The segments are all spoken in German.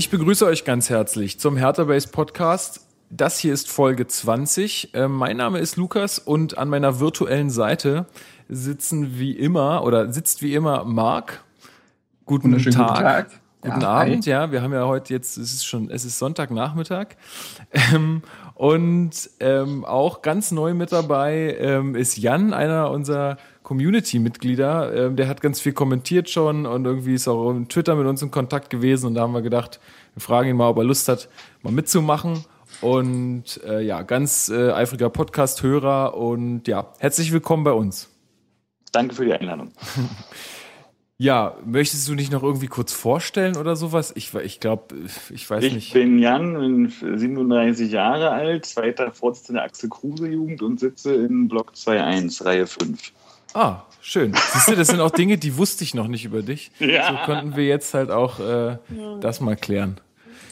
Ich begrüße euch ganz herzlich zum Hertha Base Podcast. Das hier ist Folge 20. Äh, mein Name ist Lukas und an meiner virtuellen Seite sitzen wie immer oder sitzt wie immer Marc. Guten Tag. guten Tag. Guten Ja, Abend, hi. ja. Wir haben ja heute jetzt, es ist schon, es ist Sonntagnachmittag. Ähm, und ähm, auch ganz neu mit dabei ähm, ist Jan, einer unserer Community-Mitglieder. Ähm, der hat ganz viel kommentiert schon und irgendwie ist auch auf Twitter mit uns in Kontakt gewesen. Und da haben wir gedacht, wir fragen ihn mal, ob er Lust hat, mal mitzumachen. Und äh, ja, ganz äh, eifriger Podcast-Hörer und ja, herzlich willkommen bei uns. Danke für die Einladung. Ja, möchtest du dich noch irgendwie kurz vorstellen oder sowas? Ich, ich glaube, ich weiß Ich nicht. bin Jan, bin 37 Jahre alt, zweiter Vorsitzender Axel Kruse Jugend und sitze in Block 2.1, Reihe 5. Ah, schön. Siehst du, das sind auch Dinge, die wusste ich noch nicht über dich. Ja. So konnten wir jetzt halt auch äh, das mal klären.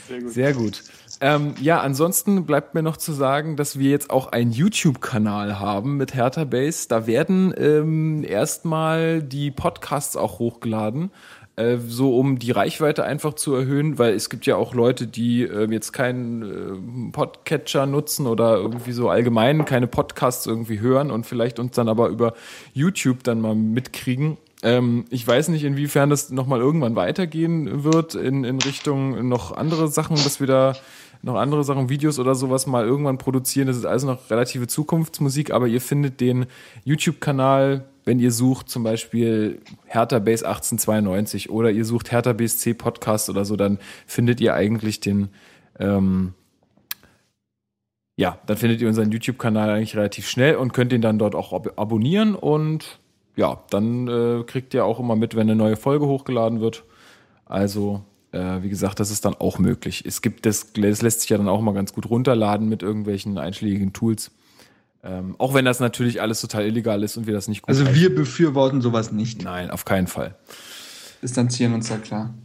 Sehr gut. Sehr gut. Ähm, ja, ansonsten bleibt mir noch zu sagen, dass wir jetzt auch einen YouTube-Kanal haben mit Hertha Base. Da werden ähm, erstmal die Podcasts auch hochgeladen, äh, so um die Reichweite einfach zu erhöhen, weil es gibt ja auch Leute, die ähm, jetzt keinen äh, Podcatcher nutzen oder irgendwie so allgemein keine Podcasts irgendwie hören und vielleicht uns dann aber über YouTube dann mal mitkriegen. Ähm, ich weiß nicht, inwiefern das nochmal irgendwann weitergehen wird in, in Richtung noch andere Sachen, dass wir da noch andere Sachen, Videos oder sowas mal irgendwann produzieren. Das ist alles noch relative Zukunftsmusik, aber ihr findet den YouTube-Kanal, wenn ihr sucht zum Beispiel Hertha Base 1892 oder ihr sucht Hertha BSC Podcast oder so, dann findet ihr eigentlich den, ähm, ja, dann findet ihr unseren YouTube-Kanal eigentlich relativ schnell und könnt ihn dann dort auch ab abonnieren und ja, dann äh, kriegt ihr auch immer mit, wenn eine neue Folge hochgeladen wird. Also, äh, wie gesagt, das ist dann auch möglich. Es gibt das, das lässt sich ja dann auch mal ganz gut runterladen mit irgendwelchen einschlägigen Tools. Ähm, auch wenn das natürlich alles total illegal ist und wir das nicht gut Also heißen. wir befürworten sowas nicht. Nein, auf keinen Fall. Distanzieren uns da klar.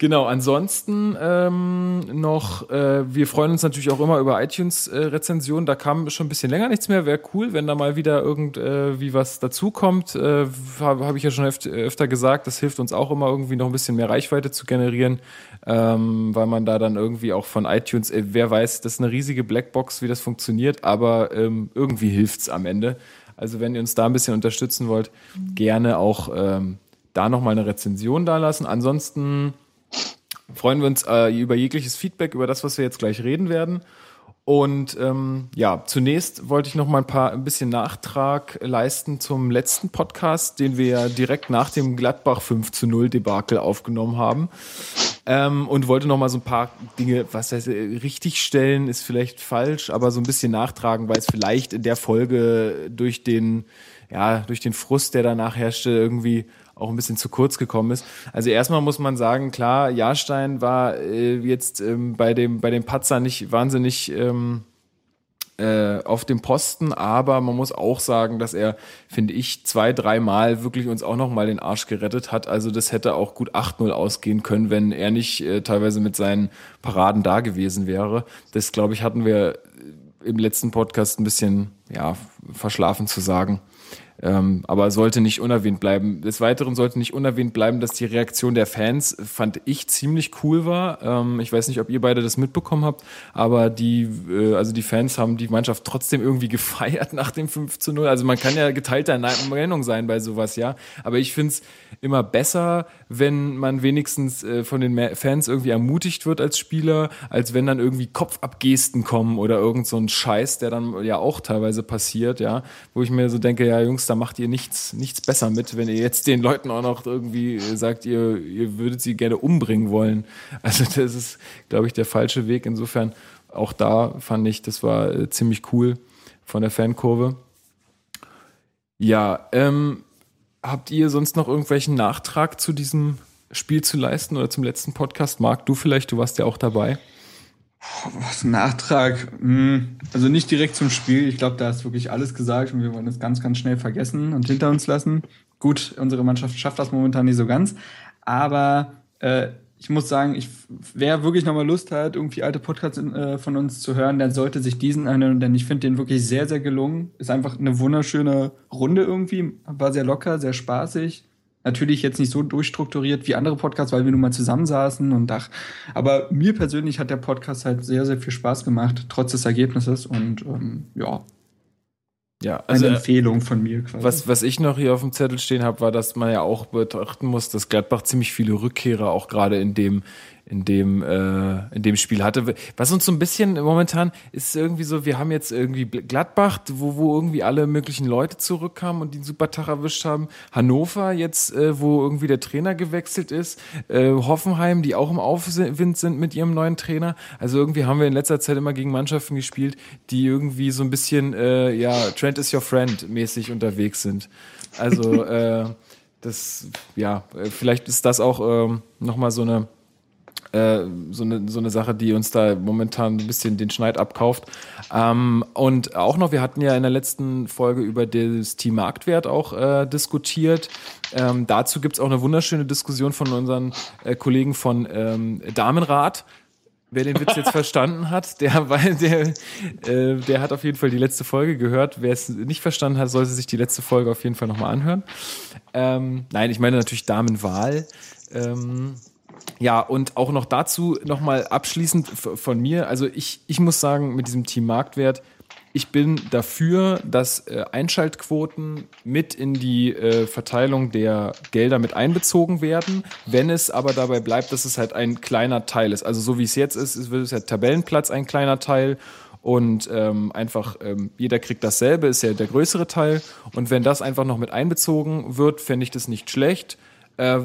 Genau, ansonsten ähm, noch, äh, wir freuen uns natürlich auch immer über iTunes-Rezensionen. da kam schon ein bisschen länger nichts mehr. Wäre cool, wenn da mal wieder irgendwie äh, was dazukommt. Äh, Habe hab ich ja schon öf öfter gesagt, das hilft uns auch immer irgendwie noch ein bisschen mehr Reichweite zu generieren, ähm, weil man da dann irgendwie auch von iTunes, äh, wer weiß, das ist eine riesige Blackbox, wie das funktioniert, aber ähm, irgendwie hilft's am Ende. Also wenn ihr uns da ein bisschen unterstützen wollt, gerne auch ähm, da nochmal eine Rezension da lassen. Ansonsten freuen wir uns äh, über jegliches Feedback über das, was wir jetzt gleich reden werden. Und ähm, ja, zunächst wollte ich noch mal ein paar ein bisschen Nachtrag leisten zum letzten Podcast, den wir direkt nach dem Gladbach 5 zu 0 Debakel aufgenommen haben. Ähm, und wollte noch mal so ein paar Dinge, was heißt, äh, richtig stellen ist vielleicht falsch, aber so ein bisschen nachtragen, weil es vielleicht in der Folge durch den, ja, durch den Frust, der danach herrschte, irgendwie auch ein bisschen zu kurz gekommen ist. Also erstmal muss man sagen, klar, Jahrstein war äh, jetzt ähm, bei dem bei dem Patzer nicht wahnsinnig ähm, äh, auf dem Posten, aber man muss auch sagen, dass er, finde ich, zwei, dreimal wirklich uns auch nochmal den Arsch gerettet hat. Also das hätte auch gut 8-0 ausgehen können, wenn er nicht äh, teilweise mit seinen Paraden da gewesen wäre. Das, glaube ich, hatten wir im letzten Podcast ein bisschen ja, verschlafen zu sagen. Ähm, aber sollte nicht unerwähnt bleiben. Des Weiteren sollte nicht unerwähnt bleiben, dass die Reaktion der Fans, fand ich, ziemlich cool war. Ähm, ich weiß nicht, ob ihr beide das mitbekommen habt, aber die, äh, also die Fans haben die Mannschaft trotzdem irgendwie gefeiert nach dem 5 zu 0. Also man kann ja geteilter Meinung sein bei sowas, ja. Aber ich find's immer besser, wenn man wenigstens äh, von den Fans irgendwie ermutigt wird als Spieler, als wenn dann irgendwie Kopfabgesten kommen oder irgend so ein Scheiß, der dann ja auch teilweise passiert, ja. Wo ich mir so denke, ja, Jungs, da macht ihr nichts, nichts besser mit, wenn ihr jetzt den Leuten auch noch irgendwie sagt, ihr, ihr würdet sie gerne umbringen wollen. Also das ist, glaube ich, der falsche Weg. Insofern auch da fand ich, das war äh, ziemlich cool von der Fankurve. Ja, ähm, habt ihr sonst noch irgendwelchen Nachtrag zu diesem Spiel zu leisten oder zum letzten Podcast? Marc, du vielleicht, du warst ja auch dabei. Was Nachtrag? Hm, Also nicht direkt zum Spiel. Ich glaube, da ist wirklich alles gesagt und wir wollen das ganz, ganz schnell vergessen und hinter uns lassen. Gut, unsere Mannschaft schafft das momentan nicht so ganz. Aber äh, ich muss sagen, ich, wer wirklich nochmal Lust hat, irgendwie alte Podcasts äh, von uns zu hören, der sollte sich diesen anhören, denn ich finde den wirklich sehr, sehr gelungen. Ist einfach eine wunderschöne Runde irgendwie. War sehr locker, sehr spaßig. Natürlich jetzt nicht so durchstrukturiert wie andere Podcasts, weil wir nun mal zusammensaßen und ach. Aber mir persönlich hat der Podcast halt sehr, sehr viel Spaß gemacht, trotz des Ergebnisses. Und ähm, ja, Ja, eine also äh, Empfehlung von mir quasi. was, was ich noch hier auf dem Zettel stehen habe, war, dass man ja auch betrachten muss, dass Gladbach ziemlich viele Rückkehrer auch gerade in dem in dem äh, in dem Spiel hatte. Was uns so ein bisschen momentan ist irgendwie so, wir haben jetzt irgendwie Gladbach, wo wo irgendwie alle möglichen Leute zurückkamen und die einen super Tag erwischt haben. Hannover jetzt, äh, wo irgendwie der Trainer gewechselt ist. Äh, Hoffenheim, die auch im Aufwind sind mit ihrem neuen Trainer. Also irgendwie haben wir in letzter Zeit immer gegen Mannschaften gespielt, die irgendwie so ein bisschen äh, ja Trent is your friend mäßig unterwegs sind. Also äh, das ja äh, vielleicht ist das auch ähm, noch mal so eine äh, so eine, so eine Sache, die uns da momentan ein bisschen den Schneid abkauft. Ähm, und auch noch, wir hatten ja in der letzten Folge über das Team Marktwert auch äh, diskutiert. Ähm, dazu gibt's auch eine wunderschöne Diskussion von unseren äh, Kollegen von ähm, Damenrat. Wer den Witz jetzt verstanden hat, der, weil der, äh, der hat auf jeden Fall die letzte Folge gehört. Wer es nicht verstanden hat, sollte sich die letzte Folge auf jeden Fall nochmal anhören. Ähm, nein, ich meine natürlich Damenwahl. Ähm, ja, und auch noch dazu nochmal abschließend von mir. Also ich, ich muss sagen, mit diesem Team Marktwert, ich bin dafür, dass äh, Einschaltquoten mit in die äh, Verteilung der Gelder mit einbezogen werden. Wenn es aber dabei bleibt, dass es halt ein kleiner Teil ist. Also so wie es jetzt ist, ist es ja Tabellenplatz ein kleiner Teil und ähm, einfach ähm, jeder kriegt dasselbe, ist ja der größere Teil. Und wenn das einfach noch mit einbezogen wird, fände ich das nicht schlecht. Äh,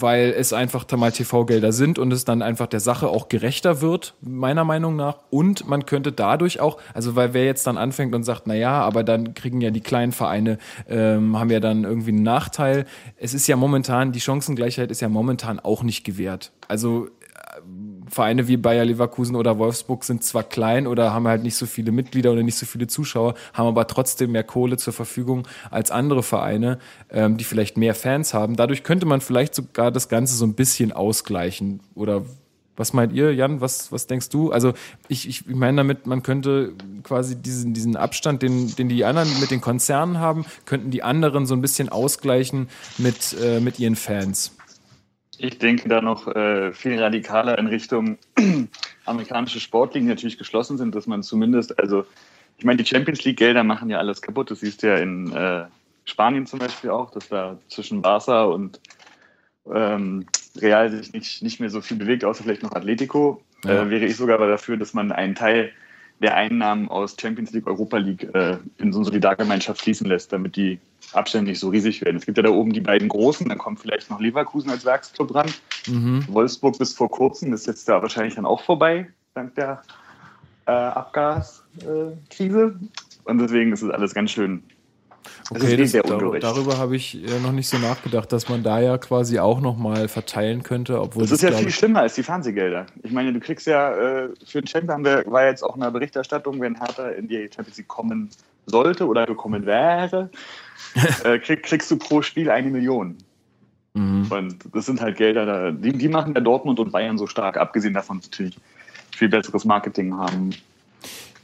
weil es einfach mal TV-Gelder sind und es dann einfach der Sache auch gerechter wird, meiner Meinung nach. Und man könnte dadurch auch, also weil wer jetzt dann anfängt und sagt, na ja, aber dann kriegen ja die kleinen Vereine, ähm, haben ja dann irgendwie einen Nachteil. Es ist ja momentan, die Chancengleichheit ist ja momentan auch nicht gewährt. Also Vereine wie Bayer Leverkusen oder Wolfsburg sind zwar klein oder haben halt nicht so viele Mitglieder oder nicht so viele Zuschauer, haben aber trotzdem mehr Kohle zur Verfügung als andere Vereine, ähm, die vielleicht mehr Fans haben. Dadurch könnte man vielleicht sogar das Ganze so ein bisschen ausgleichen. Oder was meint ihr, Jan? Was, was denkst du? Also ich, ich meine damit, man könnte quasi diesen, diesen Abstand, den, den die anderen mit den Konzernen haben, könnten die anderen so ein bisschen ausgleichen mit, äh, mit ihren Fans. Ich denke da noch äh, viel radikaler in Richtung amerikanische Sportligen, die natürlich geschlossen sind, dass man zumindest, also ich meine, die Champions League-Gelder machen ja alles kaputt. Das siehst du ja in äh, Spanien zum Beispiel auch, dass da zwischen Barca und ähm, Real sich nicht, nicht mehr so viel bewegt, außer vielleicht noch Atletico. Ja. Äh, wäre ich sogar aber dafür, dass man einen Teil der Einnahmen aus Champions League, Europa League äh, in so eine Solidargemeinschaft fließen lässt, damit die Abstände nicht so riesig werden. Es gibt ja da oben die beiden großen, dann kommt vielleicht noch Leverkusen als Werksclub ran. Mhm. Wolfsburg bis vor kurzem ist jetzt da wahrscheinlich dann auch vorbei, dank der äh, Abgaskrise. Und deswegen ist es alles ganz schön. Das Okay, das, sehr dar ungerecht. darüber habe ich äh, noch nicht so nachgedacht, dass man da ja quasi auch nochmal verteilen könnte, obwohl Das ist ja viel schlimmer als die Fernsehgelder. Ich meine, du kriegst ja äh, für den Champion wir, war jetzt auch eine Berichterstattung, wenn Hertha in die Champions League kommen sollte oder gekommen wäre, äh, krieg, kriegst du pro Spiel eine Million. Mhm. Und das sind halt Gelder, da, die, die machen ja Dortmund und Bayern so stark, abgesehen davon natürlich viel besseres Marketing haben.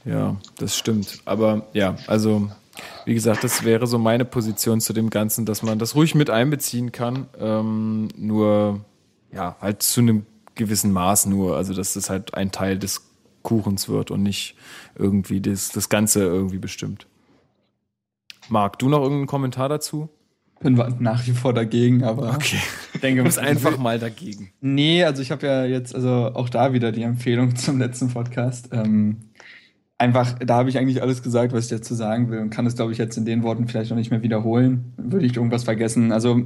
Ja, das stimmt. Aber ja, also wie gesagt, das wäre so meine Position zu dem Ganzen, dass man das ruhig mit einbeziehen kann. Ähm, nur, ja, halt zu einem gewissen Maß nur. Also, dass das halt ein Teil des Kuchens wird und nicht irgendwie das, das Ganze irgendwie bestimmt. Marc, du noch irgendeinen Kommentar dazu? bin nach wie vor dagegen, aber Okay. denke, Du bist einfach mal dagegen. Nee, also ich habe ja jetzt, also auch da wieder die Empfehlung zum letzten Podcast. Ähm, einfach, da habe ich eigentlich alles gesagt, was ich dazu sagen will und kann es, glaube ich, jetzt in den Worten vielleicht noch nicht mehr wiederholen. Würde ich irgendwas vergessen. Also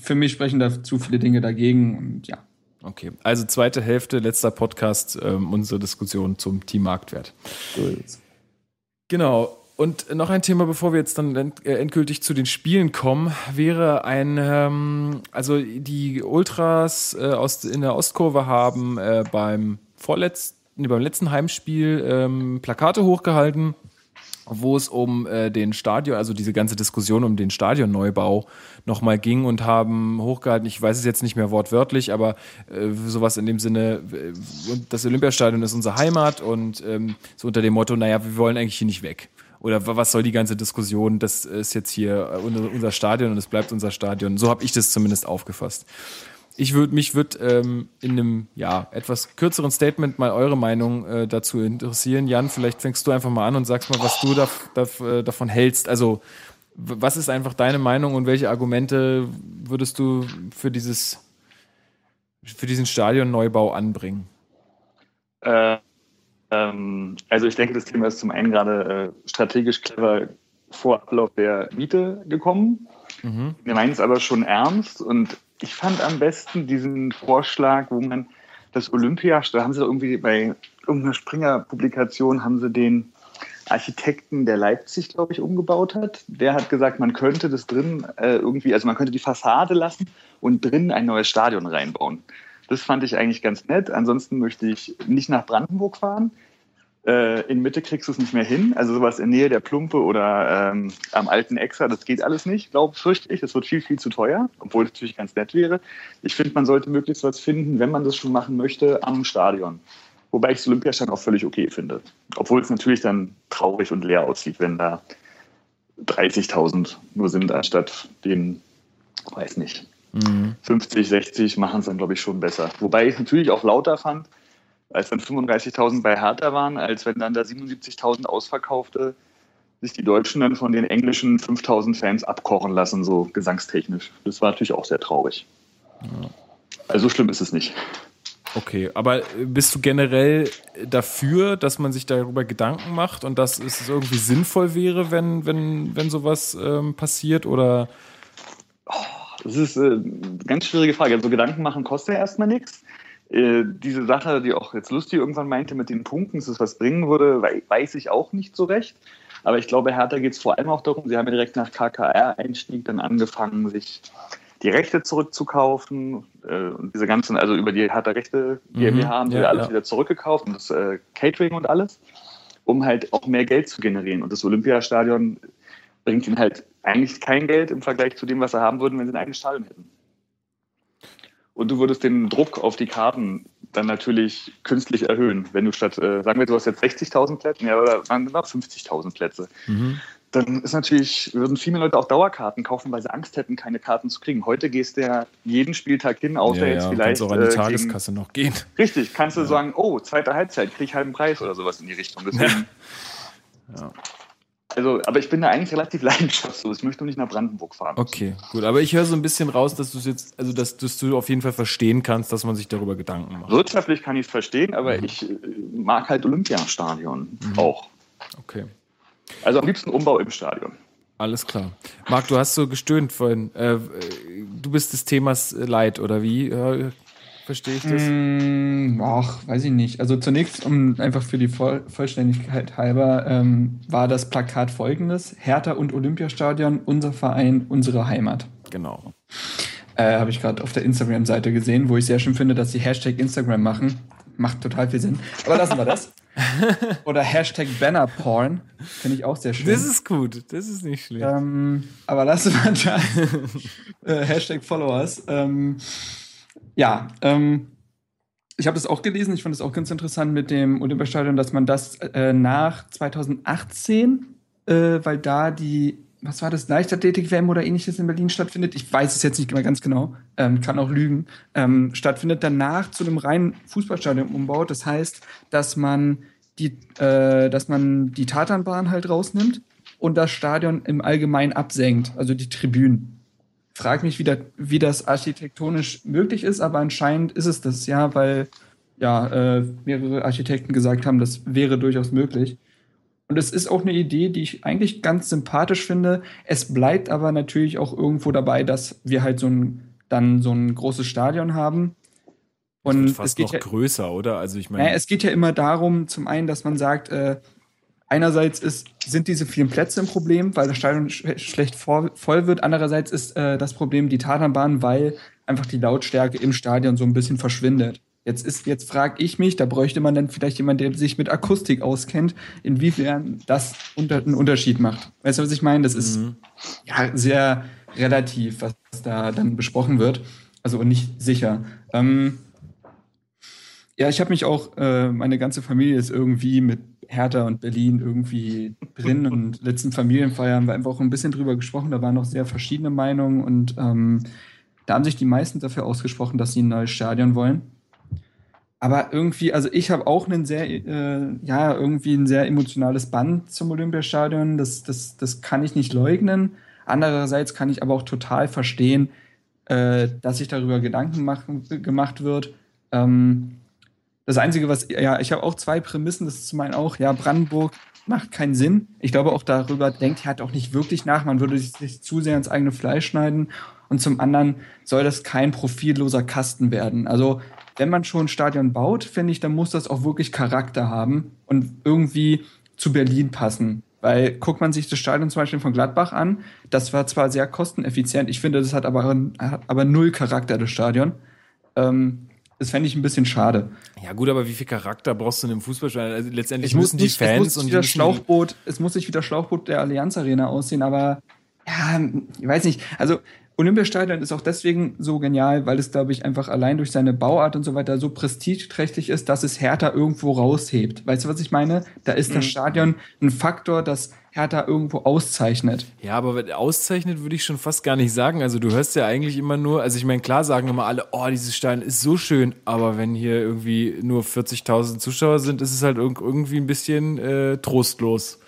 für mich sprechen da zu viele Dinge dagegen und ja. Okay, also zweite Hälfte, letzter Podcast, ähm, unsere Diskussion zum Team Marktwert. So ist. Genau. Und noch ein Thema, bevor wir jetzt dann äh, endgültig zu den Spielen kommen, wäre ein, ähm, also die Ultras äh, aus, in der Ostkurve haben äh, beim vorletzten, nee, beim letzten Heimspiel ähm, Plakate hochgehalten, wo es um äh, den Stadion, also diese ganze Diskussion um den Stadionneubau nochmal ging und haben hochgehalten, ich weiß es jetzt nicht mehr wortwörtlich, aber äh, sowas in dem Sinne, äh, das Olympiastadion ist unsere Heimat und ähm, so unter dem Motto, naja, wir wollen eigentlich hier nicht weg. Oder wa- was soll die ganze Diskussion? Das ist jetzt hier äh, unser Stadion und es bleibt unser Stadion. So habe ich das zumindest aufgefasst. Ich würde mich würde ähm, in einem ja etwas kürzeren Statement mal eure Meinung äh, dazu interessieren. Jan, vielleicht fängst du einfach mal an und sagst mal, was du da, da, äh, davon hältst. Also was ist einfach deine Meinung und welche Argumente würdest du für dieses für diesen Stadionneubau anbringen? Äh, ähm, also ich denke, das Thema ist zum einen gerade äh, strategisch clever vor Ablauf der Miete gekommen. Wir meinen es aber schon ernst und ich fand am besten diesen Vorschlag, wo man das Olympia, da haben sie irgendwie bei irgendeiner Springer-Publikation haben sie den Architekten, der Leipzig, glaube ich, umgebaut hat. Der hat gesagt, man könnte das drin äh, irgendwie, also man könnte die Fassade lassen und drin ein neues Stadion reinbauen. Das fand ich eigentlich ganz nett. Ansonsten möchte ich nicht nach Brandenburg fahren. Äh, in Mitte kriegst du es nicht mehr hin. Also sowas in Nähe der Plumpe oder ähm, am alten Exa, das geht alles nicht, glaube fürchte ich. Das wird viel, viel zu teuer, obwohl es natürlich ganz nett wäre. Ich finde, man sollte möglichst was finden, wenn man das schon machen möchte, am Stadion. Wobei ich das Olympiastadion auch völlig okay finde. Obwohl es natürlich dann traurig und leer aussieht, wenn da 30.000 nur sind, anstatt den, weiß nicht, 50, 60 machen es dann, glaube ich, schon besser. Wobei ich es natürlich auch lauter fand, als dann 35.000 bei Hertha waren, als wenn dann da 77.000 ausverkaufte, sich die Deutschen dann von den englischen 5.000 Fans abkochen lassen, so gesangstechnisch. Das war natürlich auch sehr traurig. Also so schlimm ist es nicht. Okay, aber äh, bist du generell dafür, dass man sich darüber Gedanken macht und dass es irgendwie sinnvoll wäre, wenn, wenn, wenn sowas ähm, passiert? Oder Das ist äh, eine ganz schwierige Frage. Also Gedanken machen kostet ja erstmal nichts. Äh, diese Sache, die auch jetzt Lustig irgendwann meinte mit den Punkten, dass es was bringen würde, wei- weiß ich auch nicht so recht. Aber ich glaube, Hertha geht es vor allem auch darum, sie haben ja direkt nach KKR-Einstieg dann angefangen, sich die Rechte zurückzukaufen äh, und diese ganzen, also über die Hertha Rechte GmbH haben sie ja, ja, alles ja. wieder zurückgekauft und das äh, Catering und alles, um halt auch mehr Geld zu generieren. Und das Olympiastadion bringt ihnen halt eigentlich kein Geld im Vergleich zu dem, was sie haben würden, wenn sie ein eigenes Stadion hätten. Und du würdest den Druck auf die Karten dann natürlich künstlich erhöhen. Wenn du statt, äh, sagen wir, du hast jetzt 60.000 Plätze, ja, oder sagen wir mal 50.000 Plätze, dann ist natürlich, würden viele Leute auch Dauerkarten kaufen, weil sie Angst hätten, keine Karten zu kriegen. Heute gehst du ja jeden Spieltag hin, außer jetzt kannst vielleicht. auch an die äh, gegen- Tageskasse noch gehen. Richtig, kannst du sagen, oh, zweite Halbzeit, krieg ich halben Preis oder sowas in die Richtung. Deswegen, Also, aber ich bin da eigentlich relativ leidenschaftslos. Ich möchte nur nicht nach Brandenburg fahren. Okay, gut. Aber ich höre so ein bisschen raus, dass du es jetzt, also dass, dass du auf jeden Fall verstehen kannst, dass man sich darüber Gedanken macht. Wirtschaftlich kann ich es verstehen, aber ich äh, mag halt Olympiastadion auch. Okay. Also am liebsten Umbau im Stadion. Alles klar. Marc, du hast so gestöhnt vorhin. Äh, äh, du bist des Themas äh, leid, oder wie? Verstehe ich das? Mm, ach, weiß ich nicht. Also zunächst, um einfach für die Voll Vollständigkeit halber, ähm, war das Plakat folgendes: Hertha und Olympiastadion, unser Verein, unsere Heimat. Genau. Äh, Habe ich gerade auf der Instagram-Seite gesehen, wo ich sehr schön finde, dass sie Hashtag Instagram machen. Macht total viel Sinn. Aber lassen wir das. Oder Hashtag Bannerporn. Finde ich auch sehr schön. Das ist gut. Das ist nicht schlecht. Ähm, aber lassen wir das. äh, Hashtag Followers. Ähm, ja, ähm, ich habe das auch gelesen. Ich fand das auch ganz interessant mit dem Olympiastadion, dass man das äh, nach 2018, äh, weil da die, was war das, Leichtathletik-WM oder ähnliches in Berlin stattfindet. Ich weiß es jetzt nicht mehr ganz genau, ähm, kann auch lügen. Ähm, stattfindet danach zu einem reinen Fußballstadion umbaut. Das heißt, dass man die, äh, dass man die Tatanbahn halt rausnimmt und das Stadion im Allgemeinen absenkt, also die Tribünen. Frag mich, wie, das, wie das architektonisch möglich ist, aber anscheinend ist es das ja, weil ja äh, mehrere Architekten gesagt haben, das wäre durchaus möglich. Und es ist auch eine Idee, die ich eigentlich ganz sympathisch finde. Es bleibt aber natürlich auch irgendwo dabei, dass wir halt so ein dann so ein großes Stadion haben. Und fast es geht noch ja, größer, oder? Also ich meine, naja, es geht ja immer darum, zum einen, dass man sagt, äh, einerseits ist, sind diese vielen Plätze ein Problem, weil das Stadion sch schlecht vor, voll wird. Andererseits ist äh, das Problem die Tatanbahn, weil einfach die Lautstärke im Stadion so ein bisschen verschwindet. Jetzt ist, jetzt frage ich mich, da bräuchte man dann vielleicht jemand, der sich mit Akustik auskennt, inwiefern das unter, einen Unterschied macht. Weißt du, was ich meine? Das ist ja sehr relativ, was da dann besprochen wird. Also nicht sicher. Ähm, ja, ich habe mich auch, äh, meine ganze Familie ist irgendwie mit Hertha und Berlin irgendwie drin und letzten Familienfeiern haben wir einfach auch ein bisschen drüber gesprochen. Da waren noch sehr verschiedene Meinungen und ähm, da haben sich die meisten dafür ausgesprochen, dass sie ein neues Stadion wollen. Aber irgendwie, also ich habe auch einen sehr, äh, ja, irgendwie ein sehr emotionales Band zum Olympiastadion. Das, das, das kann ich nicht leugnen. Andererseits kann ich aber auch total verstehen, äh, dass sich darüber Gedanken machen, gemacht wird. Ähm, das Einzige, was, ja, ich habe auch zwei Prämissen. Das ist zum einen auch, ja, Brandenburg macht keinen Sinn. Ich glaube auch darüber denkt Hertha auch nicht wirklich nach. Man würde sich zu sehr ins eigene Fleisch schneiden. Und zum anderen soll das kein profilloser Kasten werden. Also, wenn man schon ein Stadion baut, finde ich, dann muss das auch wirklich Charakter haben und irgendwie zu Berlin passen. Weil guckt man sich das Stadion zum Beispiel von Gladbach an, das war zwar sehr kosteneffizient, ich finde, das hat aber, hat aber null Charakter, das Stadion. Ähm, das fände ich ein bisschen schade. ja gut, aber wie viel Charakter brauchst du in einem Fußballstadion? Also letztendlich Es müssen die nicht, Fans muss und die Schlauchboot, es muss nicht wie das Schlauchboot der Allianz Arena aussehen, aber ja, ich weiß nicht. Also Olympiastadion ist auch deswegen so genial, weil es, glaube ich, einfach allein durch seine Bauart und so weiter so prestigeträchtig ist, dass es Hertha irgendwo raushebt. Weißt du, was ich meine? Da ist das Stadion ein Faktor, das Hertha irgendwo auszeichnet. Ja, aber auszeichnet würde ich schon fast gar nicht sagen. Also du hörst ja eigentlich immer nur, also ich meine, klar sagen immer alle, oh, dieses Stadion ist so schön, aber wenn hier irgendwie nur 40.000 Zuschauer sind, ist es halt irg- irgendwie ein bisschen äh, trostlos.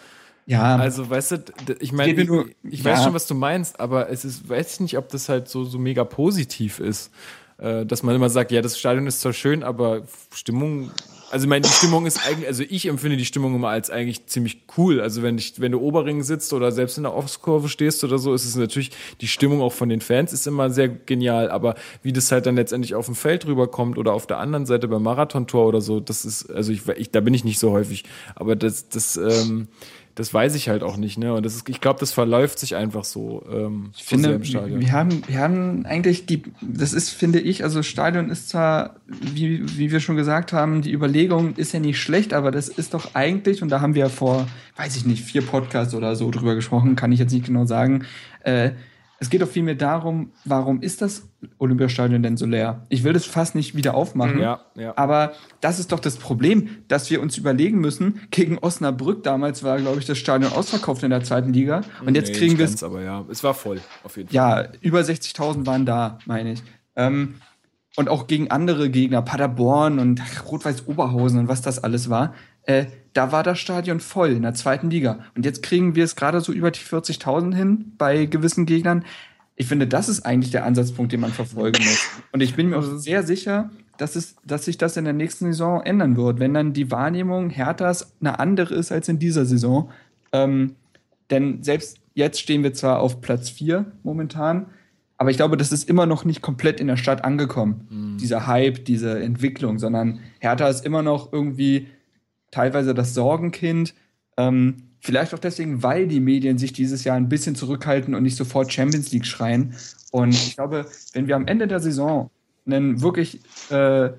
Ja, Also, weißt du, ich meine, ich, ich ja. weiß schon, was du meinst, aber es ist, weiß ich nicht, ob das halt so, so mega positiv ist, äh, dass man immer sagt, ja, das Stadion ist zwar schön, aber Stimmung, also ich meine, die Stimmung ist eigentlich, also ich empfinde die Stimmung immer als eigentlich ziemlich cool. Also wenn ich, wenn du Oberring sitzt oder selbst in der Ostkurve stehst oder so, ist es natürlich, die Stimmung auch von den Fans ist immer sehr genial, aber wie das halt dann letztendlich auf dem Feld rüberkommt oder auf der anderen Seite beim Marathontor oder so, das ist, also ich, ich da bin ich nicht so häufig, aber das, das, ähm, das weiß ich halt auch nicht, ne? Und das ist, ich glaube, das verläuft sich einfach so. Ähm, Ich finde, im Stadion. wir haben, wir haben eigentlich die, das ist, finde ich, also Stadion ist zwar, wie, wie wir schon gesagt haben, die Überlegung ist ja nicht schlecht, aber das ist doch eigentlich, und da haben wir vor, weiß ich nicht, vier Podcasts oder so drüber gesprochen, kann ich jetzt nicht genau sagen, äh, es geht doch vielmehr darum, warum ist das Olympiastadion denn so leer? Ich will das fast nicht wieder aufmachen. Ja, ja. Aber das ist doch das Problem, dass wir uns überlegen müssen, gegen Osnabrück damals war, glaube ich, das Stadion ausverkauft in der zweiten Liga. Und jetzt Nee, kriegen nicht wir es aber ja, es war voll, auf jeden Fall. ja, über 60.000 waren da, meine ich. Ähm, und auch gegen andere Gegner, Paderborn und Rot-Weiß Oberhausen und was das alles war, äh, da war das Stadion voll in der zweiten Liga. Und jetzt kriegen wir es gerade so über die 40.000 hin bei gewissen Gegnern. Ich finde, das ist eigentlich der Ansatzpunkt, den man verfolgen muss. Und ich bin mir auch sehr sicher, dass, es, dass sich das in der nächsten Saison ändern wird, wenn dann die Wahrnehmung Herthas eine andere ist als in dieser Saison. Ähm, denn selbst jetzt stehen wir zwar auf Platz 4 momentan, aber ich glaube, das ist immer noch nicht komplett in der Stadt angekommen. Dieser Hype, diese Entwicklung, sondern Hertha ist immer noch irgendwie teilweise das Sorgenkind. Ähm, vielleicht auch deswegen, weil die Medien sich dieses Jahr ein bisschen zurückhalten und nicht sofort Champions League schreien. Und ich glaube, wenn wir am Ende der Saison einen wirklich äh,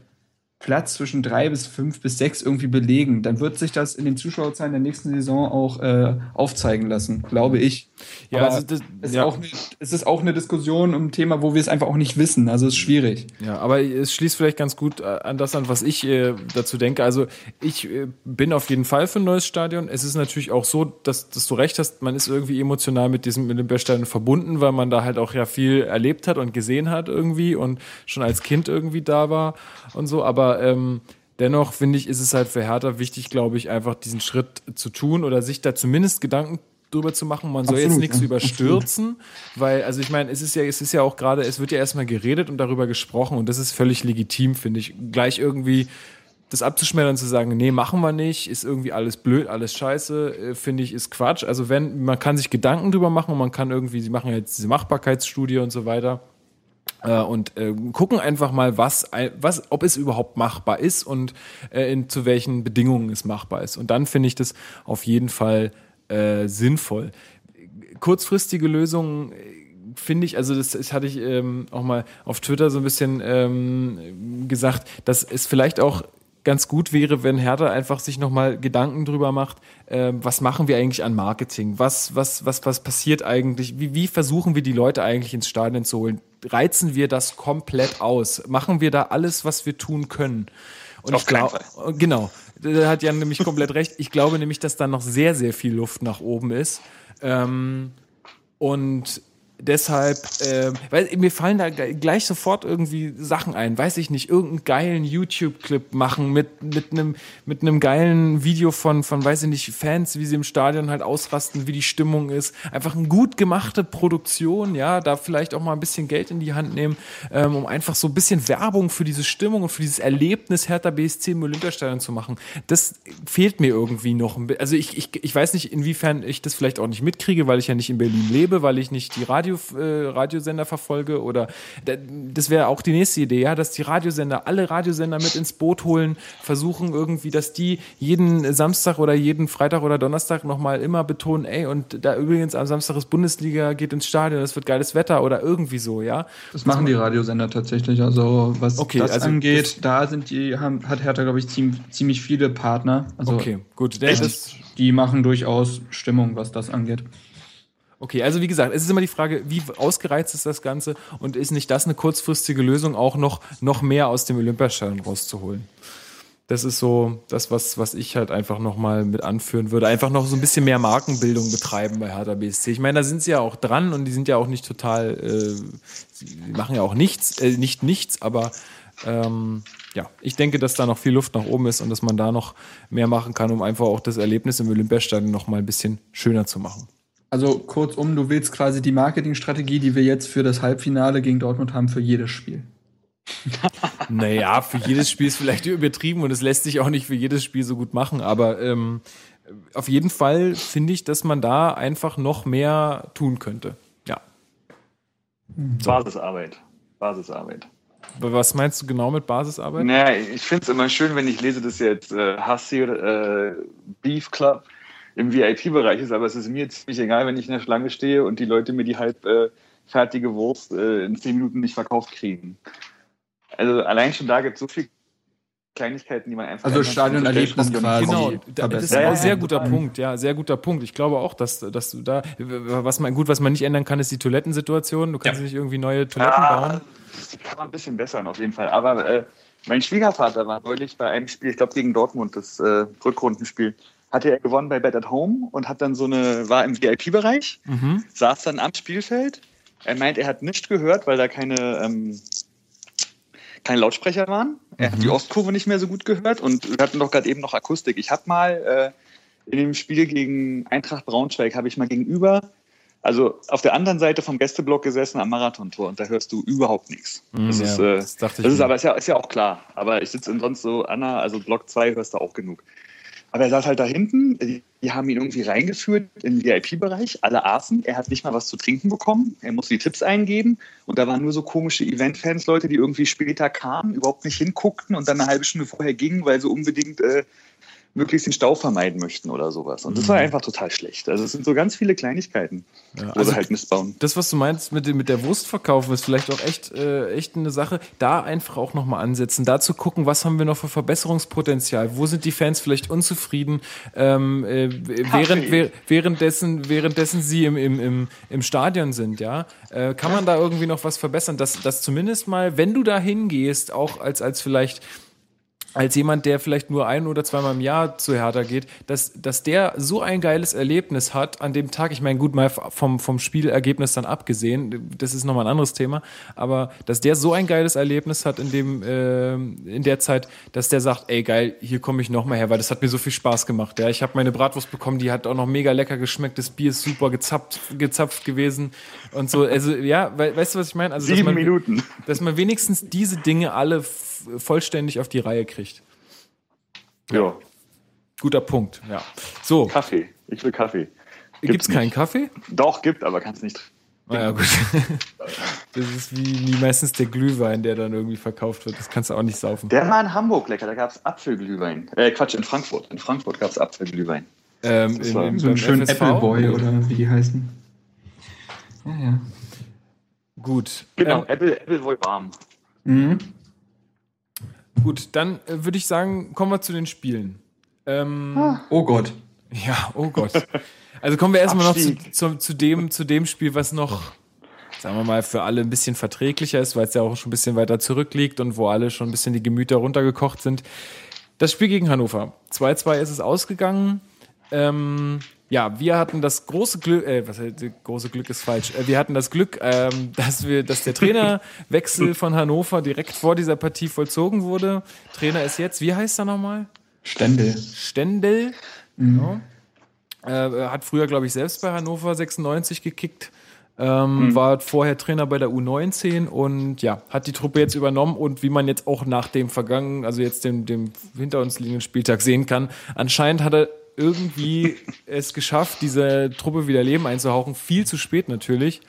Platz zwischen drei bis fünf bis sechs irgendwie belegen, dann wird sich das in den Zuschauerzahlen der nächsten Saison auch äh, aufzeigen lassen, glaube ich. Ja, Aber also das- es, ja. ist auch eine, es ist auch eine Diskussion um ein Thema, wo wir es einfach auch nicht wissen. Also es ist schwierig. Ja, aber es schließt vielleicht ganz gut äh, an das an, was ich äh, dazu denke. Also ich äh, bin auf jeden Fall für ein neues Stadion. Es ist natürlich auch so, dass, dass du recht hast, man ist irgendwie emotional mit diesem Olympiastadion verbunden, weil man da halt auch ja viel erlebt hat und gesehen hat irgendwie und schon als Kind irgendwie da war und so. Aber ähm, dennoch finde ich, ist es halt für Hertha wichtig, glaube ich, einfach diesen Schritt zu tun oder sich da zumindest Gedanken drüber zu machen. Man soll Absolut, jetzt nichts ja. überstürzen, weil, also ich meine, es ist ja, es ist ja auch gerade, es wird ja erstmal geredet und darüber gesprochen und das ist völlig legitim, finde ich. Gleich irgendwie das abzuschmälern und zu sagen, nee, machen wir nicht, ist irgendwie alles blöd, alles scheiße, äh, finde ich, ist Quatsch. Also wenn, man kann sich Gedanken drüber machen und man kann irgendwie, sie machen jetzt diese Machbarkeitsstudie und so weiter. Äh, und äh, gucken einfach mal, was, was, ob es überhaupt machbar ist und äh, in, zu welchen Bedingungen es machbar ist. Und dann finde ich das auf jeden Fall äh, sinnvoll. Kurzfristige Lösungen äh, finde ich, also das, das hatte ich ähm, auch mal auf Twitter so ein bisschen ähm, gesagt, dass es vielleicht auch ganz gut wäre, wenn Hertha einfach sich nochmal Gedanken drüber macht, äh, was machen wir eigentlich an Marketing? Was, was, was, was passiert eigentlich? Wie, wie versuchen wir die Leute eigentlich ins Stadion zu holen? Reizen wir das komplett aus? Machen wir da alles, was wir tun können? Und Auf ich glaube, genau, da hat Jan nämlich komplett recht. Ich glaube nämlich, dass da noch sehr, sehr viel Luft nach oben ist. Ähm, und deshalb, äh, weil mir fallen da gleich sofort irgendwie Sachen ein, weiß ich nicht, irgendeinen geilen YouTube-Clip machen mit mit einem mit einem geilen Video von von weiß ich nicht Fans, wie sie im Stadion halt ausrasten, wie die Stimmung ist, einfach eine gut gemachte Produktion, ja, da vielleicht auch mal ein bisschen Geld in die Hand nehmen, ähm, um einfach so ein bisschen Werbung für diese Stimmung und für dieses Erlebnis Hertha BSC im Olympiastadion zu machen. Das fehlt mir irgendwie noch. Also ich, ich ich weiß nicht, inwiefern ich das vielleicht auch nicht mitkriege, weil ich ja nicht in Berlin lebe, weil ich nicht die Radio Radio, äh, Radiosender verfolge oder das wäre auch die nächste Idee, ja, dass die Radiosender, alle Radiosender mit ins Boot holen, versuchen irgendwie, dass die jeden Samstag oder jeden Freitag oder Donnerstag nochmal immer betonen, ey, und da übrigens am Samstag ist Bundesliga, geht ins Stadion, es wird geiles Wetter oder irgendwie so, ja. Das machen die Radiosender tatsächlich, also was Okay, das also angeht, da sind die, haben, hat Hertha, glaube ich, ziemlich, ziemlich viele Partner. Also Okay, gut. Der, das, die machen durchaus Stimmung, was das angeht. Okay, also wie gesagt, es ist immer die Frage, wie ausgereizt ist das Ganze und ist nicht das eine kurzfristige Lösung, auch noch, noch mehr aus dem Olympiastadion rauszuholen? Das ist so das, was, was ich halt einfach nochmal mit anführen würde. Einfach noch so ein bisschen mehr Markenbildung betreiben bei Hertha BSC. Ich meine, da sind sie ja auch dran und die sind ja auch nicht total, äh, sie machen ja auch nichts, äh, nicht nichts, aber ähm, ja, ich denke, dass da noch viel Luft nach oben ist und dass man da noch mehr machen kann, um einfach auch das Erlebnis im Olympiastadion nochmal ein bisschen schöner zu machen. Also kurzum, du willst quasi die Marketingstrategie, die wir jetzt für das Halbfinale gegen Dortmund haben, für jedes Spiel. Naja, für jedes Spiel ist vielleicht übertrieben und es lässt sich auch nicht für jedes Spiel so gut machen, aber ähm, auf jeden Fall finde ich, dass man da einfach noch mehr tun könnte. Ja. Basisarbeit. Basisarbeit. Aber Was meinst du genau mit Basisarbeit? Naja, ich finde es immer schön, wenn ich lese, dass jetzt äh, Hassir äh, Beef Club im VIP-Bereich ist, aber es ist mir ziemlich egal, wenn ich in der Schlange stehe und die Leute mir die halb äh, fertige Wurst äh, in zehn Minuten nicht verkauft kriegen. Also allein schon da gibt es so viele Kleinigkeiten, die man einfach Also ändern kann, Stadionerlebnis so quasi. Genau, da- das ist ein Ja, sehr ja, guter Punkt, ja, sehr guter Punkt. Ich glaube auch, dass, dass du da, was man, gut, was man nicht ändern kann, ist die Toilettensituation. Du kannst nicht irgendwie neue Toiletten bauen. Ja, das kann man ein bisschen bessern auf jeden Fall. Aber äh, mein Schwiegervater war neulich bei einem Spiel, ich glaube gegen Dortmund, das äh, Rückrundenspiel, hatte er gewonnen bei Bet at Home und hat dann so eine, war im VIP-Bereich, Mhm. saß dann am Spielfeld. Er meint, er hat nichts gehört, weil da keine, ähm, keine Lautsprecher waren. Er Mhm. hat die Ostkurve nicht mehr so gut gehört und wir hatten doch gerade eben noch Akustik. Ich habe mal äh, in dem Spiel gegen Eintracht Braunschweig, habe ich mal gegenüber, also auf der anderen Seite vom Gästeblock gesessen am Marathontor und da hörst du überhaupt nichts. Das ja, ist, äh, das das ist aber ist ja, ist ja auch klar. Aber ich sitze sonst so Anna, also Block 2 hörst du auch genug. Aber er saß halt da hinten, die, haben ihn irgendwie reingeführt in den VIP-Bereich, alle aßen, er hat nicht mal was zu trinken bekommen, er musste die Tipps eingeben. Und da waren nur so komische Event-Fans, Leute, die irgendwie später kamen, überhaupt nicht hinguckten und dann eine halbe Stunde vorher gingen, weil sie unbedingt äh, möglichst den Stau vermeiden möchten oder sowas. Und das war einfach total schlecht. Also es sind so ganz viele Kleinigkeiten, Mhm. Ja, wo also sie halt Mist bauen. das, was du meinst mit, dem, mit der Wurst verkaufen, ist vielleicht auch echt, äh, echt eine Sache. Da einfach auch nochmal ansetzen, da zu gucken, was haben wir noch für Verbesserungspotenzial, wo sind die Fans vielleicht unzufrieden, ähm, äh, während, wäh- währenddessen, währenddessen sie im, im, im, im Stadion sind, ja. Äh, kann man da irgendwie noch was verbessern, dass, dass zumindest mal, wenn du da hingehst, auch als, als vielleicht als jemand, der vielleicht nur ein oder zweimal im Jahr zu Hertha geht, dass, dass der so ein geiles Erlebnis hat an dem Tag, ich meine, gut, mal vom, vom Spielergebnis dann abgesehen, das ist nochmal ein anderes Thema, aber dass der so ein geiles Erlebnis hat in dem, äh, in der Zeit, dass der sagt, ey geil, hier komme ich nochmal her, weil das hat mir so viel Spaß gemacht. Ja, ich habe meine Bratwurst bekommen, die hat auch noch mega lecker geschmeckt, das Bier ist super gezapft, gezapft gewesen und so. Also ja, we weißt du, was ich meine? Also, dass Sieben man, Minuten. dass man wenigstens diese Dinge alle vollständig auf die Reihe kriegt. Ja. Guter Punkt, ja. So, Kaffee. Ich will Kaffee. gibt's keinen nicht. Kaffee? Doch, gibt, aber kannst nicht. Ah, ja, gut. Das ist wie, wie meistens der Glühwein, der dann irgendwie verkauft wird. Das kannst du auch nicht saufen. Der war in Hamburg lecker, da gab es Apfelglühwein. Äh, Quatsch, in Frankfurt. In Frankfurt gab es Apfelglühwein. Ähm, Das in, war in, So einen schönen FSV? Appleboy oder wie die heißen. Ja, ja. Gut. Genau, Ähm, Apple, Apple wohl warm. Mhm. Gut, dann äh, würde ich sagen, kommen wir zu den Spielen. Ähm, Oh Gott. Ja, oh Gott. Also kommen wir erstmal noch zu, zu, zu, dem, zu dem Spiel, was noch, sagen wir mal, für alle ein bisschen verträglicher ist, weil es ja auch schon ein bisschen weiter zurückliegt und wo alle schon ein bisschen die Gemüter runtergekocht sind. Das Spiel gegen Hannover. 2-2 ist es ausgegangen. Ähm, ja, wir hatten das große Glück, äh, was heißt, große Glück ist falsch. Äh, wir hatten das Glück, ähm, dass wir, dass der Trainerwechsel von Hannover direkt vor dieser Partie vollzogen wurde. Trainer ist jetzt, wie heißt er nochmal? Stände. Stendel. Ja. Äh, hat früher, glaube ich, selbst bei Hannover 96 gekickt. Ähm, War vorher Trainer bei der U19 und ja, hat die Truppe jetzt übernommen und wie man jetzt auch nach dem vergangenen, also jetzt dem, dem hinter uns liegenden Spieltag sehen kann, anscheinend hat er irgendwie es geschafft, diese Truppe wieder Leben einzuhauchen. Viel zu spät natürlich.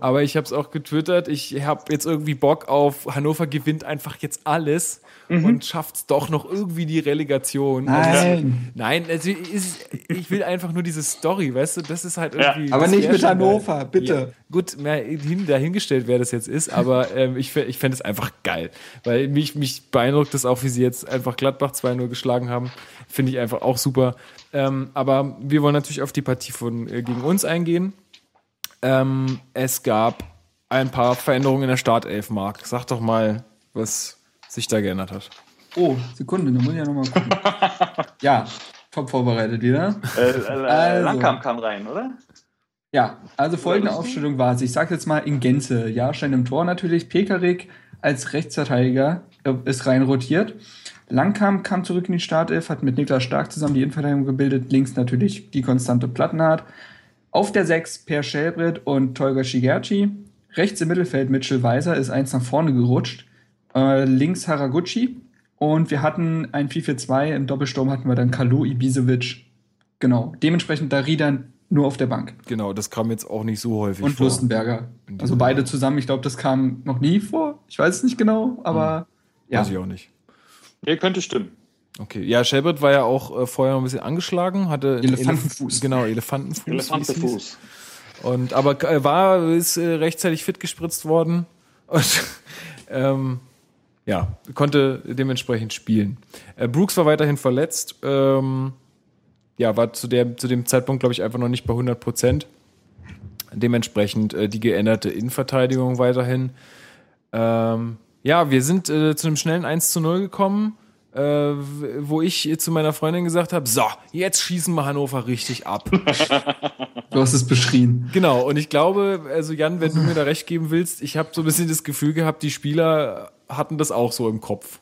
Aber ich habe es auch getwittert. Ich habe jetzt irgendwie Bock auf Hannover gewinnt einfach jetzt alles und schafft es doch noch irgendwie die Relegation. Also, Nein. Nein, also ist, ich will einfach nur diese Story, weißt du, das ist halt Ja, irgendwie. aber das nicht mit Hannover, geil. bitte. Ja, gut, mehr hin, dahingestellt, wer das jetzt ist, aber ähm, ich, ich fände es einfach geil, weil mich, mich beeindruckt das auch, wie sie jetzt einfach Gladbach 2-0 geschlagen haben. Finde ich einfach auch super. Ähm, aber wir wollen natürlich auf die Partie von äh, gegen uns eingehen. Ähm, es gab ein paar Veränderungen in der Startelf, Marc. Sag doch mal, was sich da geändert hat. Oh, Sekunde, da muss ich ja nochmal gucken. ja, top vorbereitet wieder. Äh, äh, Also. Langkamp kam rein, oder? Ja, also folgende? Aufstellung war es. Ich sage jetzt mal in Gänze. Jahrstein im Tor natürlich. Pekarik als Rechtsverteidiger äh, ist rein rotiert. Langkamp kam zurück in die Startelf, hat mit Niklas Stark zusammen die Innenverteidigung gebildet. Links natürlich die konstante Plattenhardt. Auf der 6 Per Schellbrett und Tolga Shigerci. Rechts im Mittelfeld Mitchell Weiser ist eins nach vorne gerutscht. Äh, links Haraguchi. Und wir hatten ein 4-4-2. Im Doppelsturm hatten wir dann Kalu Ibisevic. Genau. Dementsprechend Darida nur auf der Bank. Genau, das kam jetzt auch nicht so häufig Und vor. Lustenberger. In Also beide zusammen. Ich glaube, das kam noch nie vor. Ich weiß es nicht genau, aber ja. Weiß ich auch nicht. Nee, könnte stimmen. Okay, ja, Shelbert war ja auch äh, vorher ein bisschen angeschlagen, hatte Elefantenfuß. Elef- Genau, Elefantenfuß. Elefantenfuß. Und aber äh, war ist äh, rechtzeitig fit gespritzt worden und ähm, ja konnte dementsprechend spielen. Äh, Brooks war weiterhin verletzt. Ähm, ja, war zu der zu dem Zeitpunkt glaube ich einfach noch nicht bei 100 Prozent. Dementsprechend äh, die geänderte Innenverteidigung weiterhin. Ähm, ja, wir sind äh, zu einem schnellen 1 zu 0 gekommen, äh, wo ich zu meiner Freundin gesagt habe, so, jetzt schießen wir Hannover richtig ab. Du hast es beschrien. Genau, und ich glaube, also Jan, wenn du mir da recht geben willst, ich habe so ein bisschen das Gefühl gehabt, die Spieler hatten das auch so im Kopf.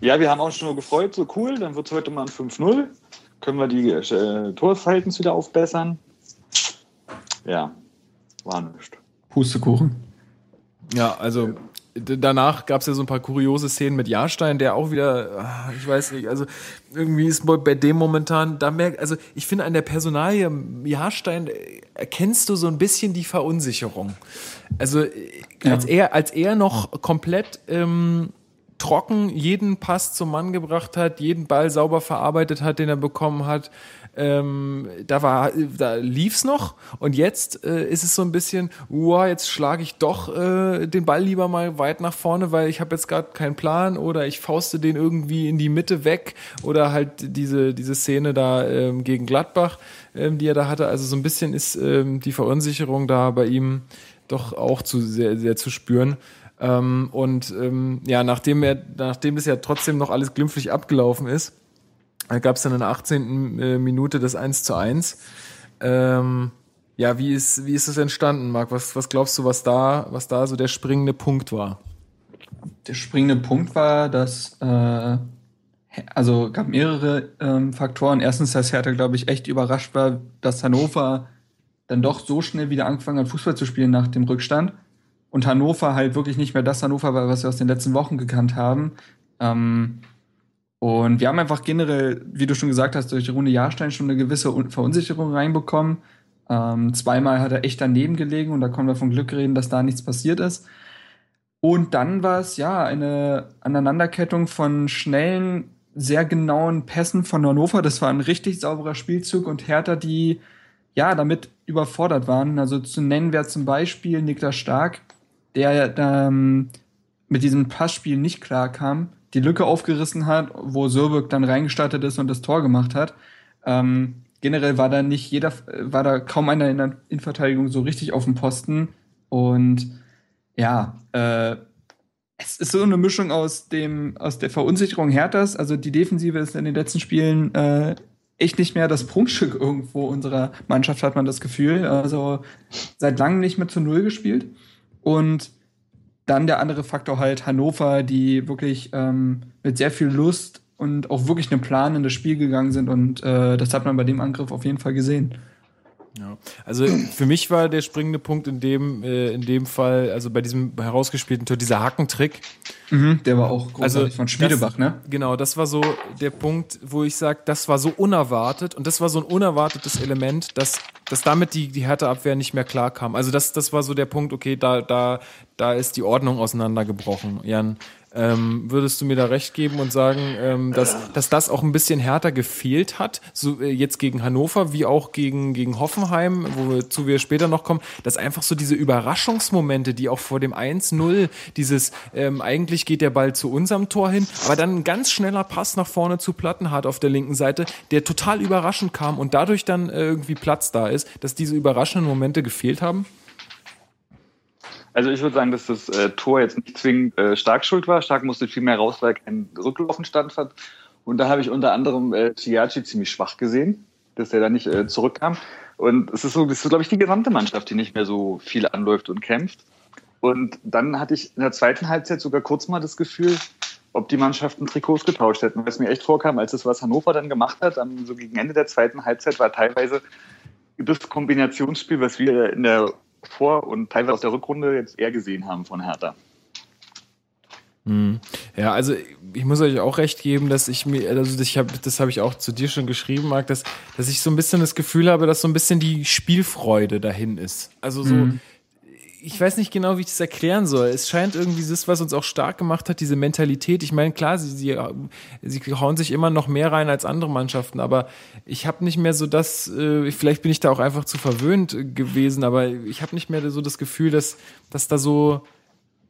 Ja, wir haben auch schon nur gefreut, so cool, dann wird es heute mal ein 5-0. Können wir die äh, Torverhältnisse wieder aufbessern? Ja, war nichts. Pustekuchen. Ja, also danach gab es ja so ein paar kuriose Szenen mit Jahrstein, der auch wieder, ah, ich weiß nicht, also irgendwie ist bei- bei dem momentan, da merkt, also ich finde an der Personalie Jahrstein äh, erkennst du so ein bisschen die Verunsicherung. Also äh, als er, als er noch komplett ähm, trocken jeden Pass zum Mann gebracht hat, jeden Ball sauber verarbeitet hat, den er bekommen hat. Ähm, da war, da lief's noch und jetzt äh, ist es so ein bisschen, wow, jetzt schlage ich doch äh, den Ball lieber mal weit nach vorne, weil ich habe jetzt gerade keinen Plan oder ich fauste den irgendwie in die Mitte weg oder halt diese diese Szene da ähm, gegen Gladbach, ähm, die er da hatte. Also so ein bisschen ist ähm, die Verunsicherung da bei ihm doch auch zu sehr sehr zu spüren. Ähm, und ähm, ja, nachdem er, nachdem es ja trotzdem noch alles glimpflich abgelaufen ist, gab es dann in der 18. äh, Minute das 1 zu 1. Ähm, ja, wie ist, wie ist das entstanden, Marc? Was, was glaubst du, was da, was da so der springende Punkt war? Der springende Punkt war, dass äh, also gab mehrere ähm, Faktoren. Erstens, dass Hertha, glaube ich, echt überrascht war, dass Hannover dann doch so schnell wieder angefangen hat, Fußball zu spielen nach dem Rückstand. Und Hannover halt wirklich nicht mehr das Hannover war, was wir aus den letzten Wochen gekannt haben. Ähm, und wir haben einfach generell, wie du schon gesagt hast, durch Rune Jahrstein schon eine gewisse Un- Verunsicherung reinbekommen. Ähm, zweimal hat er echt daneben gelegen und da können wir von Glück reden, dass da nichts passiert ist. Und dann war es ja eine Aneinanderkettung von schnellen, sehr genauen Pässen von Hannover. Das war ein richtig sauberer Spielzug und Hertha, die ja damit überfordert waren. Also zu nennen wäre zum Beispiel Niklas Stark, der ähm, mit diesem Passspiel nicht klar kam, die Lücke aufgerissen hat, wo Sörböck dann reingestartet ist und das Tor gemacht hat. Ähm, generell war da nicht jeder, war da kaum einer in der Innenverteidigung so richtig auf dem Posten. Und ja, äh, es ist so eine Mischung aus dem, aus der Verunsicherung Herthas. Also die Defensive ist in den letzten Spielen äh, echt nicht mehr das Prunkstück irgendwo unserer Mannschaft, hat man das Gefühl. Also seit langem nicht mehr zu Null gespielt. Und dann der andere Faktor halt Hannover, die wirklich ähm, mit sehr viel Lust und auch wirklich einem Plan in das Spiel gegangen sind. Und äh, das hat man bei dem Angriff auf jeden Fall gesehen. Ja. Also für mich war der springende Punkt in dem, äh, in dem Fall, also bei diesem herausgespielten Tor, dieser Hackentrick. Mhm, der war auch großartig also von Schmiedebach, das, ne? Genau, das war so der Punkt, wo ich sage, das war so unerwartet und das war so ein unerwartetes Element, dass, dass damit die, die Härteabwehr nicht mehr klar kam. Also das, das war so der Punkt, okay, da, da, da ist die Ordnung auseinandergebrochen, Jan. Ähm, würdest du mir da recht geben und sagen, ähm, dass, dass das auch ein bisschen härter gefehlt hat, so äh, jetzt gegen Hannover wie auch gegen, gegen Hoffenheim, wozu wir später noch kommen, dass einfach so diese Überraschungsmomente, die auch vor dem 1-0, dieses ähm, eigentlich geht der Ball zu unserem Tor hin, aber dann ein ganz schneller Pass nach vorne zu Plattenhardt auf der linken Seite, der total überraschend kam und dadurch dann äh, irgendwie Platz da ist, dass diese überraschenden Momente gefehlt haben? Also ich würde sagen, dass das äh, Tor jetzt nicht zwingend äh, Stark schuld war. Stark musste viel mehr raus, weil keinen Rücklaufen stand. Und da habe ich unter anderem äh, ziemlich schwach gesehen, dass er da nicht äh, zurückkam. Und es ist so, das ist, glaube ich, die gesamte Mannschaft, die nicht mehr so viel anläuft und kämpft. Und dann hatte ich in der zweiten Halbzeit sogar kurz mal das Gefühl, ob die Mannschaften Trikots getauscht hätten. Es mir echt vorkam, als das, was Hannover dann gemacht hat, am, so gegen Ende der zweiten Halbzeit, war teilweise das Kombinationsspiel, was wir in der vor und teilweise aus der Rückrunde jetzt eher gesehen haben von Hertha. Hm. Ja, also ich muss euch auch recht geben, dass ich mir, also ich habe, das habe ich auch zu dir schon geschrieben, Marc, dass, dass ich so ein bisschen das Gefühl habe, dass so ein bisschen die Spielfreude dahin ist. Also so, mhm. Ich weiß nicht genau, wie ich das erklären soll. Es scheint irgendwie das, was uns auch stark gemacht hat, diese Mentalität. Ich meine, klar, sie, sie, sie hauen sich immer noch mehr rein als andere Mannschaften, aber ich habe nicht mehr so das, äh, vielleicht bin ich da auch einfach zu verwöhnt gewesen, aber ich habe nicht mehr so das Gefühl, dass, dass da so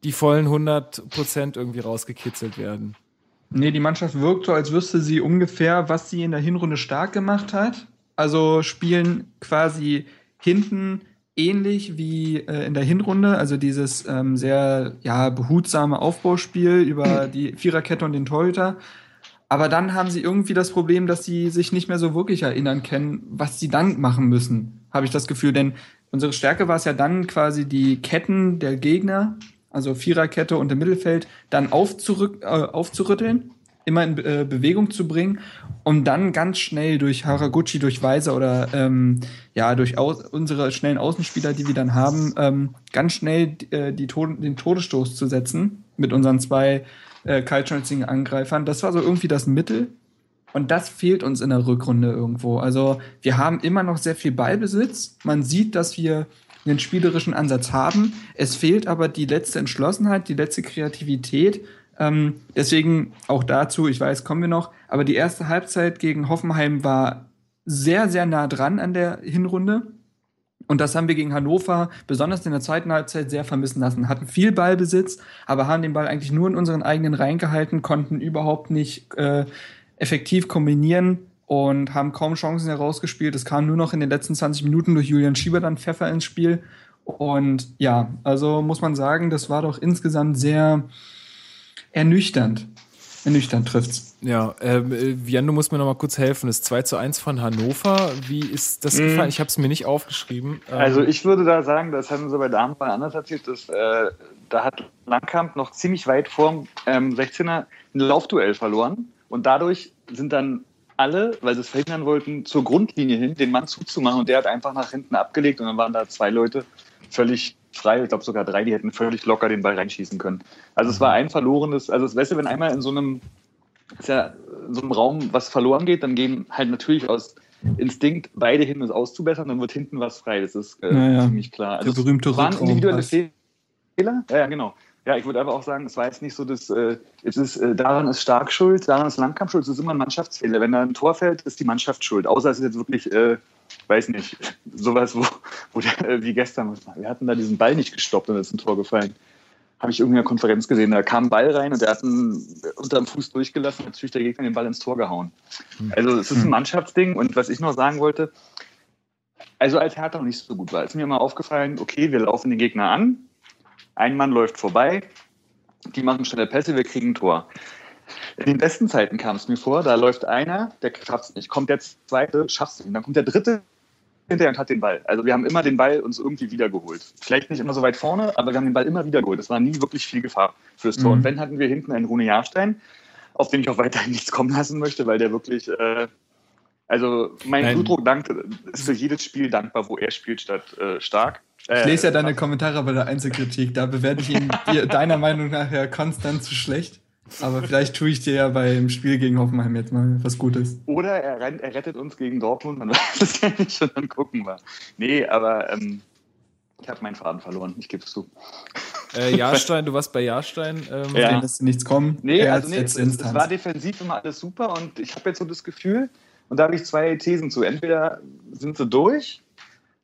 die vollen 100 Prozent irgendwie rausgekitzelt werden. Nee, die Mannschaft wirkt so, als wüsste sie ungefähr, was sie in der Hinrunde stark gemacht hat. Also spielen quasi hinten ähnlich wie äh, in der Hinrunde, also dieses ähm, sehr ja, behutsame Aufbauspiel über die Viererkette und den Torhüter. Aber dann haben sie irgendwie das Problem, dass sie sich nicht mehr so wirklich erinnern können, was sie dann machen müssen, habe ich das Gefühl. Denn unsere Stärke war es ja dann quasi die Ketten der Gegner also Viererkette und im Mittelfeld, dann aufzurück, äh, aufzurütteln, immer in äh, Bewegung zu bringen, um dann ganz schnell durch Haraguchi, durch Weiser oder ähm, ja durch aus, unsere schnellen Außenspieler, die wir dann haben, ähm, ganz schnell äh, die Tod den Todesstoß zu setzen mit unseren zwei äh, kaltschnäuzigen Angreifern. Das war so irgendwie das Mittel. Und das fehlt uns in der Rückrunde irgendwo. Also wir haben immer noch sehr viel Ballbesitz. Man sieht, dass wir einen spielerischen Ansatz haben. Es fehlt aber die letzte Entschlossenheit, die letzte Kreativität. Ähm, deswegen auch dazu, ich weiß, kommen wir noch, aber die erste Halbzeit gegen Hoffenheim war sehr, sehr nah dran an der Hinrunde. Und das haben wir gegen Hannover, besonders in der zweiten Halbzeit, sehr vermissen lassen. Hatten viel Ballbesitz, aber haben den Ball eigentlich nur in unseren eigenen Reihen gehalten, konnten überhaupt nicht äh, effektiv kombinieren und haben kaum Chancen herausgespielt. Es kam nur noch in den letzten 20 Minuten durch Julian Schieber dann Pfeffer ins Spiel. Und ja, also muss man sagen, das war doch insgesamt sehr ernüchternd. Ernüchternd trifft's. Ja, ähm, Jan, du musst mir noch mal kurz helfen. Das 2 zu 1 von Hannover, wie ist das mm. gefallen? Ich habe es mir nicht aufgeschrieben. Ähm also ich würde da sagen, das haben sie bei Damenball anders erzählt, dass, äh, da hat Langkamp noch ziemlich weit vorm ähm, 16er ein Laufduell verloren und dadurch sind dann alle, weil sie es verhindern wollten, zur Grundlinie hin, den Mann zuzumachen und der hat einfach nach hinten abgelegt und dann waren da zwei Leute völlig frei, ich glaube sogar drei, die hätten völlig locker den Ball reinschießen können. Also es war ein verlorenes, also es weißt du, wenn einmal in so einem, ist ja in so einem Raum was verloren geht, dann gehen halt natürlich aus Instinkt beide hin, es auszubessern, dann wird hinten was frei, das ist äh, ja, ja. ziemlich klar. Also Der berühmte waren individuelle Fehler, ja, ja, genau. Ja, ich würde aber auch sagen, es war jetzt nicht so, dass äh, es ist, äh, daran ist Stark schuld, daran ist Langkamp schuld, es ist immer ein Mannschaftsfehler. Wenn da ein Tor fällt, ist die Mannschaft schuld. Außer es ist jetzt wirklich, äh, weiß nicht, sowas, wo, wo der, äh, wie gestern, wir hatten da diesen Ball nicht gestoppt und ist ein Tor gefallen. Habe ich irgendwie in einer Konferenz gesehen. Da kam ein Ball rein und der hat ihn unter dem Fuß durchgelassen, natürlich der Gegner den Ball ins Tor gehauen. Also es ist ein Mannschaftsding und was ich noch sagen wollte, also als Hertha noch nicht so gut war, ist mir immer aufgefallen, okay, wir laufen den Gegner an, ein Mann läuft vorbei, die machen schnelle Pässe, wir kriegen ein Tor. In den besten Zeiten kam es mir vor, da läuft einer, der schafft es nicht, kommt der zweite, schafft es nicht, dann kommt der dritte hinterher und hat den Ball. Also wir haben immer den Ball uns irgendwie wiedergeholt. Vielleicht nicht immer so weit vorne, aber wir haben den Ball immer wiedergeholt. Es war nie wirklich viel Gefahr fürs Tor. Mhm. Und wenn hatten wir hinten einen Rune Jahrstein, auf den ich auch weiterhin nichts kommen lassen möchte, weil der wirklich, äh, also mein Nein. Blutdruck dankt, ist für jedes Spiel dankbar, wo er spielt, statt äh, stark. Äh, Ich lese ja deine Kommentare bei der Einzelkritik. Da bewerte ich ihn deiner Meinung nach ja konstant zu schlecht. Aber vielleicht tue ich dir ja beim Spiel gegen Hoffenheim jetzt mal was Gutes. Oder er, rennt, er rettet uns gegen Dortmund, man weiß es ja nicht und dann gucken wir. Nee, aber ähm, ich habe meinen Faden verloren, ich gebe es zu. Äh, Jahrstein, du warst bei Jahrstein. Ähm, Ja. Dem lässt nichts kommen. Nee, Er also nee, jetzt es, es war defensiv immer alles super und ich habe jetzt so das Gefühl, und da habe ich zwei Thesen zu. Entweder sind sie durch,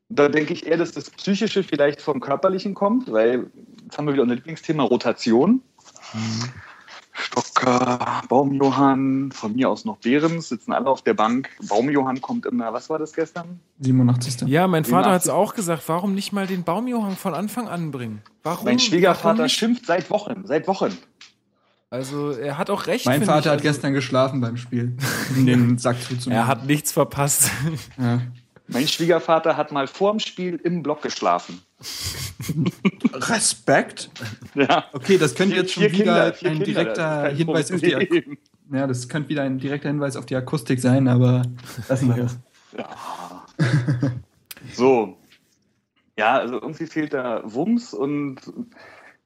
da denke ich eher, dass das Psychische vielleicht vom Körperlichen kommt, weil jetzt haben wir wieder unser Lieblingsthema Rotation. Stocker, Baumjohann, von mir aus noch Behrens, sitzen alle auf der Bank. Baumjohann kommt immer, was war das gestern? 87. Ja, mein Vater hat es auch gesagt. Warum nicht mal den Baumjohann von Anfang an bringen? Warum? Mein warum Schwiegervater nicht? schimpft seit Wochen, seit Wochen. Also er hat auch recht. Mein Vater ich. hat also, gestern geschlafen beim Spiel, um den Sack zuzumachen. Er hat nichts verpasst. ja. Mein Schwiegervater hat mal vorm Spiel im Block geschlafen. Respekt. Ja. Okay, das könnte jetzt schon wieder Kinder, ein Kinder, direkter kein Hinweis auf die Ak. Ja, das könnte wieder ein direkter Hinweis auf die Akustik sein, aber lassen wir das. So. Ja, also irgendwie fehlt da Wumms und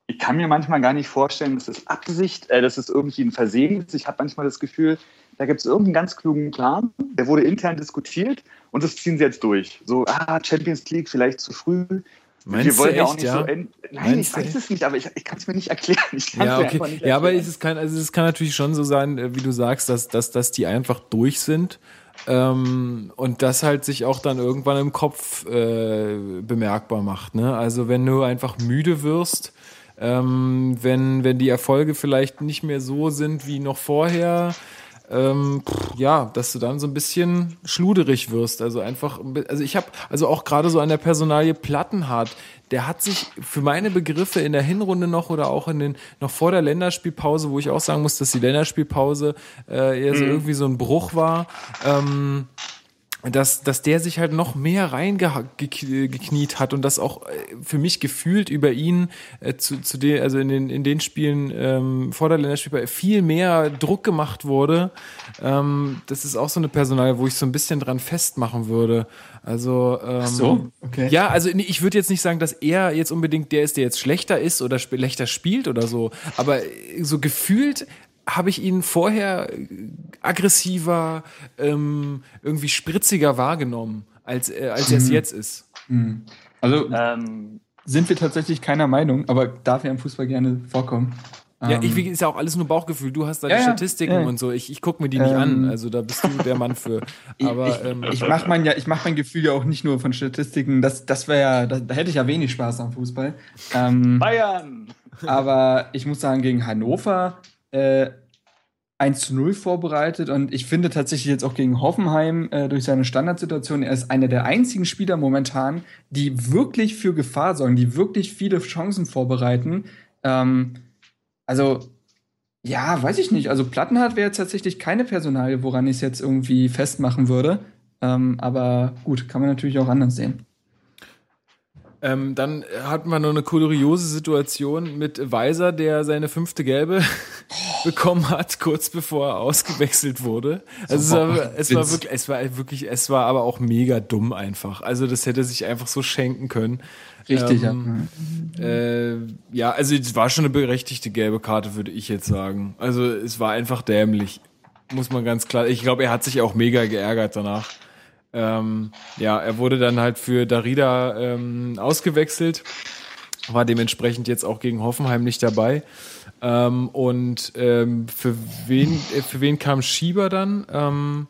ich kann mir manchmal gar nicht vorstellen, dass das Absicht, äh, dass es irgendwie ein Versehen ist. Ich habe manchmal das Gefühl, da gibt es irgendeinen ganz klugen Plan, der wurde intern diskutiert und das ziehen sie jetzt durch. So, ah, Champions League vielleicht zu früh. Meinst wir wollen ja auch nicht ja? so end Nein, Meinst ich weiß es nicht, aber ich, ich kann es mir nicht erklären. Ja, okay. nicht Ja, aber erklären. es ist kein, also es kann natürlich schon so sein, äh, wie du sagst, dass, dass, dass die einfach durch sind. Ähm, und das halt sich auch dann irgendwann im Kopf äh, bemerkbar macht. Ne? Also wenn du einfach müde wirst, ähm, wenn, wenn die Erfolge vielleicht nicht mehr so sind wie noch vorher, ähm, ja, dass du dann so ein bisschen schluderig wirst. Also einfach, also ich habe, also auch gerade so an der Personalie Plattenhardt, der hat sich für meine Begriffe in der Hinrunde noch oder auch in den, noch vor der Länderspielpause, wo ich auch sagen muss, dass die Länderspielpause äh, eher so irgendwie so ein Bruch war, ähm, dass, dass der sich halt noch mehr reingekniet hat und das auch äh, für mich gefühlt über ihn äh, zu, zu den, also in den, in den Spielen ähm, vor der Länderspielpause viel mehr Druck gemacht wurde. Ähm, das ist auch so eine Personal, wo ich so ein bisschen dran festmachen würde. Also ähm, So, okay. ja, also ich würde jetzt nicht sagen, dass er jetzt unbedingt der ist, der jetzt schlechter ist oder schlechter spielt oder so, aber äh, so gefühlt habe ich ihn vorher äh, aggressiver, ähm, irgendwie spritziger wahrgenommen, als, äh, als er es jetzt ist. Also ähm, sind wir tatsächlich keiner Meinung, aber darf ja im Fußball gerne vorkommen. Ja, ich, Ähm, wie- ist ja auch alles nur Bauchgefühl. Du hast deine Ja, ja, Statistiken ja, ja. und so. Ich, ich gucke mir die nicht Ähm, an. Also da bist du der Mann für. Aber ich, ähm, ich mache mein, ja, ich mach mein Gefühl ja auch nicht nur von Statistiken. Das, das wäre ja, da, da hätte ich ja wenig Spaß am Fußball. Ähm, Bayern! aber ich muss sagen, gegen Hannover äh, 1 zu 0 vorbereitet und ich finde tatsächlich jetzt auch gegen Hoffenheim äh, durch seine Standardsituation, er ist einer der einzigen Spieler momentan, die wirklich für Gefahr sorgen, die wirklich viele Chancen vorbereiten. Ähm, also, ja, weiß ich nicht. Also Plattenhardt wäre jetzt tatsächlich keine Personalie, woran ich es jetzt irgendwie festmachen würde. Ähm, aber gut, kann man natürlich auch anders sehen. Ähm, dann hatten wir noch eine kuriose Situation mit Weiser, der seine fünfte Gelbe bekommen hat, kurz bevor er ausgewechselt wurde. Also es, war, es war wirklich, es war wirklich, es war aber auch mega dumm einfach. Also das hätte sich einfach so schenken können. Richtig, Ähm, Äh, ja, also es war schon eine berechtigte gelbe Karte, würde ich jetzt sagen. Also es war einfach dämlich, muss man ganz klar. Ich glaube, er hat sich auch mega geärgert danach. Ähm, ja, er wurde dann halt für Darida ähm, ausgewechselt. war dementsprechend jetzt auch gegen Hoffenheim nicht dabei. Ähm, und ähm, für wen äh, für wen kam Schieber dann? Ähm,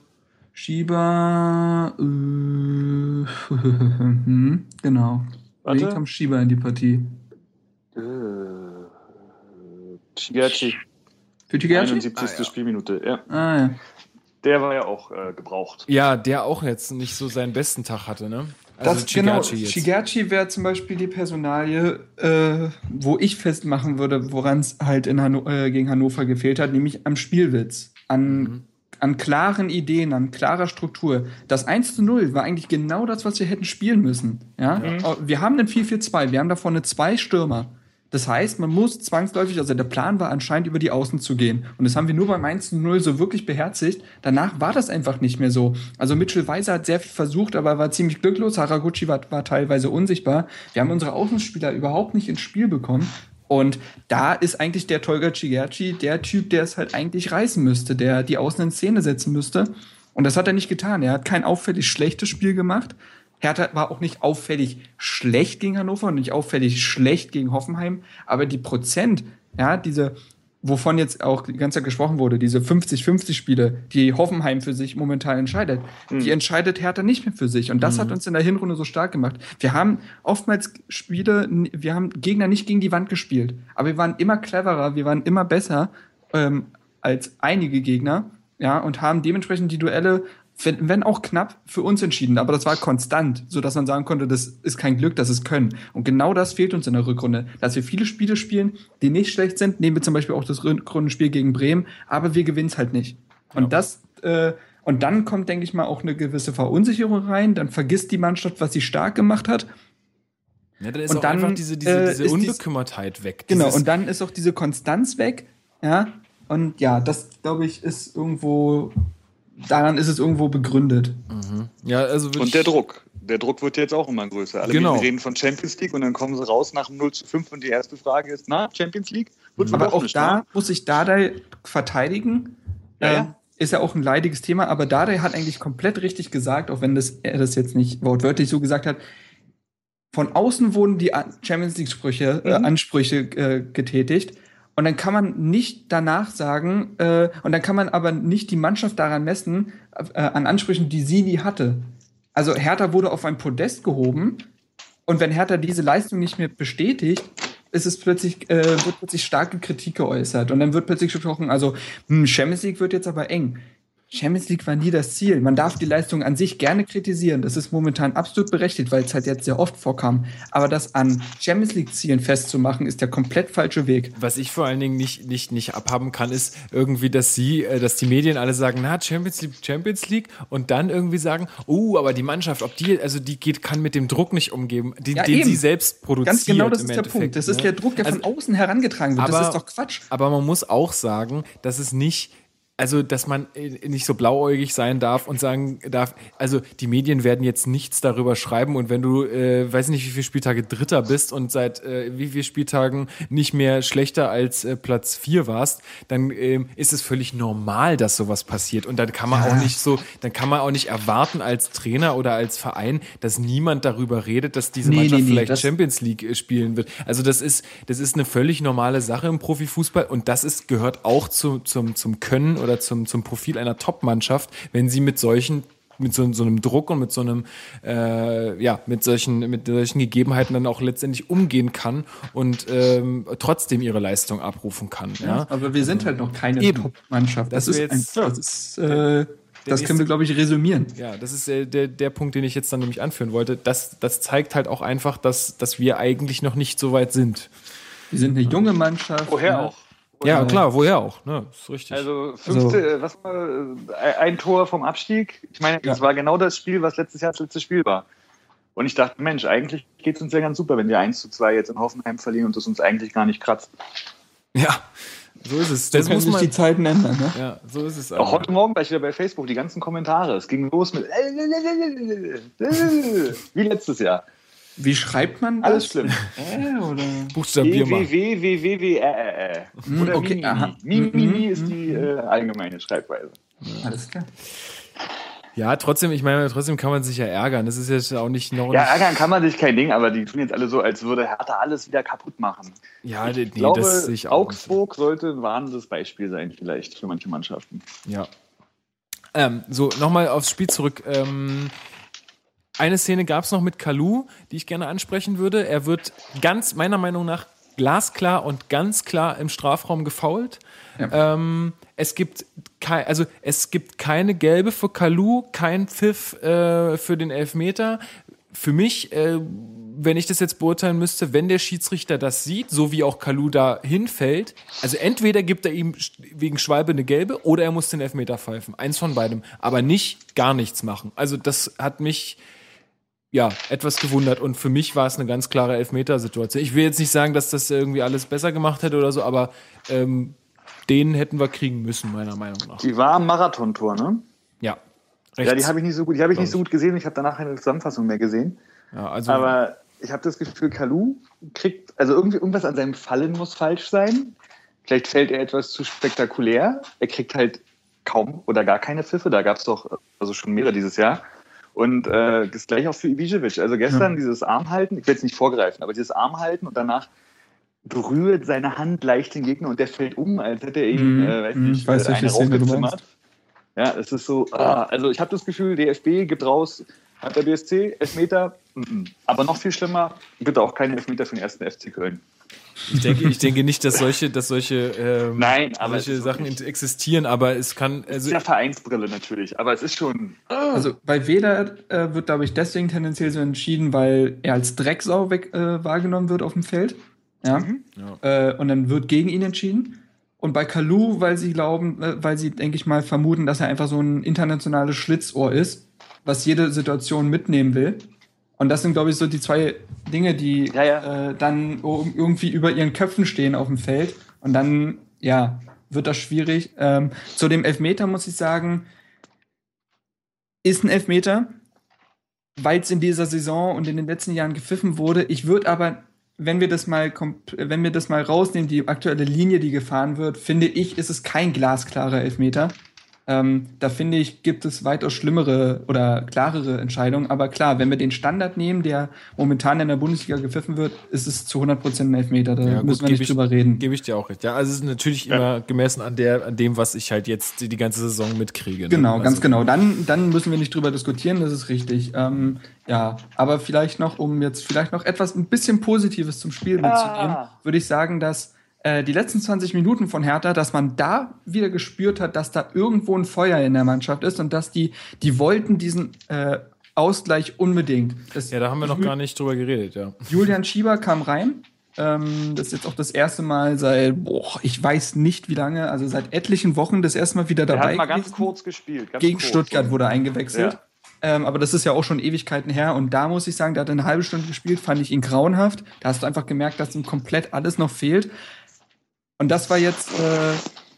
Schieber, äh, hm, genau. Warte. Wen kam Schieber in die Partie? Äh, Chigachi, Für die Gertschi? 71. Spielminute. Ja. Ah, ja. Der war ja auch äh, gebraucht. ja, der auch jetzt nicht so seinen besten Tag hatte, ne? Das, genau, Chigachi jetzt. Shigerchi wäre zum Beispiel die Personalie, äh, wo ich festmachen würde, woran es halt in Hanno äh, gegen Hannover gefehlt hat, nämlich am Spielwitz, an, Mhm. an klaren Ideen, an klarer Struktur. Das 1 zu 0 war eigentlich genau das, was wir hätten spielen müssen. Ja? Oh, Wir haben einen 4-4-2, wir haben da vorne zwei Stürmer. Das heißt, man muss zwangsläufig, also der Plan war anscheinend über die Außen zu gehen. Und das haben wir nur beim 1 zu 0 so wirklich beherzigt. Danach war das einfach nicht mehr so. Also Mitchell Weiser hat sehr viel versucht, aber war ziemlich glücklos. Haraguchi war, war teilweise unsichtbar. Wir haben unsere Außenspieler überhaupt nicht ins Spiel bekommen. Und da ist eigentlich der Tolga Chigerci der Typ, der es halt eigentlich reißen müsste, der die Außen in Szene setzen müsste. Und das hat er nicht getan. Er hat kein auffällig schlechtes Spiel gemacht. Hertha war auch nicht auffällig schlecht gegen Hannover und nicht auffällig schlecht gegen Hoffenheim, aber die Prozent, ja, diese, wovon jetzt auch die ganze Zeit gesprochen wurde, diese 50-50 Spiele, die Hoffenheim für sich momentan entscheidet, die entscheidet Hertha nicht mehr für sich. Und das hat uns in der Hinrunde so stark gemacht. Wir haben oftmals Spiele, wir haben Gegner nicht gegen die Wand gespielt, aber wir waren immer cleverer, wir waren immer besser ähm, als einige Gegner, ja, und haben dementsprechend die Duelle wenn, wenn auch knapp, für uns entschieden. Aber das war konstant, so dass man sagen konnte, das ist kein Glück, das ist Können. Und genau das fehlt uns in der Rückrunde, dass wir viele Spiele spielen, die nicht schlecht sind. Nehmen wir zum Beispiel auch das Rückrundenspiel gegen Bremen, aber wir gewinnen es halt nicht. Und das, äh, und dann kommt, denke ich mal, auch eine gewisse Verunsicherung rein. Dann vergisst die Mannschaft, was sie stark gemacht hat. Ja, dann ist Und auch dann, einfach diese, diese, äh, diese ist dies- Unbekümmertheit weg. Genau, und dann ist auch diese Konstanz weg. Ja, und ja, das, glaube ich, ist irgendwo, daran ist es irgendwo begründet. ja, also Und der Druck. Der Druck wird jetzt auch immer größer. Alle Genau. reden von Champions League und dann kommen sie raus nach dem 0 zu 5 und die erste Frage ist, na, Champions League? Wird wohl Aber auch nicht, da ne? muss sich Dardai verteidigen. Ja, ja. Ähm, Ist ja auch ein leidiges Thema, aber Dardai hat eigentlich komplett richtig gesagt, auch wenn das, er das jetzt nicht wortwörtlich so gesagt hat. Von außen wurden die Champions League-Sprüche, äh, Mhm. Ansprüche äh, getätigt. Und dann kann man nicht danach sagen, äh, und dann kann man aber nicht die Mannschaft daran messen, äh, an Ansprüchen, die sie nie hatte. Also Hertha wurde auf ein Podest gehoben, und wenn Hertha diese Leistung nicht mehr bestätigt, ist es plötzlich, äh, wird plötzlich starke Kritik geäußert. Und dann wird plötzlich gesprochen, also, hm, Champions League wird jetzt aber eng. Champions League war nie das Ziel. Man darf die Leistung an sich gerne kritisieren. Das ist momentan absolut berechtigt, weil es halt jetzt sehr oft vorkam. Aber das an Champions League-Zielen festzumachen, ist der komplett falsche Weg. Was ich vor allen Dingen nicht, nicht, nicht abhaben kann, ist irgendwie, dass sie, äh, dass die Medien alle sagen, na, Champions League, Champions League und dann irgendwie sagen, oh, aber die Mannschaft, ob die, also die geht, kann mit dem Druck nicht umgehen, den, Ja, den sie selbst produziert. Ganz genau, das ist der Endeffekt, Punkt. Das ist ne? der Druck, der Also- von außen herangetragen wird. das Aber- ist doch Quatsch. Aber man muss auch sagen, dass es nicht, also dass man äh, nicht so blauäugig sein darf und sagen darf, also die Medien werden jetzt nichts darüber schreiben und wenn du, äh, weiß nicht, wie viele Spieltage Dritter bist und seit äh, wie vielen Spieltagen nicht mehr schlechter als äh, Platz vier warst, dann ähm, ist es völlig normal, dass sowas passiert und dann kann man auch nicht so, dann kann man auch nicht erwarten als Trainer oder als Verein, dass niemand darüber redet, dass diese Nee, Mannschaft nee, nee, vielleicht Champions League äh, spielen wird. Also das ist, das ist eine völlig normale Sache im Profifußball und das ist, gehört auch zu, zum, zum Können oder zum, zum Profil einer Top-Mannschaft, wenn sie mit solchen mit so, so einem Druck und mit so einem äh, ja mit solchen mit solchen Gegebenheiten dann auch letztendlich umgehen kann und ähm, trotzdem ihre Leistung abrufen kann ja, Aber wir sind halt noch keine Eben. Top-Mannschaft. Das, Das ist, wär ein, jetzt- das, ist äh, das nächste- können wir, glaube ich, resümieren. Ja, das ist äh, der, der Punkt, den ich jetzt dann nämlich anführen wollte. Das, das zeigt halt auch einfach, dass, dass wir eigentlich noch nicht so weit sind. Wir sind eine junge Mannschaft. Woher Ja. auch? Ja, klar, woher auch, ne? Ist richtig. Also fünfte, äh, was war, äh, ein Tor vom Abstieg. Ich meine, das Ja. war genau das Spiel, was letztes Jahr das letzte Spiel war. Und ich dachte, Mensch, eigentlich geht es uns ja ganz super, wenn wir 1 zu 2 jetzt in Hoffenheim verlieren und das uns eigentlich gar nicht kratzt. ja, so ist es. So Das können muss sich man. die Zeiten ändern. Ne? Ja, so ist es. Auch heute Morgen gleich wieder bei Facebook die ganzen Kommentare. Es ging los mit wie letztes Jahr. Wie schreibt man das? Alles schlimm. Äh, oder? Buchstabier mal. www Oder okay, Mimi. Mimi Mhm, ist die äh, allgemeine Schreibweise. Alles klar. Ja, trotzdem, ich meine, trotzdem kann man sich ja ärgern. Das ist jetzt auch nicht noch. Ja, ärgern kann man sich kein Ding, aber die tun jetzt alle so, als würde Hertha alles wieder kaputt machen. ja nee, ich glaube, das sehe ich auch. Augsburg sollte ein warnendes Beispiel sein, vielleicht für manche Mannschaften. Ja. Ähm, so, nochmal aufs Spiel zurück. Ähm, eine Szene gab es noch mit Kalu, die ich gerne ansprechen würde. Er wird ganz, meiner Meinung nach, glasklar und ganz klar im Strafraum gefoult. Ähm, es gibt also es gibt keine gelbe für Kalu, kein Pfiff äh, für den Elfmeter. Für mich, äh, wenn ich das jetzt beurteilen müsste, wenn der Schiedsrichter das sieht, so wie auch Kalu da hinfällt, also entweder gibt er ihm wegen Schwalbe eine gelbe oder er muss den Elfmeter pfeifen. Eins von beidem. Aber nicht gar nichts machen. Also das hat mich ja, etwas gewundert und für mich war es eine ganz klare Elfmetersituation. Ich will jetzt nicht sagen, dass das irgendwie alles besser gemacht hätte oder so, aber ähm, den hätten wir kriegen müssen, meiner Meinung nach. Die war am Marathontor, ne? Ja. Ja, die habe ich nicht so gut, die habe ich nicht so gut gesehen. Ich habe danach keine Zusammenfassung mehr gesehen. ja, also, Aber ich habe das Gefühl, Kalu kriegt, also irgendwie irgendwas an seinem Fallen muss falsch sein. Vielleicht fällt er etwas zu spektakulär. Er kriegt halt kaum oder gar keine Pfiffe. Da gab es doch also schon mehrere dieses Jahr. Und äh, das gleiche auch für Ibišević. Also gestern dieses Armhalten, ich will jetzt nicht vorgreifen, aber dieses Armhalten und danach berührt seine Hand leicht den Gegner und der fällt um, als hätte er ihm, Mhm. äh, weiß Mhm, nicht, ich weiß, äh, eine raufgezimmert. Ja, es ist so, ah, also ich habe das Gefühl, DFB gibt raus, hat der BSC Elfmeter, mhm. aber noch viel schlimmer, bitte auch keine Elfmeter für den ersten FC Köln. Ich, denke, ich denke nicht, dass solche, dass solche, ähm, Nein, aber es solche ist Sachen wirklich- existieren, aber es kann, also ist ja Vereinsbrille natürlich, aber es ist schon, Also bei Weder äh, wird, glaube ich, deswegen tendenziell so entschieden, weil er als Drecksau weg, äh, wahrgenommen wird auf dem Feld. Ja. Äh, und dann wird gegen ihn entschieden. Und bei Kalu, weil sie glauben, äh, weil sie, denke ich mal, vermuten, dass er einfach so ein internationales Schlitzohr ist, was jede Situation mitnehmen will. Und das sind, glaube ich, so die zwei Dinge, die Ja, ja. Äh, dann irgendwie über ihren Köpfen stehen auf dem Feld. Und dann, ja, wird das schwierig. Ähm, zu dem Elfmeter muss ich sagen, ist ein Elfmeter, weil es in dieser Saison und in den letzten Jahren gepfiffen wurde. Ich würde aber, wenn wir das mal wenn wir das mal rausnehmen, die aktuelle Linie, die gefahren wird, finde ich, ist es kein glasklarer Elfmeter. Ähm, da finde ich, gibt es weitaus schlimmere oder klarere Entscheidungen. Aber klar, wenn wir den Standard nehmen, der momentan in der Bundesliga gepfiffen wird, ist es zu 100% ein Elfmeter. Da Ja, gut, müssen wir nicht ich- drüber reden. gebe ich dir auch recht. Ja, also es ist natürlich immer gemessen an der, an dem, was ich halt jetzt die, die ganze Saison mitkriege. ne? Genau, also, ganz genau. Dann, dann müssen wir nicht drüber diskutieren, das ist richtig. Ähm, ja, aber vielleicht noch, um jetzt vielleicht noch etwas ein bisschen Positives zum Spiel mitzunehmen, würde ich sagen, dass die letzten 20 Minuten von Hertha, dass man da wieder gespürt hat, dass da irgendwo ein Feuer in der Mannschaft ist und dass die, die wollten diesen äh, Ausgleich unbedingt. Das, Ja, da haben wir noch gar nicht drüber geredet, ja. Julian Schieber kam rein. Ähm, das ist jetzt auch das erste Mal seit, boah, ich weiß nicht wie lange, also seit etlichen Wochen das erste Mal wieder er dabei. hat mal ganz gewesen. kurz gespielt. Ganz Gegen kurz. Stuttgart wurde er eingewechselt. Ja. Ähm, aber das ist ja auch schon Ewigkeiten her. Und da muss ich sagen, der hat eine halbe Stunde gespielt, fand ich ihn grauenhaft. Da hast du einfach gemerkt, dass ihm komplett alles noch fehlt. Und das war jetzt äh,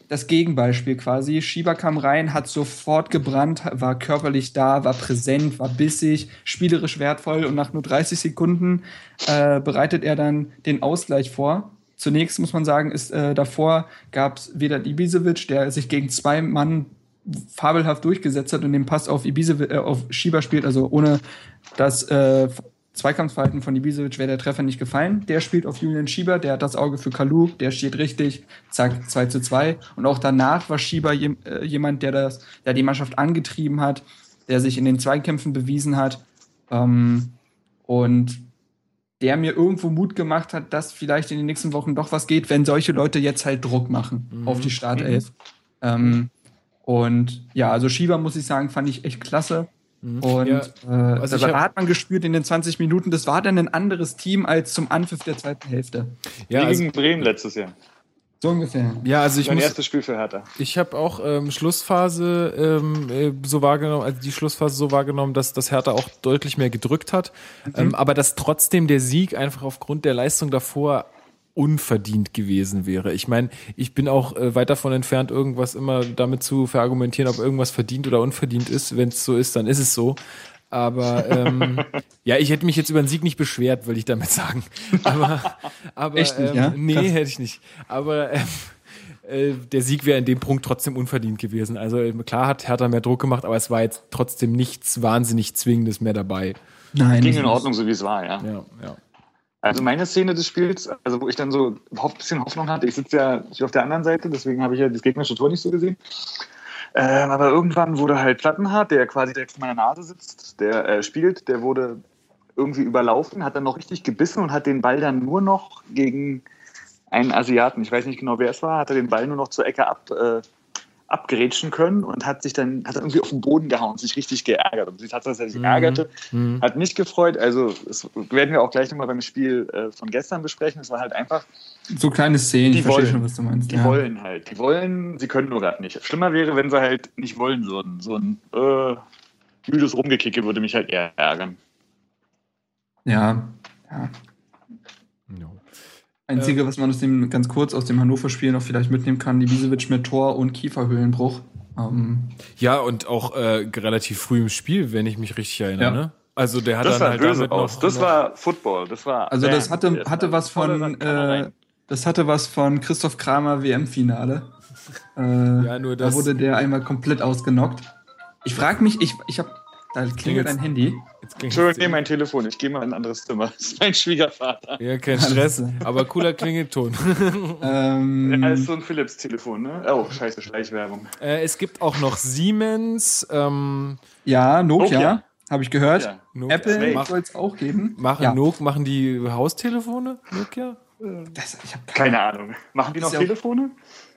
das Gegenbeispiel quasi. Schieber kam rein, hat sofort gebrannt, war körperlich da, war präsent, war bissig, spielerisch wertvoll und nach nur 30 Sekunden äh, bereitet er dann den Ausgleich vor. Zunächst muss man sagen, ist äh, davor gab es Vedat Ibisevic, der sich gegen zwei Mann fabelhaft durchgesetzt hat und den Pass auf Ibisevic, äh, auf Schieber spielt, also ohne das äh, Zweikampfverhalten von Ibisevic wäre der Treffer nicht gefallen. Der spielt auf Julian Schieber, der hat das Auge für Kalu, der steht richtig, zack, 2 zu 2. Und auch danach war Schieber äh, jemand, der das, der die Mannschaft angetrieben hat, der sich in den Zweikämpfen bewiesen hat. Ähm, und der mir irgendwo Mut gemacht hat, dass vielleicht in den nächsten Wochen doch was geht, wenn solche Leute jetzt halt Druck machen auf die Startelf. Ähm, und ja, also Schieber muss ich sagen, fand ich echt klasse. Und Ja, äh, also ich da hab- hat man gespürt in den 20 Minuten, das war dann ein anderes Team als zum Anpfiff der zweiten Hälfte. Ja, Wie also, gegen Bremen letztes Jahr. So ungefähr. ja, also ich Mein muss, erstes Spiel für Hertha. Ich habe auch ähm, Schlussphase ähm, äh, so wahrgenommen, also die Schlussphase so wahrgenommen, dass das Hertha auch deutlich mehr gedrückt hat, ähm, aber dass trotzdem der Sieg einfach aufgrund der Leistung davor unverdient gewesen wäre. Ich meine, ich bin auch äh, weit davon entfernt, irgendwas immer damit zu verargumentieren, ob irgendwas verdient oder unverdient ist. Wenn es so ist, dann ist es so. Aber ähm, ja, ich hätte mich jetzt über den Sieg nicht beschwert, will ich damit sagen. Aber, aber Echt nicht, ähm, ja? nee, Krass. hätte ich nicht. Aber ähm, äh, der Sieg wäre in dem Punkt trotzdem unverdient gewesen. Also äh, klar hat Hertha mehr Druck gemacht, aber es war jetzt trotzdem nichts wahnsinnig Zwingendes mehr dabei. Nein. Ging in Ordnung, so wie es war, ja. Ja, ja. Also meine Szene des Spiels, also wo ich dann so ein bisschen Hoffnung hatte, ich sitze ja ich auf der anderen Seite, deswegen habe ich ja das gegnerische Tor nicht so gesehen. Ähm, aber irgendwann wurde halt Plattenhardt, der quasi direkt vor meiner Nase sitzt, der äh, spielt, der wurde irgendwie überlaufen, hat dann noch richtig gebissen und hat den Ball dann nur noch gegen einen Asiaten, ich weiß nicht genau wer es war, hat er den Ball nur noch zur Ecke ab, äh, abgerätschen können und hat sich dann hat irgendwie auf den Boden gehauen, sich richtig geärgert. Und dass er sich ärgerte, hat mich gefreut. Also das werden wir auch gleich nochmal beim Spiel äh, von gestern besprechen. Es war halt einfach, So kleine Szenen, Die ich wollen. schon, was du meinst. die ja. wollen halt. Die wollen, sie können nur gerade nicht. Schlimmer wäre, wenn sie halt nicht wollen würden. So ein äh, müdes Rumgekicke würde mich halt eher ärgern. Ja. Ja. Einzige, was man aus dem, ganz kurz aus dem Hannover-Spiel noch vielleicht mitnehmen kann, Ibisevic mit Tor und Kieferhöhlenbruch. Ähm, Ja, und auch äh, relativ früh im Spiel, wenn ich mich richtig erinnere. Ja. Ne? Also der hat Das dann halt böse damit aus. noch, Das noch war Football. Das war. also das Bam. hatte, Das hatte was von äh, das hatte was von Christoph Kramer WM-Finale. Äh, Ja, nur da das- wurde der einmal komplett ausgenockt. Ich frage mich, ich, ich habe da klingelt ein Handy. Entschuldigung, nehme mein Telefon. Ich gehe mal in ein anderes Zimmer. Das ist mein Schwiegervater. Ja, kein Stress, aber cooler Klingelton. Ähm, Ja, ist so ein Philips-Telefon, ne? Oh, scheiße, Schleichwerbung. äh, es gibt auch noch Siemens, ähm, ja, Nokia, Nokia. habe ich gehört. Nokia. Apple soll es auch geben. machen, ja, Nok machen die Haustelefone, Nokia? Das, ich habe Keine Ahnung. Machen die noch ja- Telefone?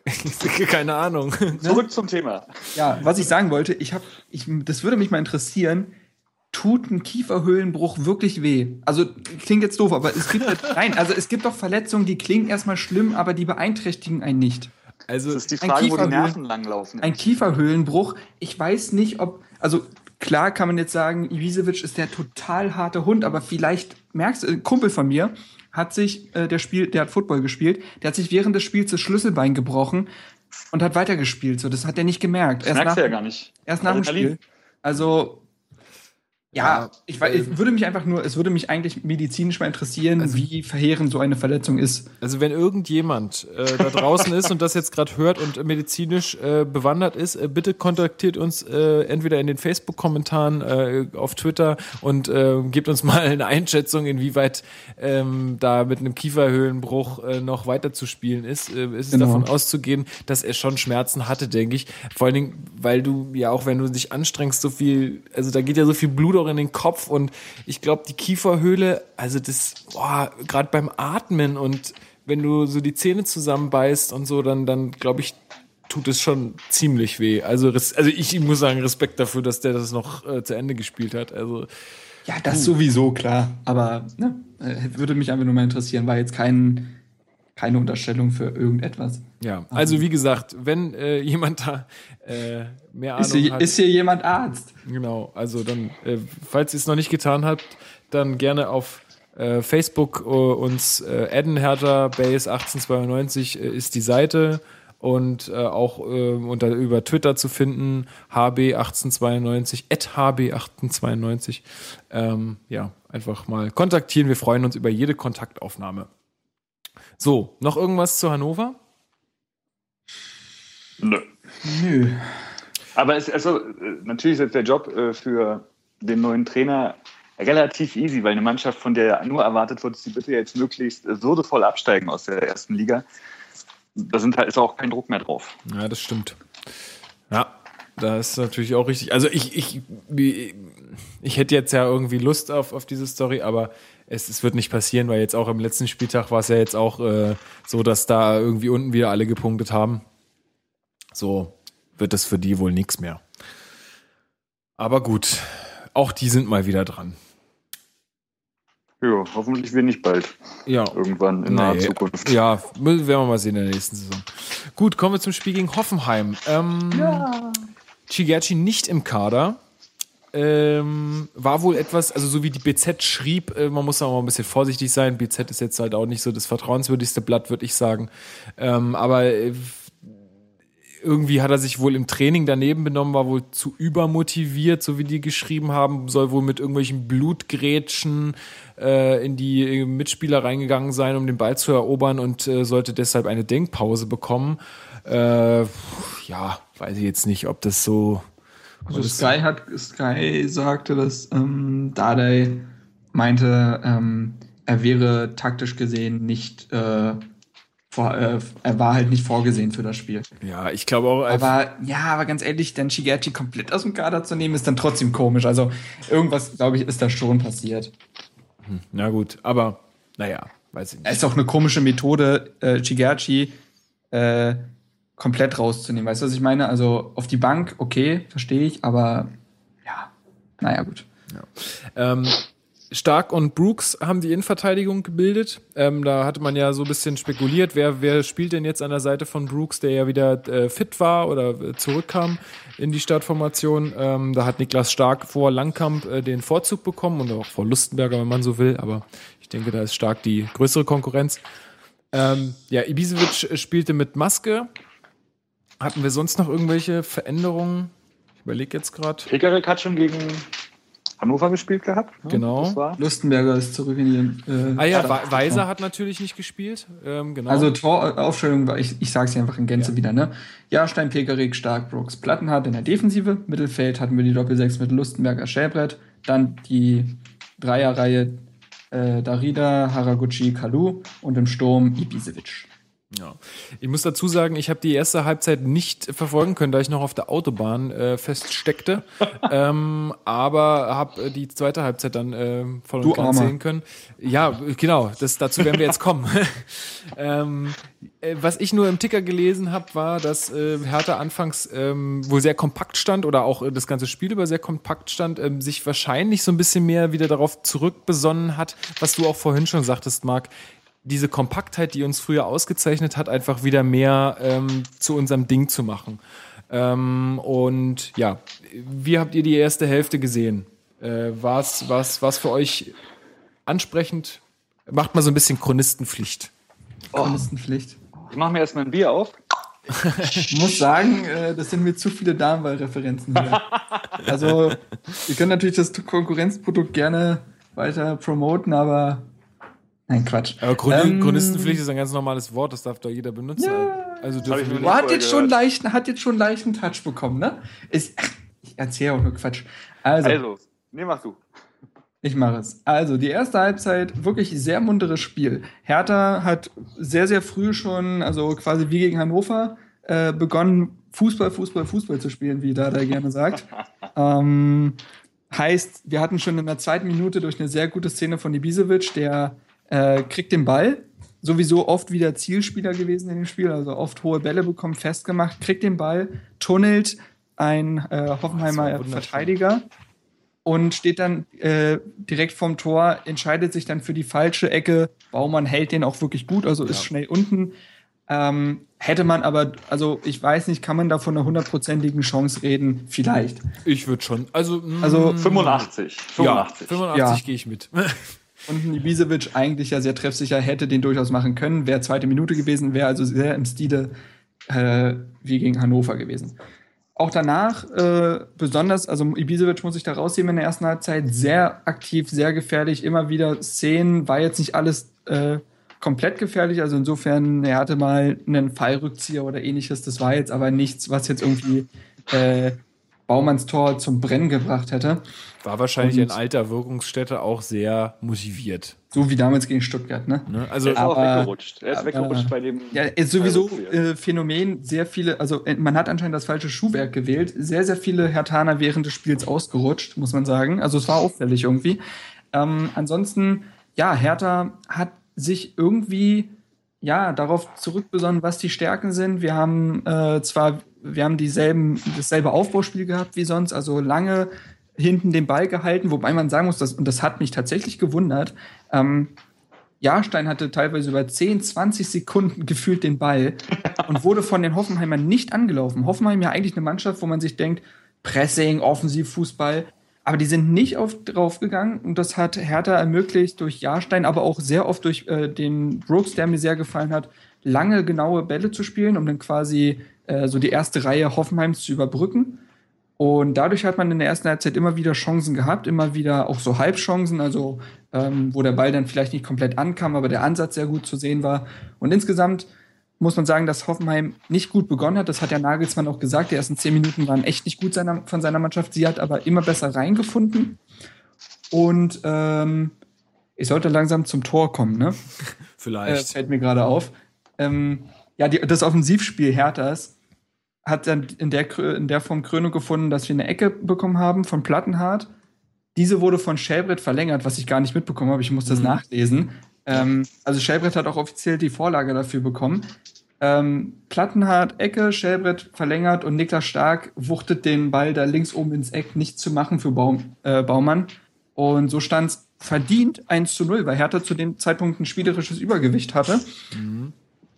Keine Ahnung. Zurück zum Thema. Ja, was ich sagen wollte, ich habe, ich, das würde mich mal interessieren. Tut ein Kieferhöhlenbruch wirklich weh? Also klingt jetzt doof, aber es gibt nein, also es gibt doch Verletzungen, die klingen erstmal schlimm, aber die beeinträchtigen einen nicht. Also Das ist die Ein Frage, wo die Nerven langlaufen. Ein Kieferhöhlenbruch, ich weiß nicht, ob, also klar kann man jetzt sagen, Ibisevic ist der total harte Hund, aber vielleicht merkst du, ein Kumpel von mir hat sich, äh, der spielt, der hat Football gespielt, der hat sich während des Spiels das Schlüsselbein gebrochen und hat weitergespielt. So, das hat er nicht gemerkt. Das merkst du ja gar nicht. Erst nach dem Adrenalin. Spiel. Also, ja, Ja, ich weiß, es würde mich einfach nur, es würde mich eigentlich medizinisch mal interessieren, wie verheerend so eine Verletzung ist. Also wenn irgendjemand äh, da draußen ist und das jetzt gerade hört und medizinisch äh, bewandert ist, äh, bitte kontaktiert uns äh, entweder in den Facebook-Kommentaren, äh, auf Twitter und äh, gebt uns mal eine Einschätzung, inwieweit ähm, da mit einem Kieferhöhlenbruch noch weiter zu spielen ist. Ist es Genau. davon auszugehen, dass er schon Schmerzen hatte, denke ich. Vor allen Dingen, weil du ja auch, wenn du dich anstrengst, so viel, also da geht ja so viel Blut auch in den Kopf und ich glaube, die Kieferhöhle, also das, boah, gerade beim Atmen und wenn du so die Zähne zusammenbeißt und so, dann, dann glaube ich, tut es schon ziemlich weh. Also, also ich muss sagen, Respekt dafür, dass der das noch äh, zu Ende gespielt hat. Also, Ja, das sowieso, klar. Aber ne, äh, würde mich einfach nur mal interessieren, war jetzt kein, keine Unterstellung für irgendetwas. ja. Also, wie gesagt, wenn äh, jemand da äh, mehr Ahnung Ist hier, hat. ist hier jemand Arzt? Genau, also dann, äh, falls ihr es noch nicht getan habt, dann gerne auf äh, Facebook äh, uns äh, adden, Hertha Base 1892 äh, ist die Seite und äh, auch äh, unter, über Twitter zu finden, HB1892, at HB1892. Ähm, ja, einfach mal kontaktieren. Wir freuen uns über jede Kontaktaufnahme. So, noch irgendwas zu Hannover? Nö. Nö. Aber es, also, äh, natürlich ist jetzt der Job äh, für den neuen Trainer relativ easy, weil eine Mannschaft, von der nur erwartet wird, sie bitte jetzt möglichst äh, würdevoll absteigen aus der ersten Liga, da sind halt, ist auch kein Druck mehr drauf. Ja, das stimmt. Ja, da ist natürlich auch richtig. Also ich, ich, ich hätte jetzt ja irgendwie Lust auf, auf diese Story, aber es, es wird nicht passieren, weil jetzt auch im letzten Spieltag war es ja jetzt auch äh, so, dass da irgendwie unten wieder alle gepunktet haben. So wird es für die wohl nichts mehr. Aber gut, auch die sind mal wieder dran. Ja, hoffentlich wir nicht bald. Ja. Irgendwann in naher Nee. Zukunft. Ja, werden wir mal sehen in der nächsten Saison. Gut, kommen wir zum Spiel gegen Hoffenheim. Ähm, ja. Chigachi nicht im Kader. Ähm, war wohl etwas, also so wie die BZ schrieb, äh, man muss da auch mal ein bisschen vorsichtig sein. BZ ist jetzt halt auch nicht so das vertrauenswürdigste Blatt, würde ich sagen. Ähm, aber äh, irgendwie hat er sich wohl im Training daneben benommen, war wohl zu übermotiviert, so wie die geschrieben haben, soll wohl mit irgendwelchen Blutgrätschen äh, in die äh, Mitspieler reingegangen sein, um den Ball zu erobern und äh, sollte deshalb eine Denkpause bekommen. Äh, ja, weiß ich jetzt nicht, ob das so. Also Sky hat Sky sagte, dass ähm, Dardai meinte, ähm, er wäre taktisch gesehen nicht äh, vor, äh, er war halt nicht vorgesehen für das Spiel. Ja, ich glaube auch. Aber ja, aber ganz ehrlich, dann Shigechi komplett aus dem Kader zu nehmen, ist dann trotzdem komisch. Also irgendwas, glaube ich, ist da schon passiert. Na gut, aber naja, weiß ich Es nicht. ist auch eine komische Methode, äh, Shigechi äh, komplett rauszunehmen. Weißt du, was ich meine? Also auf die Bank, okay, verstehe ich, aber ja, naja, gut. Ähm, Stark und Brooks haben die Innenverteidigung gebildet. Ähm, da hatte man ja so ein bisschen spekuliert, wer, wer spielt denn jetzt an der Seite von Brooks, der ja wieder äh, fit war oder äh, zurückkam in die Startformation. Ähm, da hat Niklas Stark vor Langkamp äh, den Vorzug bekommen und auch vor Lustenberger, wenn man so will. Aber ich denke, da ist Stark die größere Konkurrenz. Ähm, ja, Ibisevic spielte mit Maske. Hatten wir sonst noch irgendwelche Veränderungen? Ich überlege jetzt gerade. Pekarek hat schon gegen Hannover gespielt gehabt. ne? Genau. Lustenberger ist zurück in die. Äh, Ah ja. We- Weiser hat natürlich nicht gespielt. Ähm, genau. Also Toraufstellung war, ich, ich sag's hier einfach in Gänze wieder, ne? Jahrstein, Pekerik, Stark, Brooks, Plattenhardt in der Defensive. Mittelfeld hatten wir die Doppel-6 mit Lustenberger, Schäbrett. Dann die Dreierreihe äh, Darida, Haraguchi, Kalu und im Sturm Ibisevic. Ja. Ich muss dazu sagen, ich habe die erste Halbzeit nicht verfolgen können, da ich noch auf der Autobahn äh, feststeckte. ähm, aber habe äh, die zweite Halbzeit dann äh, voll und ganz sehen können. Ja, genau, das, dazu werden wir jetzt kommen. ähm, äh, was ich nur im Ticker gelesen habe, war, dass äh, Hertha anfangs ähm, wohl sehr kompakt stand oder auch äh, das ganze Spiel über sehr kompakt stand, ähm, sich wahrscheinlich so ein bisschen mehr wieder darauf zurückbesonnen hat, was du auch vorhin schon sagtest, Marc, diese Kompaktheit, die uns früher ausgezeichnet hat, einfach wieder mehr ähm, zu unserem Ding zu machen. Ähm, und ja, wie habt ihr die erste Hälfte gesehen? Äh, war es war's für euch ansprechend? Macht mal so ein bisschen Chronistenpflicht. Chronistenpflicht. Ich mache mir erstmal ein Bier auf. Ich muss sagen, äh, das sind mir zu viele Damenwahlreferenzen hier. Also, wir können natürlich das Konkurrenzprodukt gerne weiter promoten, aber nein, Quatsch. Aber Chron Ähm, Chronistenpflicht ist ein ganz normales Wort, das darf doch jeder benutzen. Also hab dürfen ich wir. Hat jetzt, schon gehört. leicht, hat jetzt schon leichten Touch bekommen, ne? Ist, ach, ich erzähle auch nur Quatsch. Also, Also, nee, mach du. ich mache es. Also, die erste Halbzeit, wirklich sehr munteres Spiel. Hertha hat sehr, sehr früh schon, also quasi wie gegen Hannover, äh, begonnen, Fußball, Fußball, Fußball zu spielen, wie Dada gerne sagt. ähm, heißt, wir hatten schon in der zweiten Minute durch eine sehr gute Szene von Ibisevic, der äh, kriegt den Ball, sowieso oft wieder Zielspieler gewesen in dem Spiel, also oft hohe Bälle bekommen, festgemacht, kriegt den Ball, tunnelt ein äh, Hoffenheimer wunderschön. Verteidiger und steht dann äh, direkt vorm Tor, entscheidet sich dann für die falsche Ecke. Baumann hält den auch wirklich gut, also ist Ja. schnell unten. Ähm, hätte man aber, also ich weiß nicht, kann man da von einer hundertprozentigen Chance reden? Vielleicht. Ich würde schon. Also, mm, Also 85. ja, 85. 85 Ja. gehe ich mit. Und Ibisevic eigentlich ja sehr treffsicher hätte den durchaus machen können. Wäre zweite Minute gewesen, wäre also sehr im Stile äh, wie gegen Hannover gewesen. Auch danach, äh, besonders, also Ibisevic muss ich da rausnehmen in der ersten Halbzeit, sehr aktiv, sehr gefährlich, immer wieder Szenen, war jetzt nicht alles äh, komplett gefährlich, also insofern, er hatte mal einen Fallrückzieher oder ähnliches, das war jetzt aber nichts, was jetzt irgendwie äh, Baumanns Tor zum Brennen gebracht hätte. War wahrscheinlich Und- in alter Wirkungsstätte auch sehr motiviert. So wie damals gegen Stuttgart, ne? Ne? Er Also, ist auch Aber- weggerutscht. Er ist weggerutscht bei dem. Ja, ist sowieso äh, Phänomen, sehr viele, also äh, man hat anscheinend das falsche Schuhwerk gewählt. Sehr, sehr viele Hertaner während des Spiels ausgerutscht, muss man sagen. Also es war auffällig irgendwie. Ähm, ansonsten, ja, Hertha hat sich irgendwie ja darauf zurückbesonnen, was die Stärken sind. Wir haben äh, zwar, wir haben dieselben, dasselbe Aufbauspiel gehabt wie sonst, also lange hinten den Ball gehalten, wobei man sagen muss, dass, und das hat mich tatsächlich gewundert, ähm, Jahrstein hatte teilweise über 10, 20 Sekunden gefühlt den Ball und wurde von den Hoffenheimern nicht angelaufen. Hoffenheim ja eigentlich eine Mannschaft, wo man sich denkt, Pressing, Offensivfußball, aber die sind nicht auf, draufgegangen und das hat Hertha ermöglicht durch Jahrstein, aber auch sehr oft durch äh, den Brooks, der mir sehr gefallen hat, lange genaue Bälle zu spielen, um dann quasi äh, so die erste Reihe Hoffenheims zu überbrücken. Und dadurch hat man in der ersten Halbzeit immer wieder Chancen gehabt, immer wieder auch so Halbchancen, also ähm, wo der Ball dann vielleicht nicht komplett ankam, aber der Ansatz sehr gut zu sehen war. Und insgesamt muss man sagen, dass Hoffenheim nicht gut begonnen hat. Das hat der Nagelsmann auch gesagt. Die ersten zehn Minuten waren echt nicht gut seiner, von seiner Mannschaft. Sie hat aber immer besser reingefunden. Und ähm, ich sollte langsam zum Tor kommen, ne? Äh, Vielleicht. fällt mir gerade auf. Ähm, ja, die, das Offensivspiel Herthas hat dann in der, in der Form Krönung gefunden, dass wir eine Ecke bekommen haben von Plattenhardt. Diese wurde von Schellbrett verlängert, was ich gar nicht mitbekommen habe. Ich muss das Mhm. nachlesen. Ähm, also Schellbrett hat auch offiziell die Vorlage dafür bekommen. Ähm, Plattenhardt, Ecke, Schellbrett verlängert und Niklas Stark wuchtet den Ball da links oben ins Eck nicht zu machen für Baum, äh, Baumann. Und so stand es verdient 1 zu 0, weil Hertha zu dem Zeitpunkt ein spielerisches Übergewicht hatte.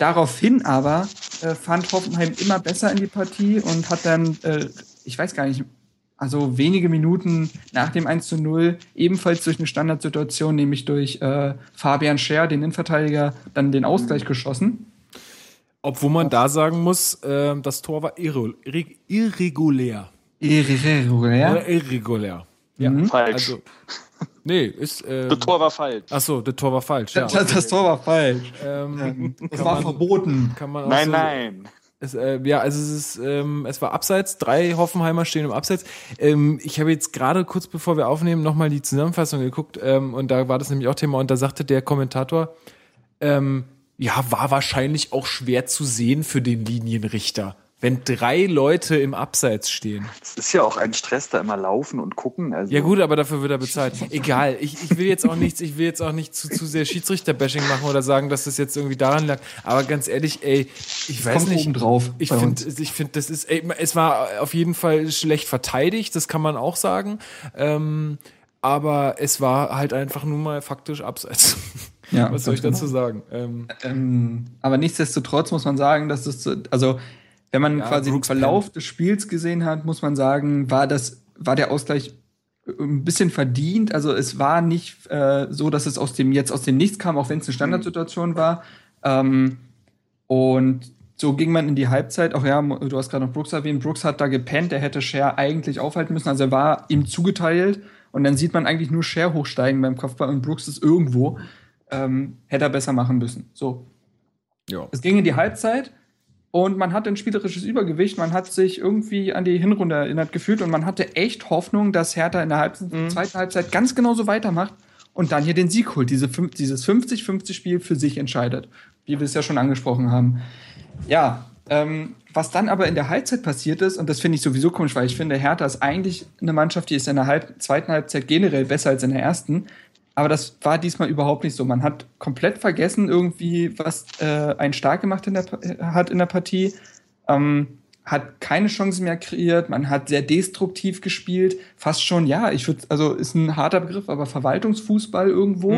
Daraufhin aber äh, fand Hoffenheim immer besser in die Partie und hat dann, äh, ich weiß gar nicht, also wenige Minuten nach dem 1 zu 0 ebenfalls durch eine Standardsituation, nämlich durch äh, Fabian Scher, den Innenverteidiger, dann den Ausgleich geschossen. Obwohl man da sagen muss, äh, das Tor war irre, irre, irregulär. Irregulär. Oder irregulär. Ja. Mhm. Falsch. Also, nee, ist. Äh, Das Tor war falsch. Achso, das Tor war falsch. Ja. Das, das Tor war falsch. Ähm, Das kann war man- verboten. Kann man auch Nein, so, nein. Es, äh, ja, also es ist, ähm, es war abseits. Drei Hoffenheimer stehen im Abseits. Ähm, ich habe jetzt gerade kurz bevor wir aufnehmen nochmal die Zusammenfassung geguckt ähm, und da war das nämlich auch Thema und da sagte der Kommentator, ähm, ja, war wahrscheinlich auch schwer zu sehen für den Linienrichter, wenn drei Leute im Abseits stehen. Es ist ja auch ein Stress, da immer laufen und gucken. Also Ja gut, aber dafür wird er bezahlt. Egal, ich, ich will jetzt auch nichts, ich will jetzt auch nicht zu, zu sehr Schiedsrichter-Bashing machen oder sagen, dass das jetzt irgendwie daran lag. Aber ganz ehrlich, ey, ich weiß Kommt nicht. drauf Ich finde, ich finde, das ist, ey, es war auf jeden Fall schlecht verteidigt, das kann man auch sagen. Ähm, aber es war halt einfach nur mal faktisch abseits. Ja, Was soll ich dazu sagen? Ähm, Ähm, aber nichtsdestotrotz muss man sagen, dass das, so- also wenn man Ja, quasi den Brooks Verlauf des Spiels gesehen hat, muss man sagen, war das, war der Ausgleich ein bisschen verdient. Also es war nicht äh, so, dass es aus dem jetzt aus dem Nichts kam, auch wenn es eine Standardsituation war. Ähm, und so ging man in die Halbzeit. Auch ja, du hast gerade noch Brooks erwähnt. Brooks hat da gepennt. Der hätte Scher eigentlich aufhalten müssen. Also er war ihm zugeteilt. Und dann sieht man eigentlich nur Scher hochsteigen beim Kopfball und Brooks ist irgendwo. Ähm, hätte er besser machen müssen. So, ja. es ging in die Halbzeit und man hatte ein spielerisches Übergewicht. Man hat sich irgendwie an die Hinrunde erinnert gefühlt und man hatte echt Hoffnung, dass Hertha in der Halb zweiten Halbzeit ganz genauso weitermacht und dann hier den Sieg holt. Diese, dieses 50-50-Spiel für sich entscheidet, wie wir es ja schon angesprochen haben. Ja, ähm, was dann aber in der Halbzeit passiert ist, und das finde ich sowieso komisch, weil ich finde, Hertha ist eigentlich eine Mannschaft, die ist in der Halb zweiten Halbzeit generell besser als in der ersten. Aber das war diesmal überhaupt nicht so. Man hat komplett vergessen, irgendwie, was äh, ein Stark gemacht in der, äh, hat in der Partie. Ähm, hat keine Chance mehr kreiert, man hat sehr destruktiv gespielt, fast schon, ja, ich würde, also ist ein harter Begriff, aber Verwaltungsfußball irgendwo.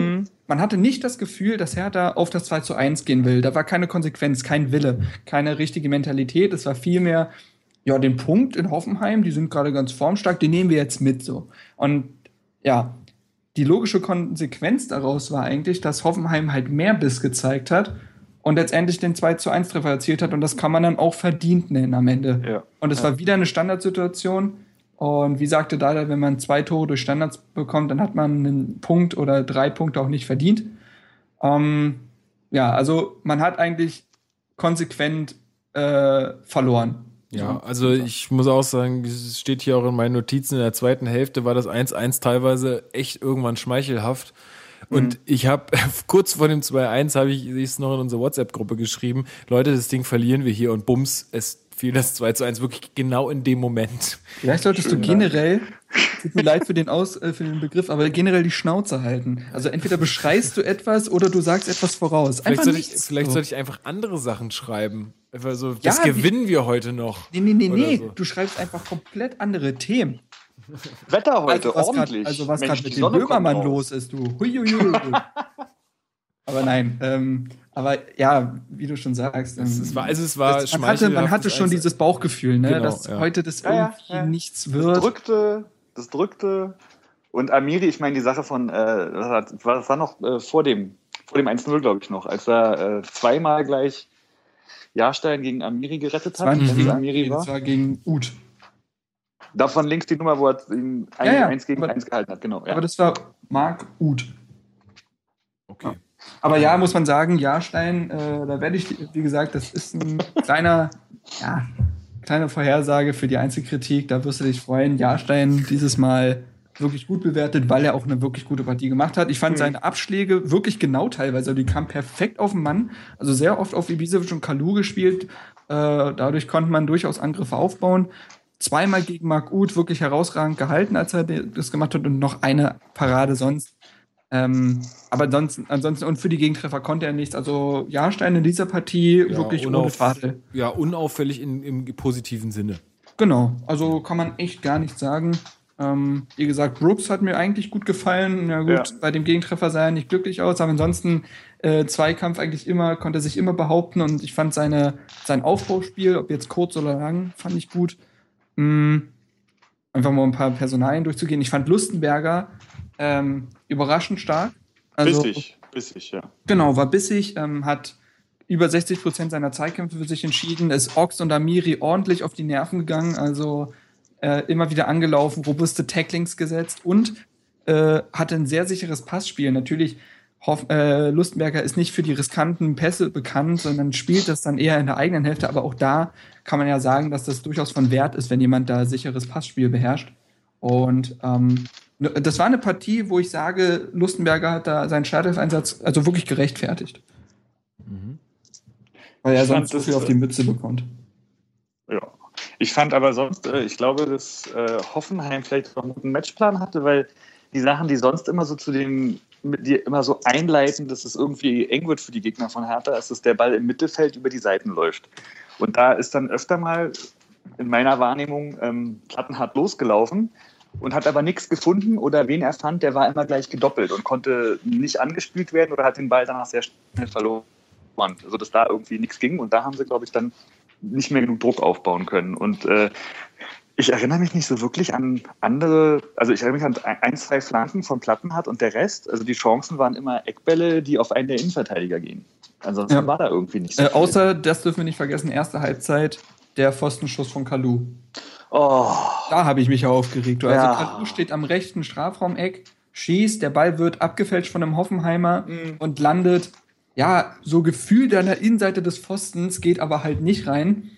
Man hatte nicht das Gefühl, dass Hertha auf das 2 zu 1 gehen will. Da war keine Konsequenz, kein Wille, keine richtige Mentalität. Es war vielmehr, ja, den Punkt in Hoffenheim, die sind gerade ganz formstark, den nehmen wir jetzt mit so. Und ja, die logische Konsequenz daraus war eigentlich, dass Hoffenheim halt mehr Biss gezeigt hat und letztendlich den 2 zu 1 Treffer erzielt hat und das kann man dann auch verdient nennen am Ende. Ja. Und es war wieder eine Standardsituation und wie sagte Dada, wenn man zwei Tore durch Standards bekommt, dann hat man einen Punkt oder drei Punkte auch nicht verdient. Ähm, ja, also man hat eigentlich konsequent äh, verloren. Ja, also ich muss auch sagen, es steht hier auch in meinen Notizen, in der zweiten Hälfte war das 1-1 teilweise echt irgendwann schmeichelhaft. Und ich habe kurz vor dem 2-1 habe ich es noch in unsere WhatsApp-Gruppe geschrieben, Leute, das Ding verlieren wir hier und bums, es fiel das 2 1 wirklich genau in dem Moment. Vielleicht solltest du generell, tut mir leid für den, Aus, äh, für den Begriff, aber generell die Schnauze halten. Also entweder beschreist du etwas oder du sagst etwas voraus. Vielleicht, Einfach soll ich, nichts. vielleicht so. soll ich einfach andere Sachen schreiben. Einfach so, das Ja, wie- gewinnen wir heute noch. Nee, nee, nee, nee. so. Du schreibst einfach komplett andere Themen. Wetter heute, was grad, ordentlich. also was gerade mit dem Böhmermann los ist, du. Huiuiui. aber nein, ähm, aber ja, wie du schon sagst. Ähm, Es war, also es war das, man hatte, man hatte schon 1-1. dieses Bauchgefühl, ne, Genau, dass ja. heute das Ja, ja, irgendwie ja. nichts Das wird. drückte, das drückte. Und Amiri, ich meine, die Sache von, äh, war- das war noch äh, vor dem, vor dem 1-0, glaube ich, noch, als er äh, zweimal gleich Jahrstein gegen Amiri gerettet hat. 20, wenn es Amiri das war. war gegen Uth. Davon links die Nummer, wo er ihn Ja, ja, 1 gegen aber- 1 gehalten hat, genau. Ja. Aber das war Marc Uth. Okay. Aber ja, muss man sagen, Jahrstein, äh, da werde ich, wie gesagt, das ist ein kleiner, ja, kleine Vorhersage für die Einzelkritik. Da wirst du dich freuen. Jahrstein dieses Mal wirklich gut bewertet, weil er auch eine wirklich gute Partie gemacht hat. Ich fand seine Abschläge wirklich genau teilweise. Also die kamen perfekt auf den Mann. Also sehr oft auf Ibisevic und Kalu gespielt. Äh, dadurch konnte man durchaus Angriffe aufbauen. Zweimal gegen Marc Uth wirklich herausragend gehalten, als er das gemacht hat und noch eine Parade sonst. Ähm, aber ansonsten, ansonsten, und für die Gegentreffer konnte er nichts. Also Jahrstein in dieser Partie Ja, wirklich ohne Tadel. Ja, unauffällig in, im positiven Sinne. Genau, also kann man echt gar nichts sagen. Ähm, wie gesagt, Brooks hat mir eigentlich gut gefallen. Na gut, Ja. bei dem Gegentreffer sah er nicht glücklich aus, aber ansonsten äh, Zweikampf eigentlich immer, konnte er sich immer behaupten und ich fand seine, sein Aufbauspiel, ob jetzt kurz oder lang, fand ich gut. Mm, einfach mal ein paar Personalien durchzugehen. Ich fand Lustenberger ähm, überraschend stark. Also, bissig, bissig, ja. Genau, war bissig, ähm, hat über 60 Prozent seiner Zeitkämpfe für sich entschieden, ist Ox und Amiri ordentlich auf die Nerven gegangen, also äh, immer wieder angelaufen, robuste Tacklings gesetzt und äh, hatte ein sehr sicheres Passspiel. Natürlich, Hoff, äh, Lustenberger ist nicht für die riskanten Pässe bekannt, sondern spielt das dann eher in der eigenen Hälfte, aber auch da kann man ja sagen, dass das durchaus von Wert ist, wenn jemand da sicheres Passspiel beherrscht. Und ähm, das war eine Partie, wo ich sage, Lustenberger hat da seinen Startelf-Einsatz also wirklich gerechtfertigt. Weil er Ich fand sonst so viel auf die äh, Mütze bekommt. Ja. Ich fand aber sonst, äh, ich glaube, dass äh, Hoffenheim vielleicht noch einen Matchplan hatte, weil die Sachen, die sonst immer so zu den, dir immer so einleiten, dass es irgendwie eng wird für die Gegner von Hertha, ist, dass der Ball im Mittelfeld über die Seiten läuft. Und da ist dann öfter mal in meiner Wahrnehmung ähm, Plattenhardt losgelaufen und hat aber nichts gefunden oder wen er fand, der war immer gleich gedoppelt und konnte nicht angespielt werden oder hat den Ball danach sehr schnell verloren. Also dass da irgendwie nichts ging und da haben sie, glaube ich, dann nicht mehr genug Druck aufbauen können. Und äh, ich erinnere mich nicht so wirklich an andere, also ich erinnere mich an ein, zwei Flanken von Plattenhardt und der Rest, also die Chancen waren immer Eckbälle, die auf einen der Innenverteidiger gehen. Ansonsten Ja. war da irgendwie nicht so Äh, außer, das dürfen wir nicht vergessen, erste Halbzeit, der Pfostenschuss von Kalu. Oh, Da habe ich mich aufgeregt. du. Also Ja. Kalu steht am rechten Strafraumeck, schießt, der Ball wird abgefälscht von einem Hoffenheimer Mhm. und landet, ja, so gefühlt an der Innenseite des Pfostens, geht aber halt nicht rein.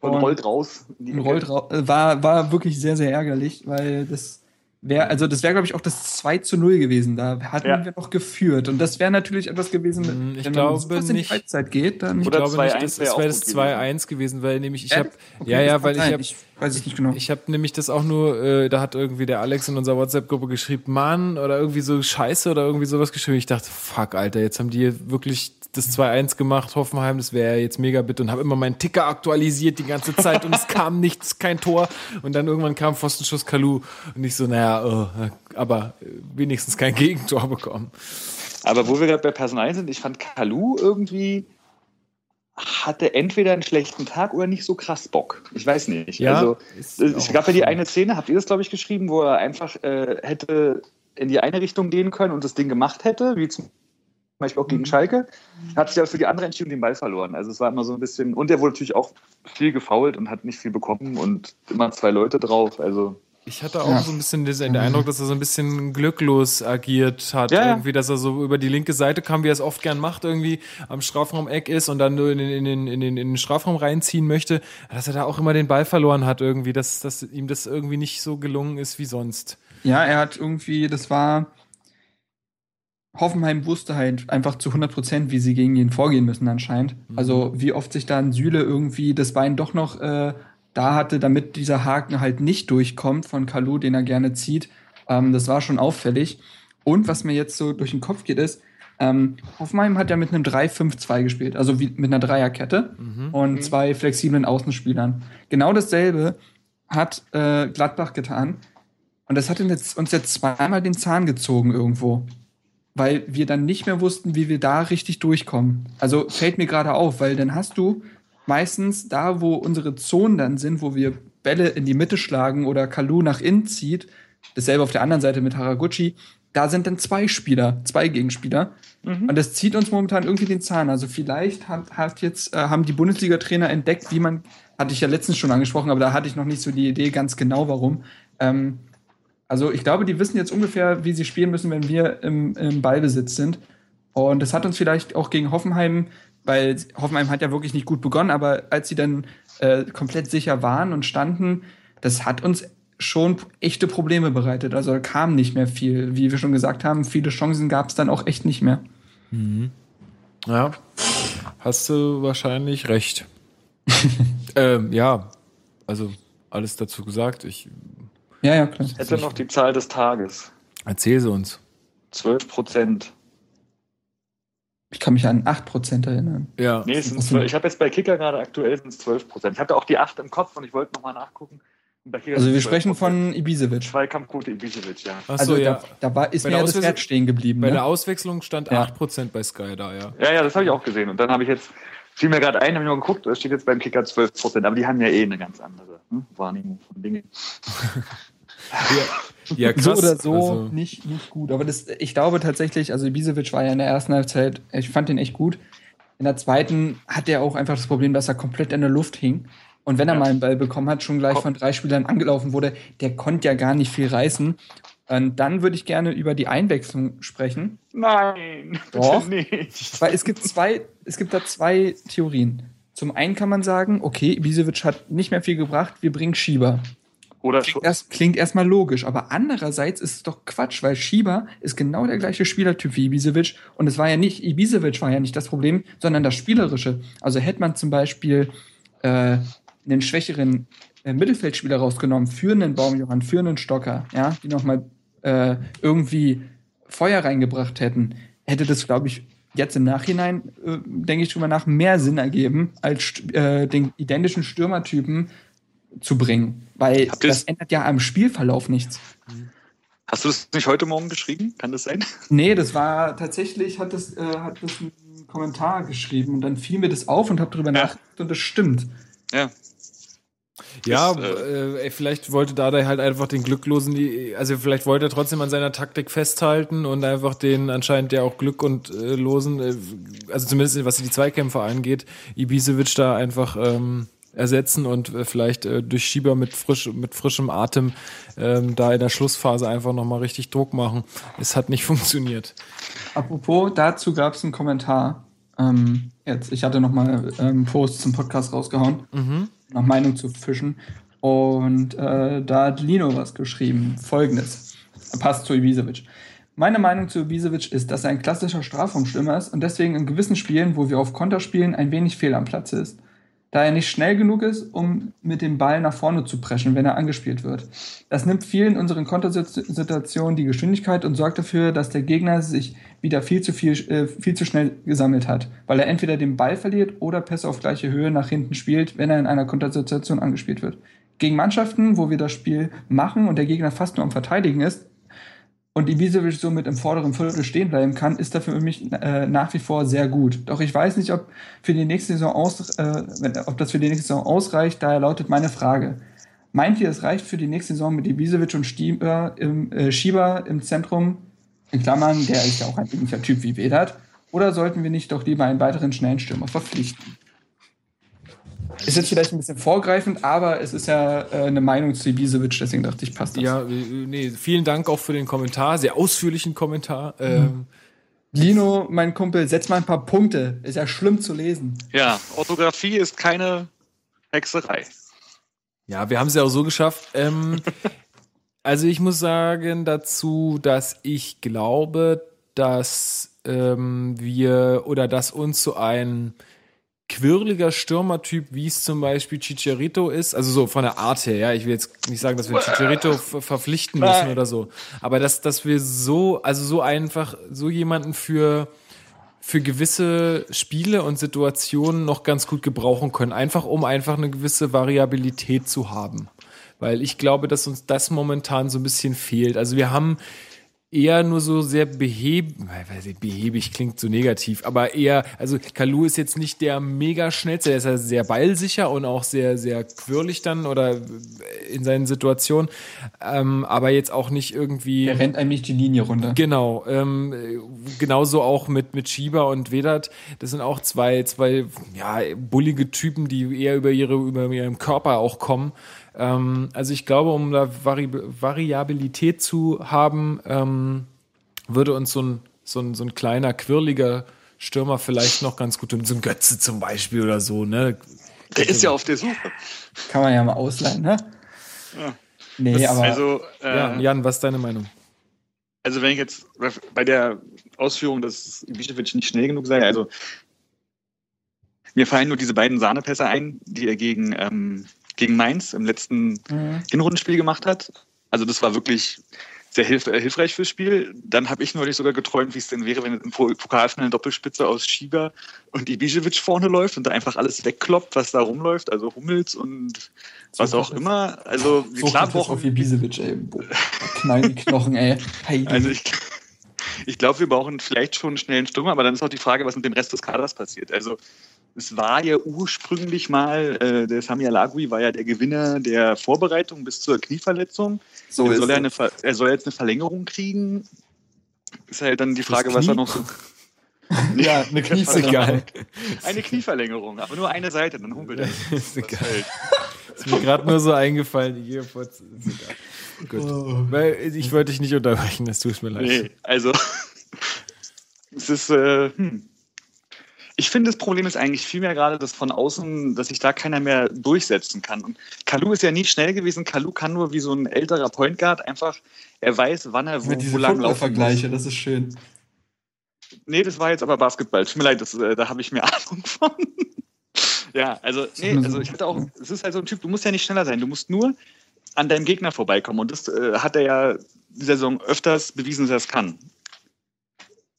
und rollt raus. und rollt rau- äh, war, war wirklich sehr, sehr ärgerlich, weil das wäre, also das wäre, glaube ich, auch das 2 zu 0 gewesen. Da hatten Ja. wir noch geführt. Und das wäre natürlich etwas gewesen, Hm, ich wenn glaube man in die nicht. Halbzeit geht, dann Ich Oder glaube 2-1 nicht, das, wäre das wäre das 2-1 gewesen, weil nämlich ich Äh? habe Okay, ja ja, weil ich habe ich weiß es nicht genau. ich habe nämlich das auch nur, äh, da hat irgendwie der Alex in unserer WhatsApp-Gruppe geschrieben, Mann, oder irgendwie so Scheiße oder irgendwie sowas geschrieben. Ich dachte, fuck, Alter, jetzt haben die hier wirklich das 2-1 gemacht, Hoffenheim, das wäre jetzt mega bitte und habe immer meinen Ticker aktualisiert die ganze Zeit und es kam nichts, kein Tor und dann irgendwann kam Pfostenschuss Kalu und ich so, naja, oh, aber wenigstens kein Gegentor bekommen. Aber wo wir gerade bei Personal sind, ich fand Kalu irgendwie hatte entweder einen schlechten Tag oder nicht so krass Bock. Ich weiß nicht. Ja, also es gab ja die eine Szene, habt ihr das glaube ich geschrieben, wo er einfach äh, hätte in die eine Richtung gehen können und das Ding gemacht hätte, wie zum Beispiel auch gegen Mhm. Schalke, hat sich aber für die andere entschieden und den Ball verloren. Also es war immer so ein bisschen und er wurde natürlich auch viel gefault und hat nicht viel bekommen und immer zwei Leute drauf. Also Ich hatte auch Ja. so ein bisschen den den Eindruck, dass er so ein bisschen glücklos agiert hat. Ja, ja. Irgendwie, dass er so über die linke Seite kam, wie er es oft gern macht, irgendwie am Strafraumeck ist und dann nur in den, in den, in den, in den Strafraum reinziehen möchte. Dass er da auch immer den Ball verloren hat, irgendwie, dass, dass ihm das irgendwie nicht so gelungen ist wie sonst. Ja, er hat irgendwie, das war. Hoffenheim wusste halt einfach zu 100 Prozent, wie sie gegen ihn vorgehen müssen anscheinend. Also wie oft sich da ein Süle irgendwie das Bein doch noch äh, da hatte, damit dieser Haken halt nicht durchkommt von Kalu, den er gerne zieht. Ähm, das war schon auffällig. Und was mir jetzt so durch den Kopf geht, ist, ähm, Hoffenheim hat ja mit einem 3-5-2 gespielt, also wie, mit einer Dreierkette und zwei flexiblen Außenspielern. Genau dasselbe hat äh, Gladbach getan. Und das hat uns jetzt zweimal den Zahn gezogen irgendwo. Weil wir dann nicht mehr wussten, wie wir da richtig durchkommen. Also fällt mir gerade auf, weil dann hast du meistens da, wo unsere Zonen dann sind, wo wir Bälle in die Mitte schlagen oder Kalu nach innen zieht, dasselbe auf der anderen Seite mit Haraguchi, da sind dann zwei Spieler, zwei Gegenspieler. Und das zieht uns momentan irgendwie den Zahn. Also vielleicht hat, hat jetzt, äh, haben die Bundesliga-Trainer entdeckt, wie man, hatte ich ja letztens schon angesprochen, aber da hatte ich noch nicht so die Idee ganz genau, warum. Ähm, also ich glaube, die wissen jetzt ungefähr, wie sie spielen müssen, wenn wir im, im Ballbesitz sind. Und das hat uns vielleicht auch gegen Hoffenheim, weil Hoffenheim hat ja wirklich nicht gut begonnen, aber als sie dann äh, komplett sicher waren und standen, das hat uns schon echte Probleme bereitet. Also da kam nicht mehr viel. Wie wir schon gesagt haben, viele Chancen gab es dann auch echt nicht mehr. Ja, hast du wahrscheinlich recht. ähm, ja, also alles dazu gesagt. Ich Ja, ja, klar. Ich hätte noch die Zahl des Tages. erzähle sie uns. 12 Prozent. Ich kann mich an 8% erinnern. Ja, Nee, es sind Was 12, denn? ich habe jetzt bei Kicker gerade aktuell sind es 12 Prozent. Ich hatte auch die 8 im Kopf und ich wollte nochmal nachgucken. Also wir es sprechen 12%. von Ibisevic. Zweikampfquote Ibisevic, ja. Achso, Also ja. da, da war, ist Bei mir ja das Wert stehen geblieben. Bei Ne? der Auswechslung stand Ja. 8% bei Sky da, ja. Ja, ja, das habe ich auch gesehen. Und dann habe ich jetzt, fiel mir gerade ein, habe ich mal geguckt, da steht jetzt beim Kicker 12 Prozent. Aber die haben ja eh eine ganz andere hm, Wahrnehmung von Dingen. Ja, krass. so oder so Also, nicht, nicht gut. Aber das, ich glaube tatsächlich, also Ibisevic war ja in der ersten Halbzeit, ich fand ihn echt gut. In der zweiten hat er auch einfach das Problem, dass er komplett in der Luft hing. Und wenn er Ja. mal einen Ball bekommen hat, schon gleich von drei Spielern angelaufen wurde, der konnte ja gar nicht viel reißen. Und dann würde ich gerne über die Einwechslung sprechen. Nein, Doch. nicht. Weil es gibt zwei, es gibt da zwei Theorien. Zum einen kann man sagen, okay, Ibisevic hat nicht mehr viel gebracht, wir bringen Schieber. Oder Klingt, erst, klingt erstmal logisch, aber andererseits ist es doch Quatsch, weil Schieber ist genau der gleiche Spielertyp wie Ibisevic und es war ja nicht, Ibisevic war ja nicht das Problem, sondern das Spielerische. Also hätte man zum Beispiel äh, einen schwächeren äh, Mittelfeldspieler rausgenommen, für einen Baumjohann, für einen Stocker, ja, die nochmal äh, irgendwie Feuer reingebracht hätten, hätte das, glaube ich, jetzt im Nachhinein, äh, denke ich drüber nach, mehr Sinn ergeben, als äh, den identischen Stürmertypen zu bringen. Weil Habt das ändert ja am Spielverlauf nichts. Hast du das nicht heute Morgen geschrieben? Kann das sein? Nee, das war tatsächlich, hat das, äh, hat das ein Kommentar geschrieben und dann fiel mir das auf und habe drüber Ja. nachgedacht und das stimmt. Ja. ja, äh, ey, vielleicht wollte Dada halt einfach den Glücklosen, die- also vielleicht wollte er trotzdem an seiner Taktik festhalten und einfach den anscheinend ja auch Glück und äh, Losen, äh, also zumindest was die Zweikämpfe angeht, Ibisevic da einfach ähm, ersetzen und äh, vielleicht äh, durch Schieber mit, frisch, mit frischem Atem ähm, da in der Schlussphase einfach nochmal richtig Druck machen. Es hat nicht funktioniert. Apropos, dazu gab es einen Kommentar. Ähm, jetzt, ich hatte noch mal ähm, einen Post zum Podcast rausgehauen, nach Meinung zu fischen. Und äh, da hat Lino was geschrieben. Folgendes. Passt zu Ibisevic. Meine Meinung zu Ibisevic ist, dass er ein klassischer Strafraumstürmer ist und deswegen in gewissen Spielen, wo wir auf Konter spielen, ein wenig fehl am Platz ist. Da er nicht schnell genug ist, um mit dem Ball nach vorne zu preschen, wenn er angespielt wird. Das nimmt vielen unseren Kontersituationen die Geschwindigkeit und sorgt dafür, dass der Gegner sich wieder viel zu viel, äh, viel zu schnell gesammelt hat, weil er entweder den Ball verliert oder Pässe auf gleiche Höhe nach hinten spielt, wenn er in einer Kontersituation angespielt wird. Gegen Mannschaften, wo wir das Spiel machen und der Gegner fast nur am Verteidigen ist, und Ibisevic somit im vorderen Viertel stehen bleiben kann, ist dafür für mich äh, nach wie vor sehr gut. Doch ich weiß nicht, ob für die nächste Saison aus, äh, ob das für die nächste Saison ausreicht. Daher lautet meine Frage: Meint ihr, es reicht für die nächste Saison mit Ibisevic und Stieber im, äh, Schieber im Zentrum? In Klammern, der ist ja auch ein ähnlicher Typ wie Vedat. Oder sollten wir nicht doch lieber einen weiteren schnellen Stürmer verpflichten? Ist jetzt vielleicht ein bisschen vorgreifend, aber es ist ja äh, eine Meinung zu Ibisevic, deswegen dachte ich, passt das. Ja, äh, nee, vielen Dank auch für den Kommentar, sehr ausführlichen Kommentar. Ähm, Lino, mein Kumpel, setz mal ein paar Punkte. Ist ja schlimm zu lesen. Ja, Orthographie ist keine Hexerei. Ja, wir haben es ja auch so geschafft. Ähm, also ich muss sagen dazu, dass ich glaube, dass ähm, wir oder dass uns so ein quirliger Stürmertyp, wie es zum Beispiel Chicharito ist, also so von der Art her, ja, ich will jetzt nicht sagen, dass wir Chicharito ver- verpflichten müssen oder so, aber dass, dass wir so, also so einfach, so jemanden für für gewisse Spiele und Situationen noch ganz gut gebrauchen können. Einfach um einfach eine gewisse Variabilität zu haben. Weil ich glaube, dass uns das momentan so ein bisschen fehlt. Also wir haben eher nur so sehr behäbig, behäbig klingt so negativ, aber eher, also Kalu ist jetzt nicht der mega schnellste, der ist ja sehr ballsicher und auch sehr, sehr quirlig dann oder in seinen Situationen, ähm, aber jetzt auch nicht irgendwie. Der rennt eigentlich die Linie runter. Genau, ähm, äh, genauso auch mit, mit Shiba und Vedat. Das sind auch zwei, zwei, ja, bullige Typen, die eher über ihre, über ihren Körper auch kommen. Ähm, also ich glaube, um da Vari Variabilität zu haben, ähm, würde uns so ein so ein, so ein kleiner, quirliger Stürmer vielleicht noch ganz gut. Und so ein Götze zum Beispiel oder so, ne? Der ist ja auf der Suche. Kann man ja mal ausleihen, ne? Ja. Nee, Das- aber Also, äh, Ja, Jan, was ist deine Meinung? also wenn ich jetzt bei der Ausführung, dass Ibišević nicht schnell genug sei, also mir fallen nur diese beiden Sahnepässe ein, die er gegen, ähm, gegen Mainz im letzten Mhm. Hinrundenspiel gemacht hat. Also das war wirklich sehr hilf äh, hilfreich fürs Spiel. Dann habe ich neulich sogar geträumt, wie es denn wäre, wenn im Po- Pokalfinale eine Doppelspitze aus Schieber und Ibišević vorne läuft und da einfach alles wegkloppt, was da rumläuft, also Hummels und was So auch immer. Also so klar klar auf brauchen Ibisevic, ey. Boah, knallen die Knochen, ey. Hey, Also ich, ich glaube, wir brauchen vielleicht schon einen schnellen Stürmer, aber dann ist auch die Frage, was mit dem Rest des Kaders passiert. Also es war ja ursprünglich mal, äh, der Sami Alagui war ja der Gewinner der Vorbereitung bis zur Knieverletzung. so er, ist soll ja eine, Ver- er soll jetzt eine Verlängerung kriegen. Ist halt dann die Frage, was er noch so. Ja, eine egal. Eine Knieverlängerung, aber nur eine Seite, dann humpelt er. Ist egal. Feld. Ist mir gerade nur so eingefallen. Ich gehe vor- ist egal. Gut. Oh. Weil ich wollte dich nicht unterbrechen, das tut mir leid. Nee, also es ist. Äh, hm. Ich finde, das Problem ist eigentlich vielmehr gerade, dass von außen, dass sich da keiner mehr durchsetzen kann. Und Kalu ist ja nie schnell gewesen. Kalu kann nur wie so ein älterer Point Guard einfach, er weiß, wann er wo, Mit wo diesen lang laufen. Football-Vergleiche, das ist schön. Nee, das war jetzt aber Basketball. Tut mir leid, das, äh, da habe ich mehr Ahnung von. ja, also, nee, mir so- also ich hatte auch, es ist halt so ein Typ, du musst ja nicht schneller sein, du musst nur an deinem Gegner vorbeikommen. Und das äh, hat er ja die Saison öfters bewiesen, dass er es kann.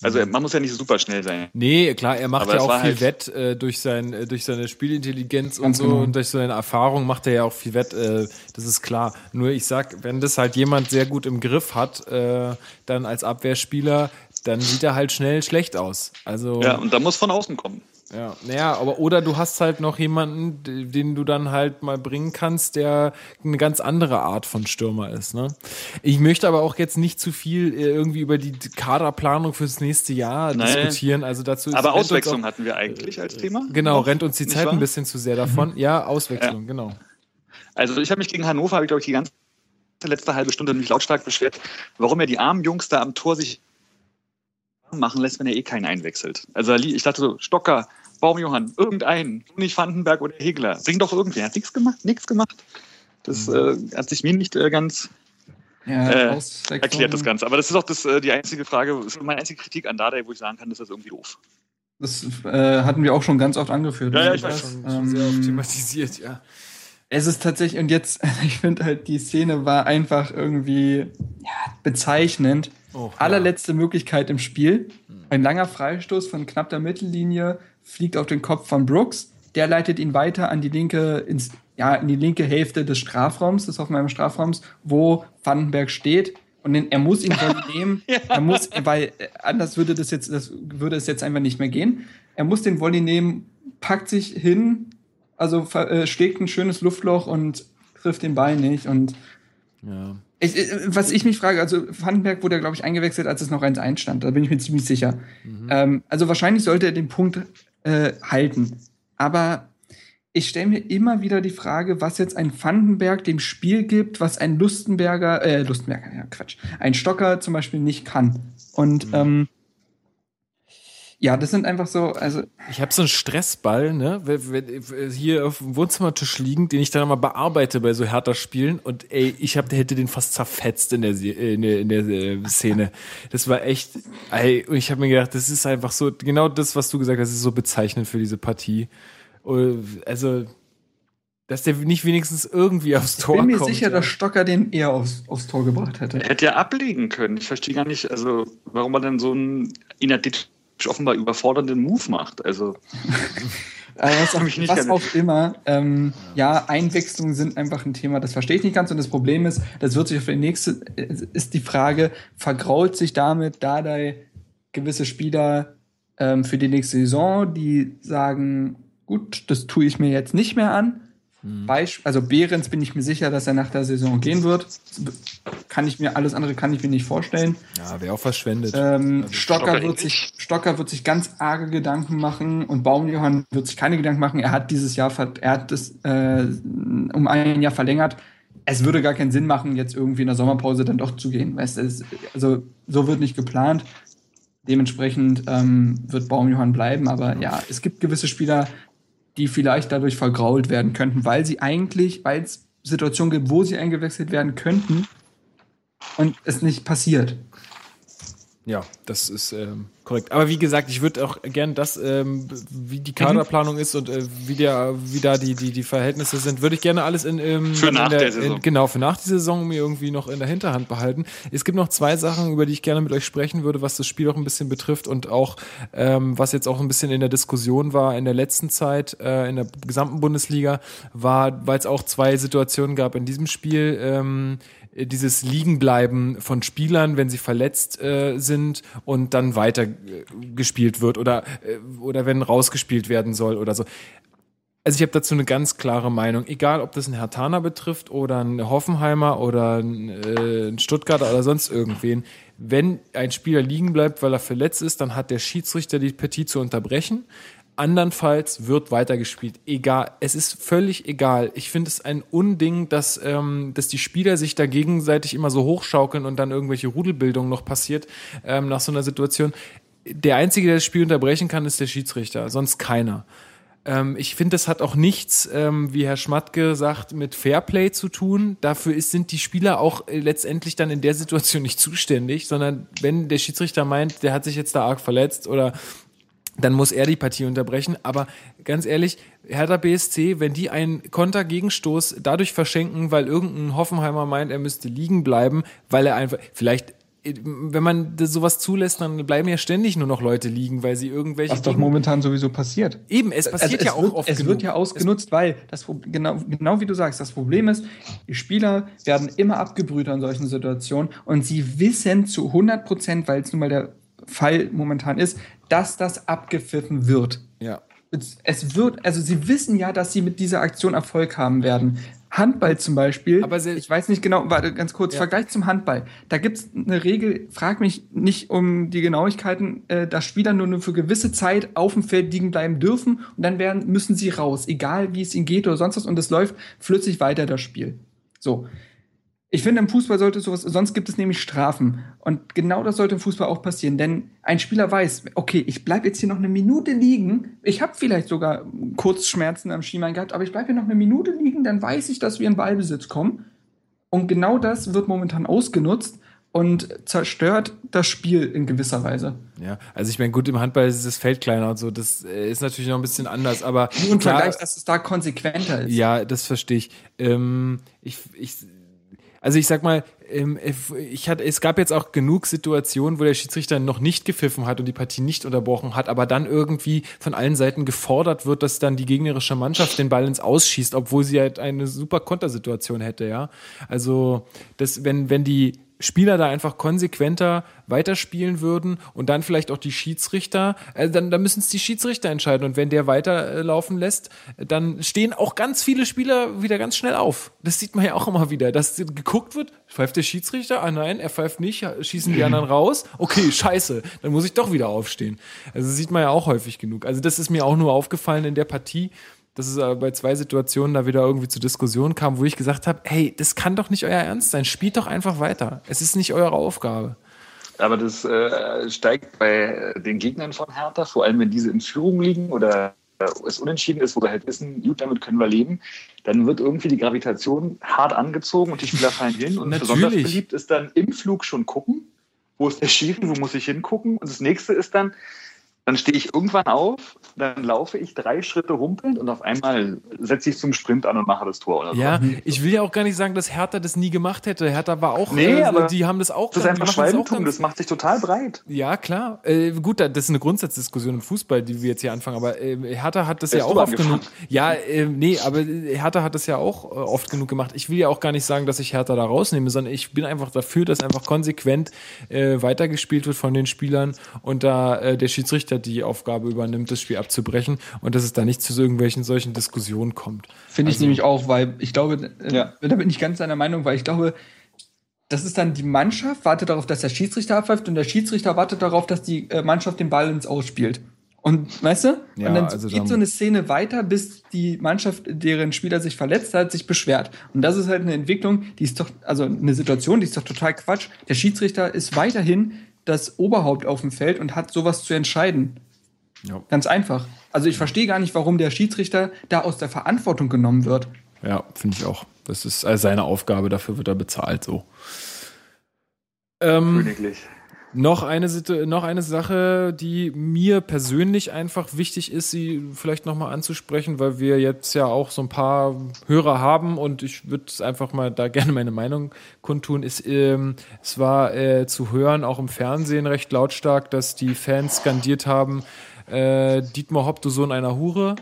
Also man muss ja nicht super schnell sein. Nee, klar, er macht Aber ja auch viel halt- Wett äh, durch, sein, äh, durch seine Spielintelligenz und so genau. und durch seine Erfahrung macht er ja auch viel Wett, äh, das ist klar. Nur ich sag, wenn das halt jemand sehr gut im Griff hat, äh, dann als Abwehrspieler, dann sieht er halt schnell schlecht aus. Also Ja, und da muss von außen kommen. Ja, naja, aber oder du hast halt noch jemanden, den du dann halt mal bringen kannst, der eine ganz andere Art von Stürmer ist. Ne? Ich möchte aber auch jetzt nicht zu viel äh, irgendwie über die Kaderplanung fürs nächste Jahr Nein. diskutieren. Also dazu ist Aber Auswechslung auch- hatten wir eigentlich als Thema. Genau, rennt uns die Zeit wahr? ein bisschen zu sehr davon. Ja, Auswechslung, genau. Also ich habe mich gegen Hannover, habe ich glaube ich die ganze letzte halbe Stunde mich lautstark beschwert, warum er die armen Jungs da am Tor sich machen lässt, wenn er eh keinen einwechselt. Also ich dachte so, Stocker, Baumjohann, irgendeinen, nicht Vandenberg oder Hegler, bring doch irgendwen. Er hat nichts gemacht, nichts gemacht. Das äh, hat sich mir nicht äh, ganz Ja, Äh, erklärt, das Ganze. Aber das ist auch das, äh, die einzige Frage, das ist meine einzige Kritik an Dardai, wo ich sagen kann, das ist irgendwie doof. Das äh, hatten wir auch schon ganz oft angeführt. Ja, ja, ich weiß Das, Schon, schon sehr oft ähm, thematisiert, ja. Es ist tatsächlich, und jetzt, ich finde halt, die Szene war einfach irgendwie ja, bezeichnend. Oh, Allerletzte Möglichkeit im Spiel. Ein langer Freistoß von knapp der Mittellinie fliegt auf den Kopf von Brooks. Der leitet ihn weiter an die linke, ins, ja, in die linke Hälfte des Strafraums, des Hoffenheimer Strafraums, wo Vandenberg steht. Und den, er muss ihn voll nehmen. Er muss, weil äh, anders würde das jetzt, das würde es jetzt einfach nicht mehr gehen. Er muss den Volley nehmen, packt sich hin, also äh, schlägt ein schönes Luftloch und trifft den Ball nicht. Und Ja. Ich, äh, was ich mich frage, also Vandenberg wurde ja, glaube ich, eingewechselt, als es noch 1-1 stand. Da bin ich mir ziemlich sicher. Ähm, also wahrscheinlich sollte er den Punkt äh, halten. Aber ich stelle mir immer wieder die Frage, was jetzt ein Vandenberg dem Spiel gibt, was ein Lustenberger, äh, Lustenberger, ja Quatsch, ein Stocker zum Beispiel nicht kann. Und ähm, ja, das sind einfach so, also Ich habe so einen Stressball, ne, wenn- hier auf dem Wohnzimmertisch liegend, den ich dann mal bearbeite bei so härter Spielen und ey, ich hab, der hätte den fast zerfetzt in der, äh, in der, in der äh, Szene. Das war echt, ey, und ich habe mir gedacht, das ist einfach so, genau das, was du gesagt hast, ist so bezeichnend für diese Partie. Äh, Also, dass der nicht wenigstens irgendwie aufs ich Tor bin mir kommt. sicher, ja. dass Stocker den eher aufs, aufs Tor gebracht hätte. Er hätte ja ablegen können. Ich verstehe gar nicht, also warum er dann so einen energetisch offenbar überfordernden Move macht. Also Äh, was auch, was auch immer. Ähm, ja, Einwechslungen sind einfach ein Thema, das verstehe ich nicht ganz. Und das Problem ist, das wird sich auf die nächste, äh, ist die Frage, vergrault sich damit Dardai gewisse Spieler ähm, für die nächste Saison, die sagen, gut, das tue ich mir jetzt nicht mehr an. Beisp also Behrens bin ich mir sicher, dass er nach der Saison gehen wird. Kann ich mir, alles andere kann ich mir nicht vorstellen. Ja, wäre auch verschwendet. Ähm, Stocker, Stocker wird sich, Stocker wird sich ganz arge Gedanken machen und Baumjohann wird sich keine Gedanken machen. Er hat dieses Jahr, er hat das äh, um ein Jahr verlängert. Es würde gar keinen Sinn machen, jetzt irgendwie in der Sommerpause dann doch zu gehen. Weißt, du, es, also so wird nicht geplant. Dementsprechend ähm, wird Baumjohann bleiben, aber ja, es gibt gewisse Spieler, die vielleicht dadurch vergrault werden könnten, weil sie eigentlich, weil es Situationen gibt, wo sie eingewechselt werden könnten und es nicht passiert. Ja, das ist ähm, korrekt. Aber wie gesagt, ich würde auch gern das, ähm, wie die Kaderplanung ist und äh, wie, der, wie da die, die, die Verhältnisse sind, würde ich gerne alles in, ähm, Für nach in der Saison. In, genau, für nach der Saison mir irgendwie noch in der Hinterhand behalten. Es gibt noch zwei Sachen, über die ich gerne mit euch sprechen würde, was das Spiel auch ein bisschen betrifft und auch, ähm, was jetzt auch ein bisschen in der Diskussion war in der letzten Zeit, äh, in der gesamten Bundesliga, war, weil es auch zwei Situationen gab in diesem Spiel, ähm, dieses Liegenbleiben von Spielern, wenn sie verletzt äh, sind und dann weiter äh, gespielt wird oder, äh, oder wenn rausgespielt werden soll oder so. Also ich habe dazu eine ganz klare Meinung, egal ob das ein Hertaner betrifft oder ein Hoffenheimer oder ein, äh, Stuttgarter oder sonst irgendwen. Wenn ein Spieler liegen bleibt, weil er verletzt ist, dann hat der Schiedsrichter die Partie zu unterbrechen. Andernfalls wird weitergespielt. Egal, es ist völlig egal. Ich finde es ein Unding, dass, ähm, dass die Spieler sich da gegenseitig immer so hochschaukeln und dann irgendwelche Rudelbildungen noch passiert ähm, nach so einer Situation. Der Einzige, der das Spiel unterbrechen kann, ist der Schiedsrichter, sonst keiner. Ähm, ich finde, das hat auch nichts, ähm, wie Herr Schmatke sagt, mit Fairplay zu tun. Dafür ist, sind die Spieler auch äh, letztendlich dann in der Situation nicht zuständig, sondern wenn der Schiedsrichter meint, der hat sich jetzt da arg verletzt oder dann muss er die Partie unterbrechen. Aber ganz ehrlich, Hertha BSC, wenn die einen Kontergegenstoß dadurch verschenken, weil irgendein Hoffenheimer meint, er müsste liegen bleiben, weil er einfach, vielleicht, wenn man sowas zulässt, dann bleiben ja ständig nur noch Leute liegen, weil sie irgendwelche. Was doch momentan sowieso passiert. Eben, es passiert Also ja es auch wird, oft Es genug. wird ja ausgenutzt, weil das genau, genau wie du sagst, das Problem ist, die Spieler werden immer abgebrüht an solchen Situationen und sie wissen zu 100 Prozent, weil es nun mal der Fall momentan ist, dass das abgepfiffen wird. ja. Es, wird, also sie wissen ja, dass sie mit dieser Aktion Erfolg haben werden. Handball zum Beispiel, Aber ich weiß nicht genau, warte ganz kurz, Ja. Vergleich zum Handball. Da gibt es eine Regel, frag mich nicht um die Genauigkeiten, äh, dass Spieler nur, nur für gewisse Zeit auf dem Feld liegen bleiben dürfen und dann werden, müssen sie raus, egal wie es ihnen geht oder sonst was und es läuft flüssig weiter das Spiel. So. Ich finde, im Fußball sollte sowas, sonst gibt es nämlich Strafen. Und genau das sollte im Fußball auch passieren. Denn ein Spieler weiß, okay, ich bleibe jetzt hier noch eine Minute liegen. Ich habe vielleicht sogar Kurzschmerzen am Schienbein gehabt, aber ich bleibe hier noch eine Minute liegen, dann weiß ich, dass wir in Ballbesitz kommen. Und genau das wird momentan ausgenutzt und zerstört das Spiel in gewisser Weise. Ja, also ich meine, gut, im Handball ist das Feld kleiner und so, das äh, ist natürlich noch ein bisschen anders, aber Nur im Vergleich, dass es da konsequenter ist. Ja, das verstehe ich. Ähm, ich, ich. Also ich sag mal, ähm, ich hatte, es gab jetzt auch genug Situationen, wo der Schiedsrichter noch nicht gepfiffen hat und die Partie nicht unterbrochen hat, aber dann irgendwie von allen Seiten gefordert wird, dass dann die gegnerische Mannschaft den Ball ins Ausschießt, obwohl sie halt eine super Kontersituation hätte, ja. Also das, wenn, wenn die Spieler da einfach konsequenter weiterspielen würden und dann vielleicht auch die Schiedsrichter, äh, dann, dann müssen es die Schiedsrichter entscheiden. Und wenn der weiterlaufen lässt, dann stehen auch ganz viele Spieler wieder ganz schnell auf. Das sieht man ja auch immer wieder, dass geguckt wird, pfeift der Schiedsrichter? Ah nein, er pfeift nicht, schießen die anderen raus? Okay, scheiße, dann muss ich doch wieder aufstehen. Also sieht man ja auch häufig genug. Also das ist mir auch nur aufgefallen in der Partie, dass es aber bei zwei Situationen da wieder irgendwie zur Diskussion kam, wo ich gesagt habe, hey, das kann doch nicht euer Ernst sein. Spielt doch einfach weiter. Es ist nicht eure Aufgabe. Aber das äh, steigt bei den Gegnern von Hertha, vor allem wenn diese in Führung liegen oder äh, es unentschieden ist, wo wir halt wissen, gut, damit können wir leben, dann wird irgendwie die Gravitation hart angezogen und die Spieler fallen hin. Und Natürlich. besonders beliebt ist dann im Flug schon gucken, wo ist der Schiri, wo muss ich hingucken. Und das nächste ist dann, dann stehe ich irgendwann auf, dann laufe ich drei Schritte humpelnd und auf einmal setze ich zum Sprint an und mache das Tor oder so. Ja, ich will ja auch gar nicht sagen, dass Hertha das nie gemacht hätte. Hertha war auch, Nee, äh, aber die haben das auch Das ist einfach machen das Schwalbentum, macht sich total breit. Ja, klar. Äh, gut, da- das ist eine Grundsatzdiskussion im Fußball, die wir jetzt hier anfangen. Aber äh, Hertha hat das Hast ja auch oft genug. Ja, äh, nee, aber äh, Hertha hat das ja auch äh, oft genug gemacht. Ich will ja auch gar nicht sagen, dass ich Hertha da rausnehme, sondern ich bin einfach dafür, dass einfach konsequent weitergespielt wird von den Spielern und da der Schiedsrichter die Aufgabe übernimmt, das Spiel abzubrechen und dass es da nicht zu irgendwelchen solchen Diskussionen kommt. Finde ich nämlich auch, weil ich glaube, äh, Ja. da bin ich ganz deiner Meinung, weil ich glaube, das ist dann die Mannschaft, wartet darauf, dass der Schiedsrichter abpfeift und der Schiedsrichter wartet darauf, dass die äh, Mannschaft den Ball ins Ausspielt. Und weißt du? Ja, und dann also geht da- so eine Szene weiter, bis die Mannschaft, deren Spieler sich verletzt hat, sich beschwert. Und das ist halt eine Entwicklung, die ist doch, also eine Situation, die ist doch total Quatsch. Der Schiedsrichter ist weiterhin das Oberhaupt auf dem Feld und hat sowas zu entscheiden. Ja. Ganz einfach. Also ich verstehe gar nicht, warum der Schiedsrichter da aus der Verantwortung genommen wird. Ja, finde ich auch. Das ist seine Aufgabe, dafür wird er bezahlt so. Ähm, Königlich. Noch, eine, noch eine Sache, die mir persönlich einfach wichtig ist, sie vielleicht nochmal anzusprechen, weil wir jetzt ja auch so ein paar Hörer haben und ich würde einfach mal da gerne meine Meinung kundtun, ist, ähm, es war äh, zu hören, auch im Fernsehen recht lautstark, dass die Fans skandiert haben, äh, Dietmar Hopp, du Sohn einer Hure.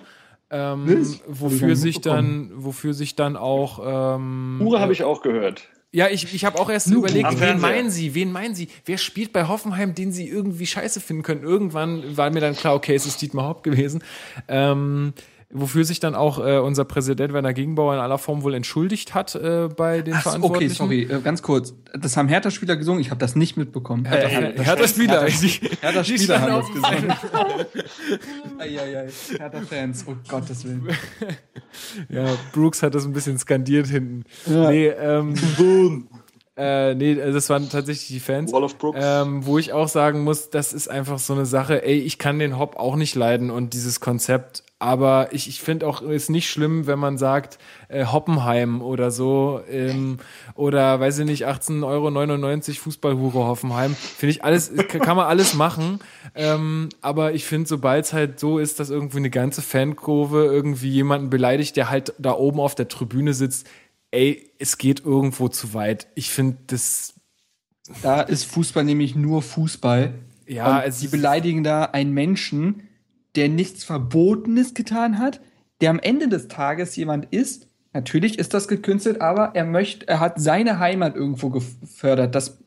Ähm, wofür sich dann, wofür sich dann auch ähm, Hure habe ich auch gehört. Ja, ich, ich habe auch erst Nur überlegt, wen meinen Sie? Wen meinen Sie? Wer spielt bei Hoffenheim, den Sie irgendwie scheiße finden können? Irgendwann war mir dann klar, okay, es ist Dietmar Hopp gewesen. Ähm, wofür sich dann auch äh, unser Präsident Werner Gegenbauer in aller Form wohl entschuldigt hat äh, bei den Ach, so, okay, Verantwortlichen. sorry, äh, ganz kurz. Das haben Hertha-Spieler gesungen, ich habe das nicht mitbekommen. Hertha, Äh, Hertha Spieler. Hertha- Hertha haben das gesungen. Hertha-Fans, oh Gottes Willen. Ja, Brooks hat das ein bisschen skandiert hinten. Nee, ähm, äh, nee, das waren tatsächlich die Fans. Wall of Brooks. Ähm, wo ich auch sagen muss, das ist einfach so eine Sache, ey, ich kann den Hop auch nicht leiden und dieses Konzept, aber ich, ich finde auch, ist nicht schlimm, wenn man sagt, äh, Hoppenheim oder so, ähm, oder weiß ich nicht, 18,99 Euro Fußballhure Hoffenheim, finde ich alles, kann man alles machen, ähm, aber ich finde, sobald es halt so ist, dass irgendwie eine ganze Fankurve irgendwie jemanden beleidigt, der halt da oben auf der Tribüne sitzt, ey, es geht irgendwo zu weit. Ich finde, das Da ist Fußball nämlich nur Fußball. Ja, Und es die beleidigen da einen Menschen, der nichts Verbotenes getan hat, der am Ende des Tages jemand ist. Natürlich ist das gekünstelt, aber er möchte, er hat seine Heimat irgendwo gefördert. Das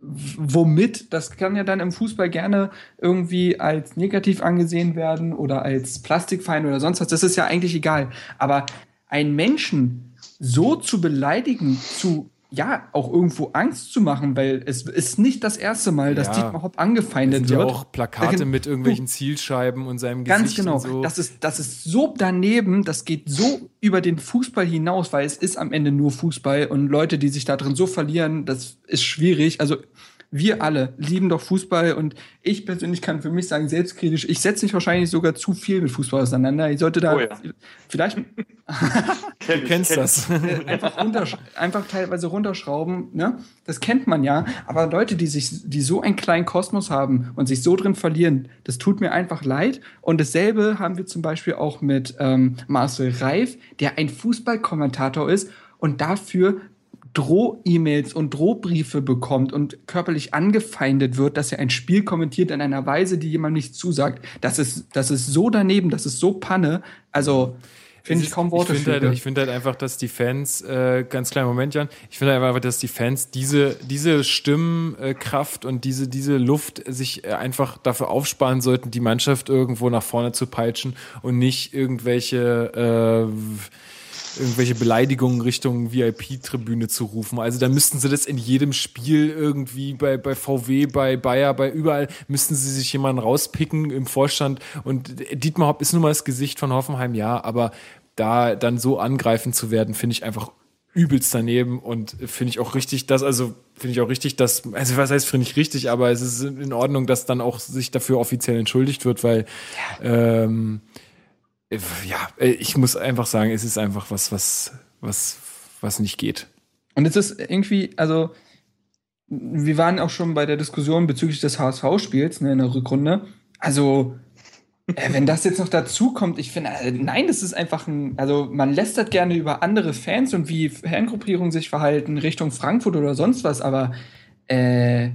womit, das kann ja dann im Fußball gerne irgendwie als negativ angesehen werden oder als Plastikfeind oder sonst was. Das ist ja eigentlich egal. Aber einen Menschen so zu beleidigen, zu ja, auch irgendwo Angst zu machen, weil es ist nicht das erste Mal, dass Ja. Dietmar Hopp angefeindet sind ja wird. auch Plakate mit irgendwelchen Zielscheiben und seinem Ganz Gesicht genau. und so. Das, ist, das ist so daneben, das geht so über den Fußball hinaus, weil es ist am Ende nur Fußball und Leute, die sich da drin so verlieren, das ist schwierig. Also wir alle lieben doch Fußball und ich persönlich kann für mich sagen, selbstkritisch, ich setze mich wahrscheinlich sogar zu viel mit Fußball auseinander. Ich sollte da Oh ja. vielleicht du kennst kenn das. äh, einfach, runtersch einfach teilweise runterschrauben, ne? Das kennt man ja. Aber Leute, die sich, die so einen kleinen Kosmos haben und sich so drin verlieren, das tut mir einfach leid. Und dasselbe haben wir zum Beispiel auch mit ähm, Marcel Reif, der ein Fußballkommentator ist und dafür Droh-E-Mails und Drohbriefe bekommt und körperlich angefeindet wird, dass er ein Spiel kommentiert in einer Weise, die jemandem nicht zusagt. Das ist, das ist so daneben, das ist so Panne. Also, finde ich kaum Worte ich finde für. halt, ich finde halt einfach, dass die Fans, äh, ganz kleinen Moment, Jan, ich finde einfach, dass die Fans diese, diese Stimmkraft und diese, diese Luft sich äh, einfach dafür aufsparen sollten, die Mannschaft irgendwo nach vorne zu peitschen und nicht irgendwelche, äh, irgendwelche Beleidigungen Richtung VIP-Tribüne zu rufen. Also da müssten sie das in jedem Spiel irgendwie bei, bei VW, bei Bayer, bei überall müssten sie sich jemanden rauspicken im Vorstand. Und Dietmar Hopp ist nun mal das Gesicht von Hoffenheim, ja, aber da dann so angreifen zu werden, finde ich einfach übelst daneben und finde ich auch richtig, dass, also finde ich auch richtig, dass, also was heißt finde ich richtig, aber es ist in Ordnung, dass dann auch sich dafür offiziell entschuldigt wird, weil ähm, äh, ja, äh, ich muss einfach sagen, es ist einfach was, was, was, was nicht geht. Und es ist irgendwie, also, wir waren auch schon bei der Diskussion bezüglich des HSV-Spiels ne, in der Rückrunde. Also, äh, wenn das jetzt noch dazu kommt, ich finde, äh, nein, das ist einfach ein, also man lästert gerne über andere Fans und wie Fangruppierungen sich verhalten Richtung Frankfurt oder sonst was, aber äh,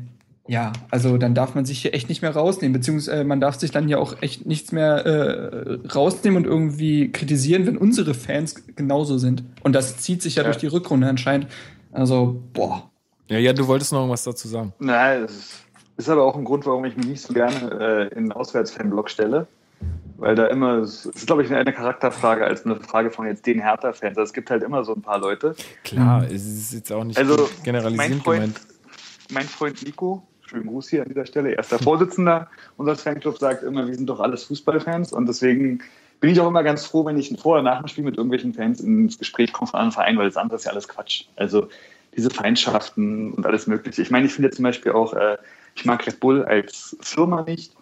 ja, also dann darf man sich hier echt nicht mehr rausnehmen, beziehungsweise man darf sich dann ja auch echt nichts mehr äh, rausnehmen und irgendwie kritisieren, wenn unsere Fans genauso sind. Und das zieht sich ja, Ja. durch die Rückrunde anscheinend. Also, boah. Ja, ja, du wolltest noch irgendwas dazu sagen. Nein, das ist, aber auch ein Grund, warum ich mich nicht so gerne äh, in einen Auswärtsfanblock stelle. Weil da immer, es ist glaube ich eine Charakterfrage als eine Frage von jetzt den Hertha-Fans. Also es gibt halt immer so ein paar Leute. Klar, es ist jetzt auch nicht Also mein Freund, gemeint. mein Freund Nico, schönen Gruß hier an dieser Stelle, erster Vorsitzender unseres Fanclubs, sagt immer, wir sind doch alles Fußballfans und deswegen bin ich auch immer ganz froh, wenn ich vorher nach dem Spiel mit irgendwelchen Fans ins Gespräch komme von einem Verein, weil das andere ist ja alles Quatsch. Also diese Feindschaften und alles Mögliche. Ich meine, ich finde zum Beispiel auch, äh, Ich mag Red Bull als Firma nicht.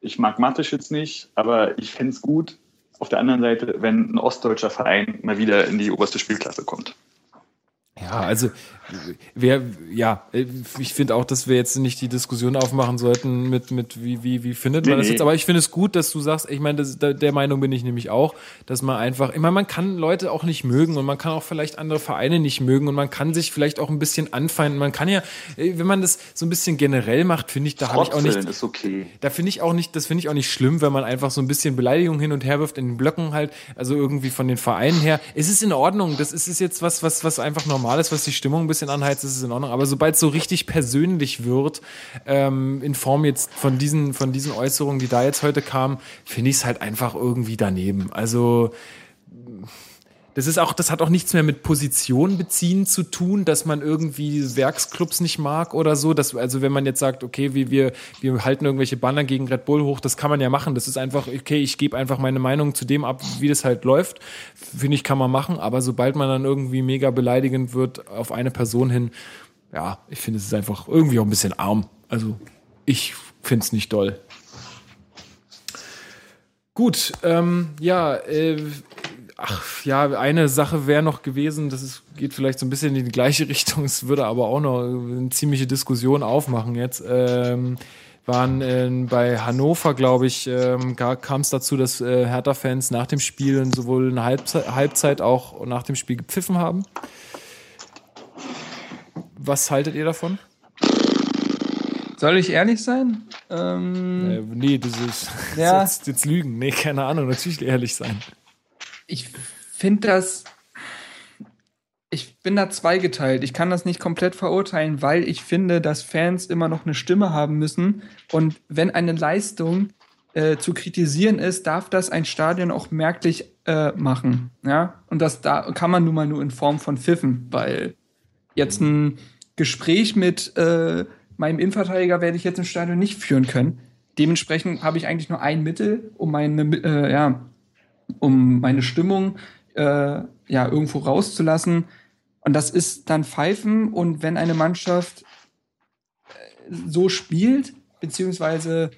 Ich mag Mateschitz nicht, aber ich fände es gut, auf der anderen Seite, wenn ein ostdeutscher Verein mal wieder in die oberste Spielklasse kommt. Ja, also wer, ja, ich finde auch, dass wir jetzt nicht die Diskussion aufmachen sollten mit, mit wie, wie, wie findet man Nee, das nee. jetzt. Aber ich finde es gut, dass du sagst, ich meine, der Meinung bin ich nämlich auch, dass man einfach, ich meine, man kann Leute auch nicht mögen und man kann auch vielleicht andere Vereine nicht mögen und man kann sich vielleicht auch ein bisschen anfeinden. Man kann ja, äh, wenn man das so ein bisschen generell macht, finde ich, da habe ich auch nicht, ist okay. da finde ich auch nicht, das finde ich auch nicht schlimm, wenn man einfach so ein bisschen Beleidigung hin und her wirft in den Blöcken halt, also irgendwie von den Vereinen her. Es ist in Ordnung, das ist, ist jetzt was, was, was einfach normal ist, was die Stimmung ein bisschen anheizt, ist es in Ordnung. Aber sobald es so richtig persönlich wird, ähm, in Form jetzt von diesen, von diesen Äußerungen, die da jetzt heute kamen, finde ich es halt einfach irgendwie daneben. Also, das ist auch, das hat auch nichts mehr mit Position beziehen zu tun, dass man irgendwie Werksclubs nicht mag oder so. Dass, also wenn man jetzt sagt, okay, wie wir, wir halten irgendwelche Banner gegen Red Bull hoch, das kann man ja machen. Das ist einfach, okay, ich gebe einfach meine Meinung zu dem ab, wie das halt läuft. Finde ich, kann man machen. Aber sobald man dann irgendwie mega beleidigend wird auf eine Person hin, ja, ich finde, es ist einfach irgendwie auch ein bisschen arm. Also ich finde es nicht doll. Gut, ähm, ja, äh, ach ja, eine Sache wäre noch gewesen, das ist, geht vielleicht so ein bisschen in die gleiche Richtung, es würde aber auch noch eine ziemliche Diskussion aufmachen jetzt. Ähm, waren äh, bei Hannover, glaube ich, ähm, kam es dazu, dass äh, Hertha-Fans nach dem Spiel sowohl eine Halbzeit, Halbzeit auch nach dem Spiel gepfiffen haben. Was haltet ihr davon? Soll ich ehrlich sein? Ähm, Äh, nee, das ist Ja. jetzt, jetzt Lügen. Nee, keine Ahnung, natürlich ehrlich sein. Ich finde das. Ich bin da zweigeteilt. Ich kann das nicht komplett verurteilen, weil ich finde, dass Fans immer noch eine Stimme haben müssen. Und wenn eine Leistung äh, zu kritisieren ist, darf das ein Stadion auch merklich äh, machen. Ja? Und das da kann man nun mal nur in Form von Pfiffen, weil jetzt ein Gespräch mit äh, meinem Innenverteidiger werde ich jetzt im Stadion nicht führen können. Dementsprechend habe ich eigentlich nur ein Mittel, um meine, äh, ja, um meine Stimmung äh, ja irgendwo rauszulassen. Und das ist dann Pfeifen. Und wenn eine Mannschaft äh, so spielt, beziehungsweise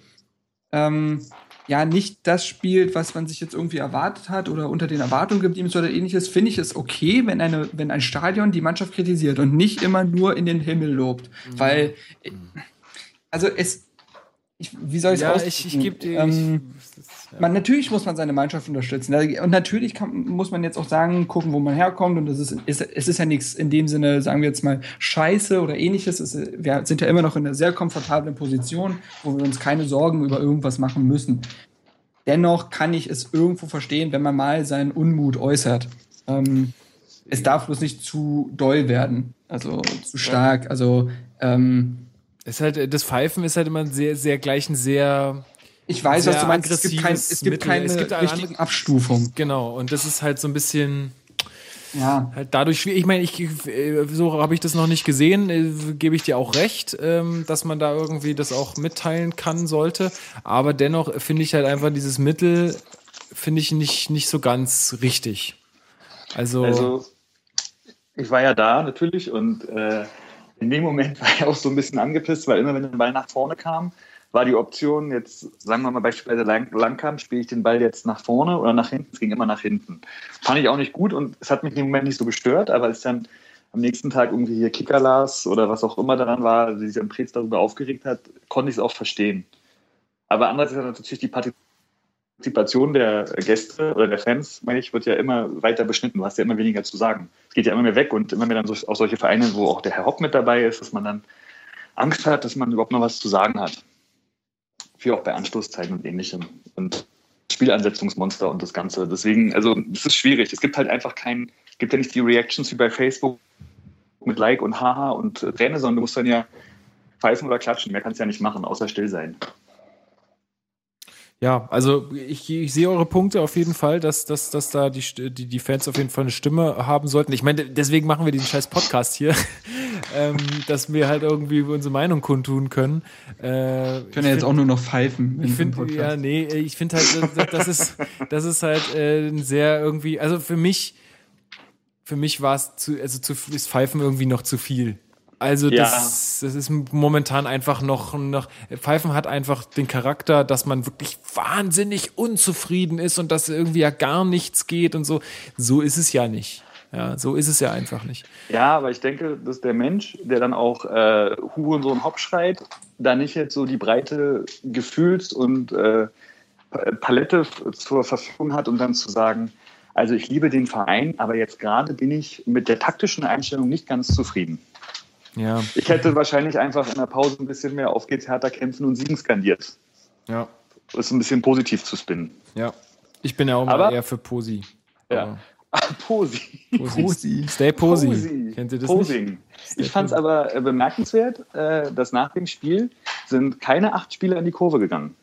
ähm, ja nicht das spielt, was man sich jetzt irgendwie erwartet hat oder unter den Erwartungen geblieben ist oder ähnliches, finde ich es okay, wenn, eine, wenn ein Stadion die Mannschaft kritisiert und nicht immer nur in den Himmel lobt. Weil, äh, also es, ich, wie soll Ja, ich, ich gebe dir. Ähm, ich, das, ja. Man, natürlich muss man seine Mannschaft unterstützen. Und natürlich kann, muss man jetzt auch sagen, gucken, wo man herkommt. Und das ist, ist, es ist ja nichts in dem Sinne, sagen wir jetzt mal, scheiße oder ähnliches. Es, wir sind ja immer noch in einer sehr komfortablen Position, wo wir uns keine Sorgen über irgendwas machen müssen. Dennoch kann ich es irgendwo verstehen, wenn man mal seinen Unmut äußert. Ähm, es darf bloß nicht zu doll werden, also zu stark. Also ähm, ist halt, das Pfeifen ist halt immer sehr, sehr gleich ein sehr. Ich weiß, was du meinst. Es gibt, kein, es gibt keine Es gibt eine richtigen andere- Abstufung. Genau, und das ist halt so ein bisschen. Ja. halt dadurch schwierig. Ich meine, ich, äh, so habe ich das noch nicht gesehen, äh, gebe ich dir auch recht, ähm, dass man da irgendwie das auch mitteilen kann sollte. Aber dennoch finde ich halt einfach dieses Mittel, finde ich nicht, nicht so ganz richtig. Also, Also, ich war ja da natürlich und äh, in dem Moment war ich auch so ein bisschen angepisst, weil immer wenn der Ball nach vorne kam, war die Option, jetzt sagen wir mal beispielsweise lang, lang kam, spiele ich den Ball jetzt nach vorne oder nach hinten. Es ging immer nach hinten. Fand ich auch nicht gut und es hat mich im Moment nicht so gestört, aber als dann am nächsten Tag irgendwie hier Kicker las oder was auch immer daran war, sich am Preetz darüber aufgeregt hat, konnte ich es auch verstehen. Aber andererseits hat natürlich die Partizipation der Gäste oder der Fans, meine ich, wird ja immer weiter beschnitten. Du hast ja immer weniger zu sagen. Es geht ja immer mehr weg und immer mehr dann auch solche Vereine, wo auch der Herr Hopp mit dabei ist, dass man dann Angst hat, dass man überhaupt noch was zu sagen hat. Wie auch bei Anstoßzeiten und ähnlichem. Und Spielansetzungsmonster und das Ganze. Deswegen, also es ist schwierig. Es gibt halt einfach keinen, es gibt ja nicht die Reactions wie bei Facebook mit Like und Haha und Träne, sondern du musst dann ja pfeifen oder klatschen. Mehr kannst du ja nicht machen, außer still sein. Ja, also ich, ich sehe eure Punkte auf jeden Fall, dass, dass, dass da die, die, die Fans auf jeden Fall eine Stimme haben sollten. Ich meine, deswegen machen wir diesen scheiß Podcast hier, ähm, dass wir halt irgendwie unsere Meinung kundtun können. Äh, können ja jetzt auch nur noch pfeifen. ich finde, ja, nee, ich finde halt, das, das ist, das ist halt äh, sehr irgendwie, also für mich, für mich war es zu, also zu, ist Pfeifen irgendwie noch zu viel. Also Ja. das, das ist momentan einfach noch, noch, Pfeifen hat einfach den Charakter, dass man wirklich wahnsinnig unzufrieden ist und dass irgendwie ja gar nichts geht und so. So ist es ja nicht. Ja, so ist es ja einfach nicht. Ja, aber ich denke, dass der Mensch, der dann auch äh, Hurensohn Hopp schreit, da nicht jetzt so die breite Gefühls- und äh, Palette zur Verfügung hat, um dann zu sagen, also ich liebe den Verein, aber jetzt gerade bin ich mit der taktischen Einstellung nicht ganz zufrieden. Ja, Ich hätte wahrscheinlich einfach in der Pause ein bisschen mehr auf geht's härter kämpfen und siegen skandiert. ja, Das ist ein bisschen positiv zu spinnen. ja. Ich bin ja auch mal eher für Posi. Ja. Ah, Posi. Posi. Posi. Stay Posi. Posi. Kennt ihr das Posing. nicht? Ich fand es aber äh, bemerkenswert, äh, dass nach dem Spiel sind keine acht Spieler in die Kurve gegangen.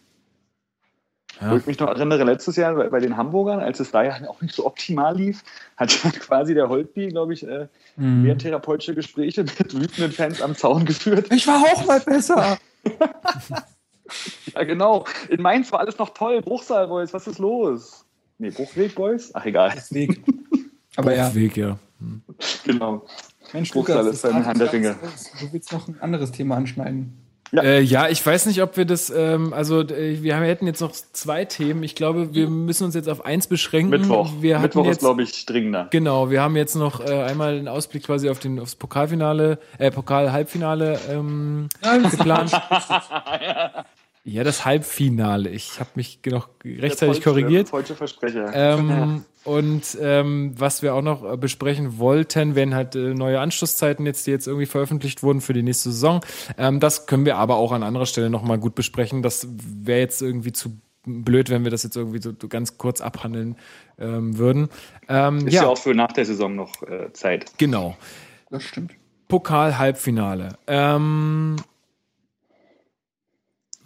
Ja. Wo ich mich noch erinnere, letztes Jahr bei, bei den Hamburgern, als es da ja auch nicht so optimal lief, hat ja quasi der Holtby, glaube ich, äh, Mhm. mehr therapeutische Gespräche mit wütenden Fans am Zaun geführt. Ich war auch mal besser. Ja, genau. In Mainz war alles noch toll. Bruchsal Boys, was ist los? Nee, Bruchweg Boys? Ach, egal. Weg. Aber ja, Weg, ja. Genau. Mensch, Bruchsal Lukas, ist ein Hand der Ringe. Du willst noch ein anderes Thema anschneiden. Ja. Äh, ja, ich weiß nicht, ob wir das, ähm, also äh, wir haben- hätten jetzt noch zwei Themen. Ich glaube, wir müssen uns jetzt auf eins beschränken. Mittwoch. Wir Mittwoch ist, jetzt, glaube ich, dringender. Genau, wir haben jetzt noch äh, einmal einen Ausblick quasi auf den aufs Pokalfinale, äh, Pokal-Halbfinale ähm, geplant. ja, das Halbfinale. Ich habe mich noch rechtzeitig Der falsche- korrigiert. Falsche Versprecher. Ähm, und ähm, was wir auch noch äh, besprechen wollten, wenn halt äh, neue Anschlusszeiten jetzt, die jetzt irgendwie veröffentlicht wurden für die nächste Saison, ähm, das können wir aber auch an anderer Stelle nochmal gut besprechen. Das wäre jetzt irgendwie zu blöd, wenn wir das jetzt irgendwie so ganz kurz abhandeln ähm, würden. Ähm, Ist ja. ja, auch für nach der Saison noch äh, Zeit. genau. Das stimmt. Pokal-Halbfinale. Ähm,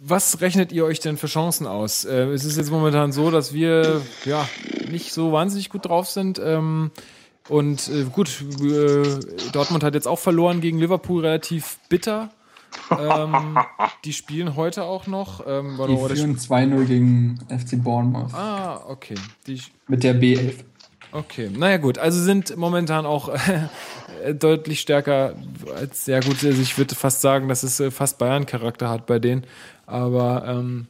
was rechnet ihr euch denn für Chancen aus? Äh, es ist jetzt momentan so, dass wir ja nicht so wahnsinnig gut drauf sind. Ähm, und äh, gut, äh, Dortmund hat jetzt auch verloren gegen Liverpool relativ bitter. ähm, die spielen heute auch noch. Ähm, Die führen 2-0 gegen FC Bournemouth. ah, okay. Die, Mit der B11. Okay, naja gut, also sind momentan auch äh, deutlich stärker als, ja gut, also ich würde fast sagen, dass es äh, fast Bayern-Charakter hat bei denen, aber ähm,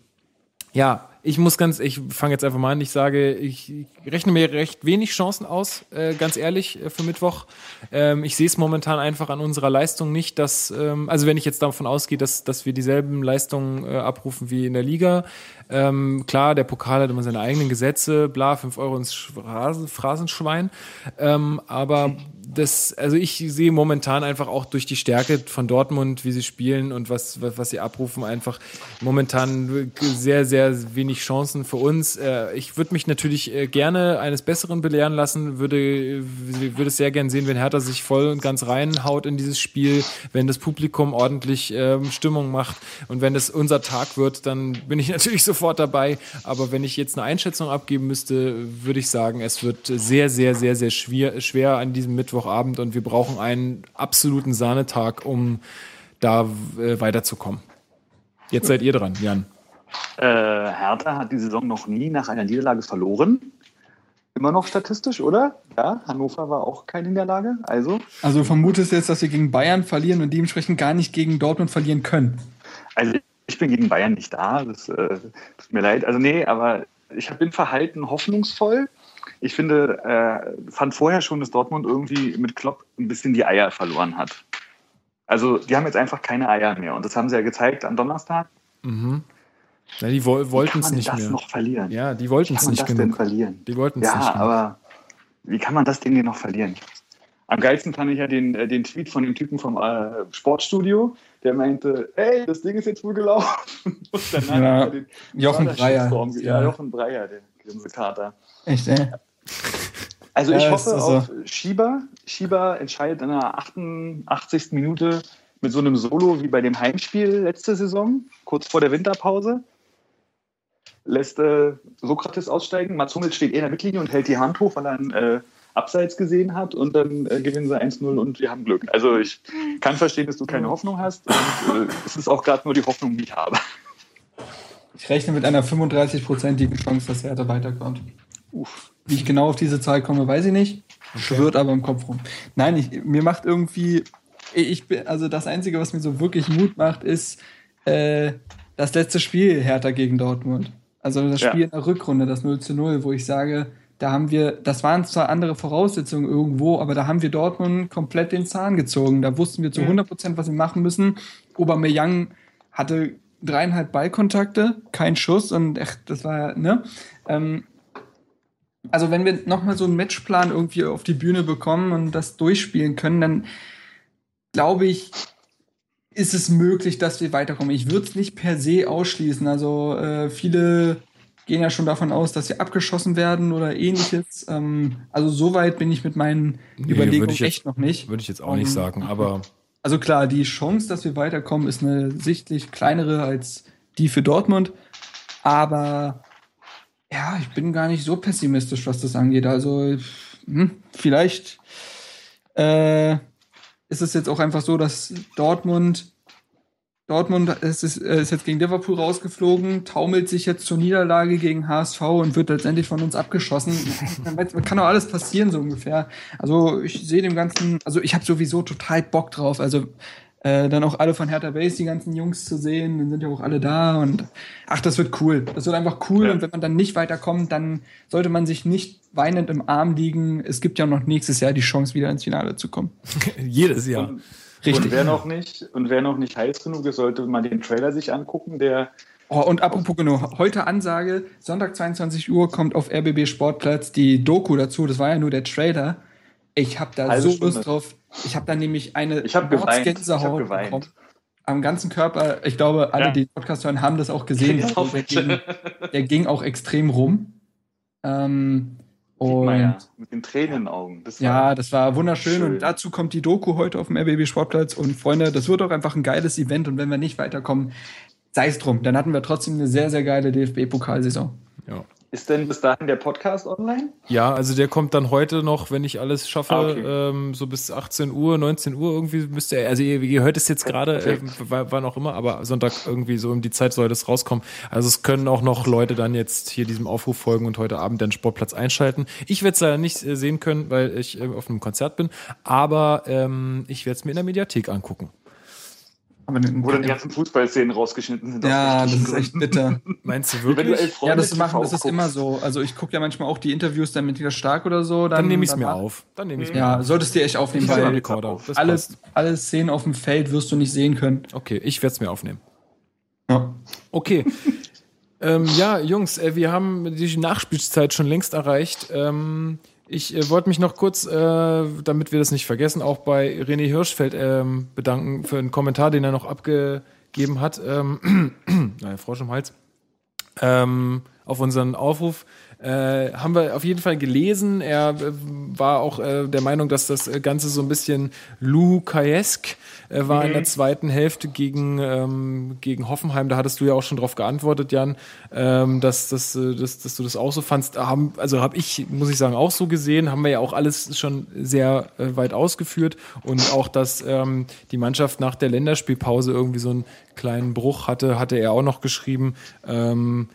ja, ich muss ganz, ich fange jetzt einfach mal an, ich sage, ich rechne mir recht wenig Chancen aus, äh, ganz ehrlich, äh, für Mittwoch. Ähm, ich sehe es momentan einfach an unserer Leistung nicht, dass, ähm, also wenn ich jetzt davon ausgehe, dass, dass wir dieselben Leistungen äh, abrufen wie in der Liga, ähm, klar, der Pokal hat immer seine eigenen Gesetze, bla, 5 Euro ins Phrasen, Phrasenschwein, ähm, aber das, also ich sehe momentan einfach auch durch die Stärke von Dortmund, wie sie spielen und was, was, was sie abrufen, einfach momentan sehr, sehr wenig Chancen für uns. Äh, ich würde mich natürlich äh, gerne eines Besseren belehren lassen, würde, würde es sehr gern sehen, wenn Hertha sich voll und ganz reinhaut in dieses Spiel, wenn das Publikum ordentlich ähm, Stimmung macht und wenn es unser Tag wird, dann bin ich natürlich sofort dabei. Aber wenn ich jetzt eine Einschätzung abgeben müsste, würde ich sagen, es wird sehr, sehr, sehr, sehr schwer, schwer an diesem Mittwochabend und wir brauchen einen absoluten Sahnetag, um da äh, weiterzukommen. Jetzt seid ihr dran, Jan. Äh, Hertha hat die Saison noch nie nach einer Niederlage verloren. Immer noch statistisch, oder? Ja, Hannover war auch keine Niederlage. Also, Also du vermutest jetzt, dass wir gegen Bayern verlieren und dementsprechend gar nicht gegen Dortmund verlieren können. also ich bin gegen Bayern nicht da. Das äh, tut mir leid. Also nee, aber ich bin verhalten hoffnungsvoll. Ich finde, äh, fand vorher schon, dass Dortmund irgendwie mit Klopp ein bisschen die Eier verloren hat. Also die haben jetzt einfach keine Eier mehr. Und das haben sie ja gezeigt am Donnerstag. Mhm. Ja, die wo wollten es nicht das mehr. noch verlieren? Ja, die Wie wollten kann es man nicht das denn genug. verlieren? Die wollten es Ja, nicht genug. aber wie kann man das Ding denn noch verlieren? Am geilsten fand ich ja den, äh, den Tweet von dem Typen vom äh, Sportstudio, der meinte, ey, das Ding ist jetzt wohl gelaufen. Und danach Ja, hat er den Jochen Breyer. Ja, Ja. Jochen Breyer, der Grimse-Kater. Echt, ey? Also Ja, ich ist hoffe so. auf Schieber. Schieber entscheidet in der 88. Minute mit so einem Solo wie bei dem Heimspiel letzte Saison, kurz vor der Winterpause. Lässt äh, Sokrates aussteigen. Mats Hummels steht eh in der Mittellinie und hält die Hand hoch, weil er einen äh, Abseits gesehen hat. Und dann äh, gewinnen sie 1-0 und wir haben Glück. Also ich kann verstehen, dass du keine Hoffnung hast. Und äh, es ist auch gerade nur die Hoffnung, die ich habe. Ich rechne mit einer 35-prozentigen Chance, dass Hertha weiterkommt. Uff. Wie ich genau auf diese Zahl komme, weiß ich nicht. Schwirrt aber im Kopf rum. Nein, ich, mir macht irgendwie ich bin, also das Einzige, was mir so wirklich Mut macht, ist äh, das letzte Spiel Hertha gegen Dortmund. Also das Ja. Spiel in der Rückrunde, das 0 zu 0, wo ich sage, da haben wir, das waren zwar andere Voraussetzungen irgendwo, aber da haben wir Dortmund komplett den Zahn gezogen. Da wussten wir zu 100 Prozent, was wir machen müssen. Aubameyang hatte dreieinhalb Ballkontakte, kein Schuss und echt, das war, ne? Ähm, also wenn wir nochmal so einen Matchplan irgendwie auf die Bühne bekommen und das durchspielen können, dann glaube ich, ist es möglich, dass wir weiterkommen. Ich würde es nicht per se ausschließen. Also äh, viele gehen ja schon davon aus, dass sie abgeschossen werden oder ähnliches. Ähm, also so weit bin ich mit meinen Nee, Überlegungen ich jetzt- echt noch nicht. Würde ich jetzt auch nicht Und- sagen, aber Also klar, die Chance, dass wir weiterkommen, ist eine sichtlich kleinere als die für Dortmund. Aber ja, ich bin gar nicht so pessimistisch, was das angeht. Also hm, vielleicht äh, ist es jetzt auch einfach so, dass Dortmund Dortmund ist, ist, ist jetzt gegen Liverpool rausgeflogen, taumelt sich jetzt zur Niederlage gegen HSV und wird letztendlich von uns abgeschossen. Kann doch alles passieren, so ungefähr. Also ich sehe dem Ganzen, also ich habe sowieso total Bock drauf. Also äh, dann auch alle von Hertha Base, die ganzen Jungs zu sehen, dann sind ja auch alle da und ach, das wird cool. Das wird einfach cool Ja. und wenn man dann nicht weiterkommt, dann sollte man sich nicht weinend im Arm liegen. Es gibt ja noch nächstes Jahr die Chance, wieder ins Finale zu kommen. jedes Jahr. Und, Richtig. und wer noch nicht und wer noch nicht heiß genug ist, sollte mal den Trailer sich angucken, der Oh, und apropos genau, heute Ansage, Sonntag 22 Uhr kommt auf RBB Sportplatz die Doku dazu. Das war ja nur der Trailer. Ich habe da Halbe so Stunde. Lust drauf. Ich habe da nämlich eine Ich hab geweint. Mordsgänsehaut Ich hab geweint. bekommen. Am ganzen Körper. Ich glaube, alle, Ja. die den Podcast hören, haben das auch gesehen. Also, der, ging, der ging auch extrem rum. Ähm, und ja mit den Tränen in den Augen. Das war- ja, das war wunderschön Schön. und dazu kommt die Doku heute auf dem RBB Sportplatz und Freunde, das wird auch einfach ein geiles Event und wenn wir nicht weiterkommen, sei es drum, dann hatten wir trotzdem eine sehr, sehr geile DFB-Pokalsaison. Ja. Ist denn bis dahin der Podcast online? Ja, also der kommt dann heute noch, wenn ich alles schaffe, Ah, okay. ähm, so bis 18 Uhr, 19 Uhr irgendwie müsste er, also ihr, ihr hört es jetzt gerade, äh, wann auch immer, aber Sonntag irgendwie so um die Zeit soll das rauskommen. Also es können auch noch Leute dann jetzt hier diesem Aufruf folgen und heute Abend den Sportplatz einschalten. Ich werde es leider nicht äh, sehen können, weil ich äh, auf einem Konzert bin, aber ähm, ich werde es mir in der Mediathek angucken. Aber den, Wo dann die ganzen Fußballszenen rausgeschnitten sind. ja, das ist echt bitter. Meinst du Wenn du wirklich? ja, das machen, das ist guckst. immer so. Also ich gucke ja manchmal auch die Interviews dann mit wieder stark oder so. Dann, Dann nehme ich es mir auf. Dann nehme ich es mir Ja, solltest du echt aufnehmen, weil Rekorder. Das alle, passt. alle Szenen auf dem Feld wirst du nicht sehen können. Okay, ich werde es mir aufnehmen. Ja. Okay. ähm, ja, Jungs, äh, wir haben die Nachspielzeit schon längst erreicht. Ähm, ich äh, wollte mich noch kurz, äh, damit wir das nicht vergessen, auch bei René Hirschfeld ähm, bedanken für einen Kommentar, den er noch abgegeben hat. Ähm, naja, Frosch im Hals. Ähm, auf unseren Aufruf äh, haben wir auf jeden Fall gelesen. Er äh, war auch äh, der Meinung, dass das Ganze so ein bisschen Lukaesk äh, war in der zweiten Hälfte gegen, ähm, gegen Hoffenheim. Da hattest du ja auch schon drauf geantwortet, Jan, ähm, dass, dass, äh, dass, dass du das auch so fandst. Haben, also habe ich, muss ich sagen, auch so gesehen. Haben wir ja auch alles schon sehr äh, weit ausgeführt. Und auch, dass ähm, die Mannschaft nach der Länderspielpause irgendwie so einen kleinen Bruch hatte, hatte er auch noch geschrieben. Ähm,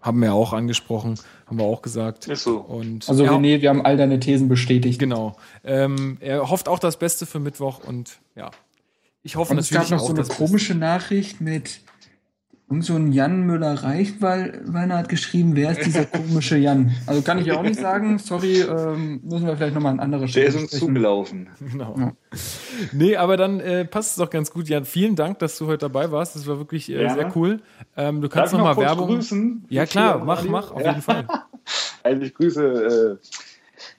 haben wir auch angesprochen, haben wir auch gesagt. Ist so. Und Also ja, René, wir haben all deine Thesen bestätigt. Genau. Ähm, er hofft auch das Beste für Mittwoch und ja. Ich hoffe Und es natürlich gab noch so eine das Beste. komische Nachricht mit irgend so ein Jan Müller-Reichweiner hat geschrieben, wer ist dieser komische Jan? Also kann ich ja auch nicht sagen. Sorry, ähm, müssen wir vielleicht nochmal an anderer Der Stelle ist uns sprechen. zugelaufen. Genau. Ja. Nee, aber dann äh, passt es doch ganz gut, Jan. Vielen Dank, dass du heute dabei warst. Das war wirklich äh, Gerne. sehr cool. Ähm, du kannst ich noch Werbung. grüßen? Ja klar, mach, mach, auf Ja. jeden Fall. Also ich grüße äh,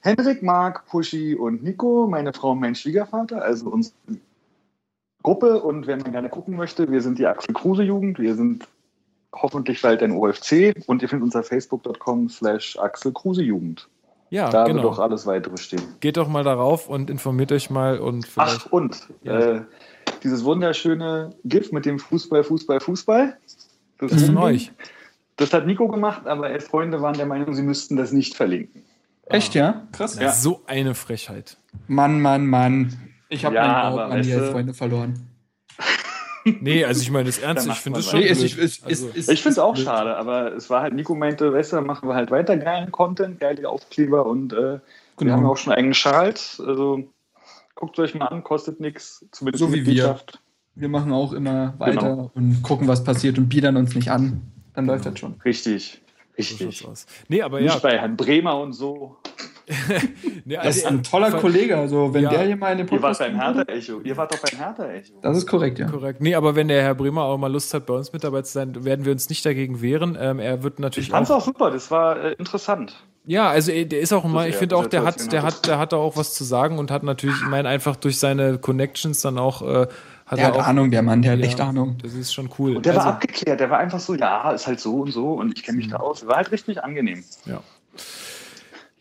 Henrik, Marc, Puschi und Nico, meine Frau und mein Schwiegervater, also unsere Gruppe. Und wenn man gerne gucken möchte, wir sind die Axel Kruse Jugend, wir sind hoffentlich bald ein OFC und ihr findet unser facebook.com slash Axel Kruse Jugend. Ja, Da wird genau. doch alles weitere stehen. Geht doch mal darauf und informiert euch mal und vielleicht. Ach, und Ja. äh, dieses wunderschöne GIF mit dem Fußball, Fußball, Fußball. das ist von euch. Das hat Nico gemacht, aber elf Freunde waren der Meinung, sie müssten das nicht verlinken. Echt, ja? Krass. Ja. So eine Frechheit. Mann, Mann, Mann. Ich habe Ja, meinen Glauben an die Freunde verloren. Nee, also ich meine das ernst. Ich finde was. schon. Nee, blöd. ist, Also- Ich finde es auch blöd. schade, aber es war halt, Nico meinte, weißt du, dann machen wir halt weiter geilen Content, geile Aufkleber und äh, wir Genau. haben auch schon eigene Schals. Also Guckt euch mal an, kostet nichts. Zumindest So wie wir. Wir machen auch immer weiter Genau. und gucken, was passiert und biedern uns nicht an. Dann läuft das schon. Richtig. So Richtig. aus. Nee, aber Nicht ja. bei Herrn Bremer und so. Nee, Das ist also, ein toller Kollege. Also, wenn Ja. der hier mal in den Ihr wart Podcast beim Hertha-Echo. Ihr wart doch beim Hertha-Echo. Das ist korrekt, ja. Korrekt. Nee, aber wenn der Herr Bremer auch mal Lust hat, bei uns mit dabei zu sein, werden wir uns nicht dagegen wehren. Ähm, er wird natürlich Ich fand's auch, auch super, das war äh, interessant. Ja, also eh, der ist auch immer, ich finde auch, der hat, der hat. der hat da auch was zu sagen und hat natürlich, ich meine, einfach durch seine Connections dann auch, äh, hat Der er hat auch, Ahnung, der Mann, der hat Ja. echt Ahnung. Das ist schon cool. Und der also, war abgeklärt, der war einfach so, ja, ist halt so und so und ich kenne mich da aus. War halt richtig angenehm. Ja.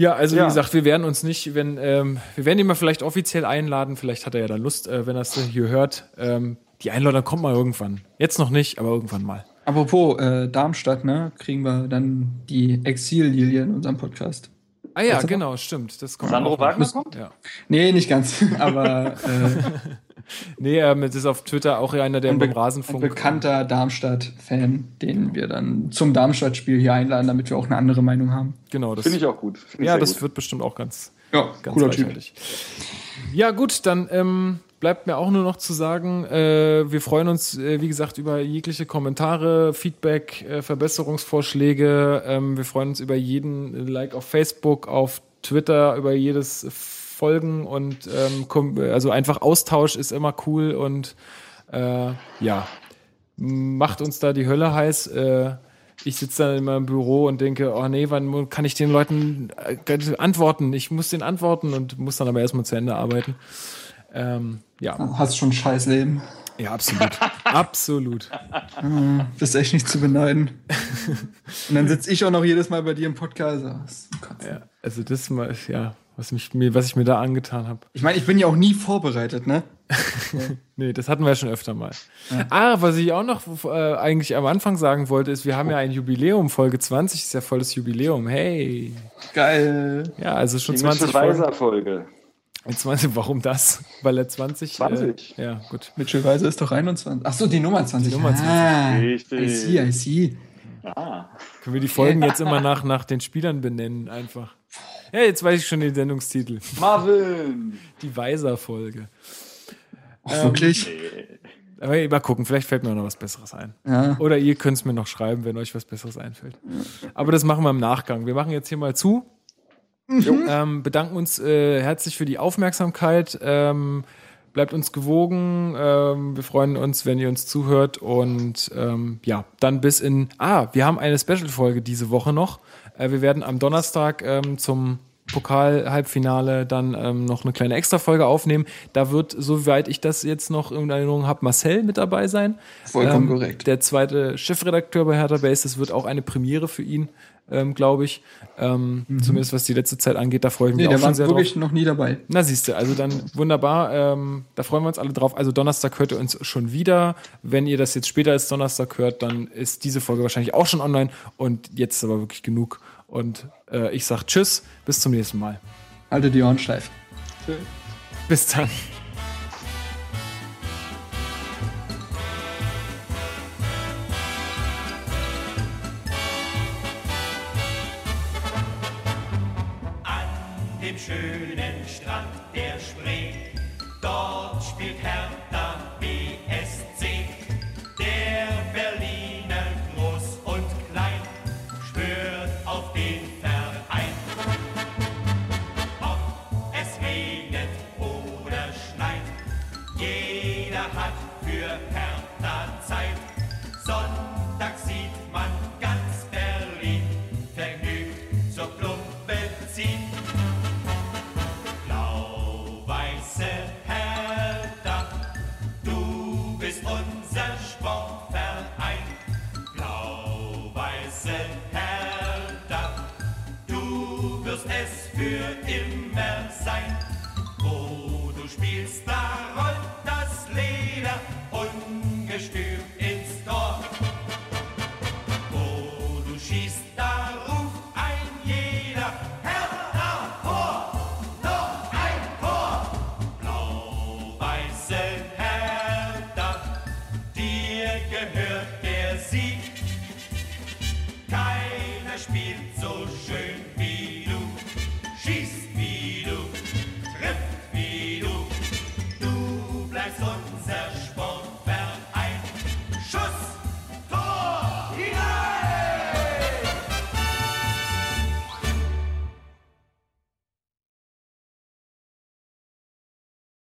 Ja, also wie Ja. gesagt, wir werden uns nicht, wenn, ähm, wir werden ihn mal vielleicht offiziell einladen, vielleicht hat er ja dann Lust, äh, wenn er es hier hört. Ähm, die Einladung kommt mal irgendwann. Jetzt noch nicht, aber irgendwann mal. Apropos äh, Darmstadt, ne, kriegen wir dann die Exil-Lilie in unserem Podcast. Ah ja, Weißt du noch? genau, stimmt. Das kommt Sandro. Wagner kommt? Ja. Nee, nicht ganz, aber äh, Nee, ähm, das ist auf Twitter auch einer, der ein, beim ein Rasenfunk. äh, bekannter Darmstadt-Fan, den wir dann zum Darmstadt-Spiel hier einladen, damit wir auch eine andere Meinung haben. Genau, das Finde ich auch gut. Find ich Ja, das gut. wird bestimmt auch ganz, Ja, ganz cooler Typ. Ja, gut, dann ähm, bleibt mir auch nur noch zu sagen, äh, wir freuen uns, äh, wie gesagt, über jegliche Kommentare, Feedback, äh, Verbesserungsvorschläge. Ähm, wir freuen uns über jeden Like auf Facebook, auf Twitter, über jedes Folgen und ähm, also einfach Austausch ist immer cool und äh, ja, macht uns da die Hölle heiß. Äh, ich sitze dann in meinem Büro und denke, oh nee, wann kann ich den Leuten äh, antworten? Ich muss den antworten und muss dann aber erstmal zu Ende arbeiten. Ähm, ja, Hast schon ein scheiß Leben. ja, absolut. absolut. Bist echt nicht zu beneiden. Und dann sitze ich auch noch jedes Mal bei dir im Podcast. Ah. Ja, also das mal, ja, was, mich, was ich mir da angetan habe. Ich meine, ich bin ja auch nie vorbereitet, ne? Nee, das hatten wir ja schon öfter mal. Ah, was ich auch noch äh, eigentlich am Anfang sagen wollte, ist, wir haben ja ein Jubiläum, Folge 20 ist ja volles Jubiläum. Hey. Geil. Ja, also schon Die 20 Mitchell Folgen. Weiser Folge. 20, warum das? Weil er 20. 20. Äh, ja, gut. Mitchell Weiser ist doch 21. Ach so, die Nummer 20. Die Nummer 20. Ah, Richtig. I see, I see. Ah. Können wir die Folgen jetzt immer nach, nach den Spielern benennen, einfach. Ja, jetzt weiß ich schon den Sendungstitel. Marvin! Die Weiser-Folge. Ach, wirklich? Aber mal gucken, vielleicht fällt mir noch was Besseres ein. Ja. Oder ihr könnt es mir noch schreiben, wenn euch was Besseres einfällt. Aber das machen wir im Nachgang. Wir machen jetzt hier mal zu. Ähm, bedanken uns äh, herzlich für die Aufmerksamkeit. Ähm, bleibt uns gewogen. Ähm, wir freuen uns, wenn ihr uns zuhört. Und ähm, ja, dann bis in. Ah, wir haben eine Special-Folge diese Woche noch. Äh, wir werden am Donnerstag ähm, zum Pokal-Halbfinale dann ähm, noch eine kleine Extra-Folge aufnehmen. Da wird, soweit ich das jetzt noch in Erinnerung habe, Marcel mit dabei sein. Vollkommen Ähm, korrekt. Der zweite Chefredakteur bei Hertha Base. Das wird auch eine Premiere für ihn, ähm, glaube ich. Ähm, Zumindest was die letzte Zeit angeht. Da freue ich mich Mhm. Nee, auch der war schon sehr drauf. wirklich noch nie dabei. Na siehst du, also dann wunderbar. Ähm, da freuen wir uns alle drauf. Also Donnerstag hört ihr uns schon wieder. Wenn ihr das jetzt später als Donnerstag hört, dann ist diese Folge wahrscheinlich auch schon online. Und jetzt ist aber wirklich genug. Und äh, ich sag Tschüss, bis zum nächsten Mal. Halte die Ohren steif. Bis dann. Schönen Strand der Spree, dort spielt Hertha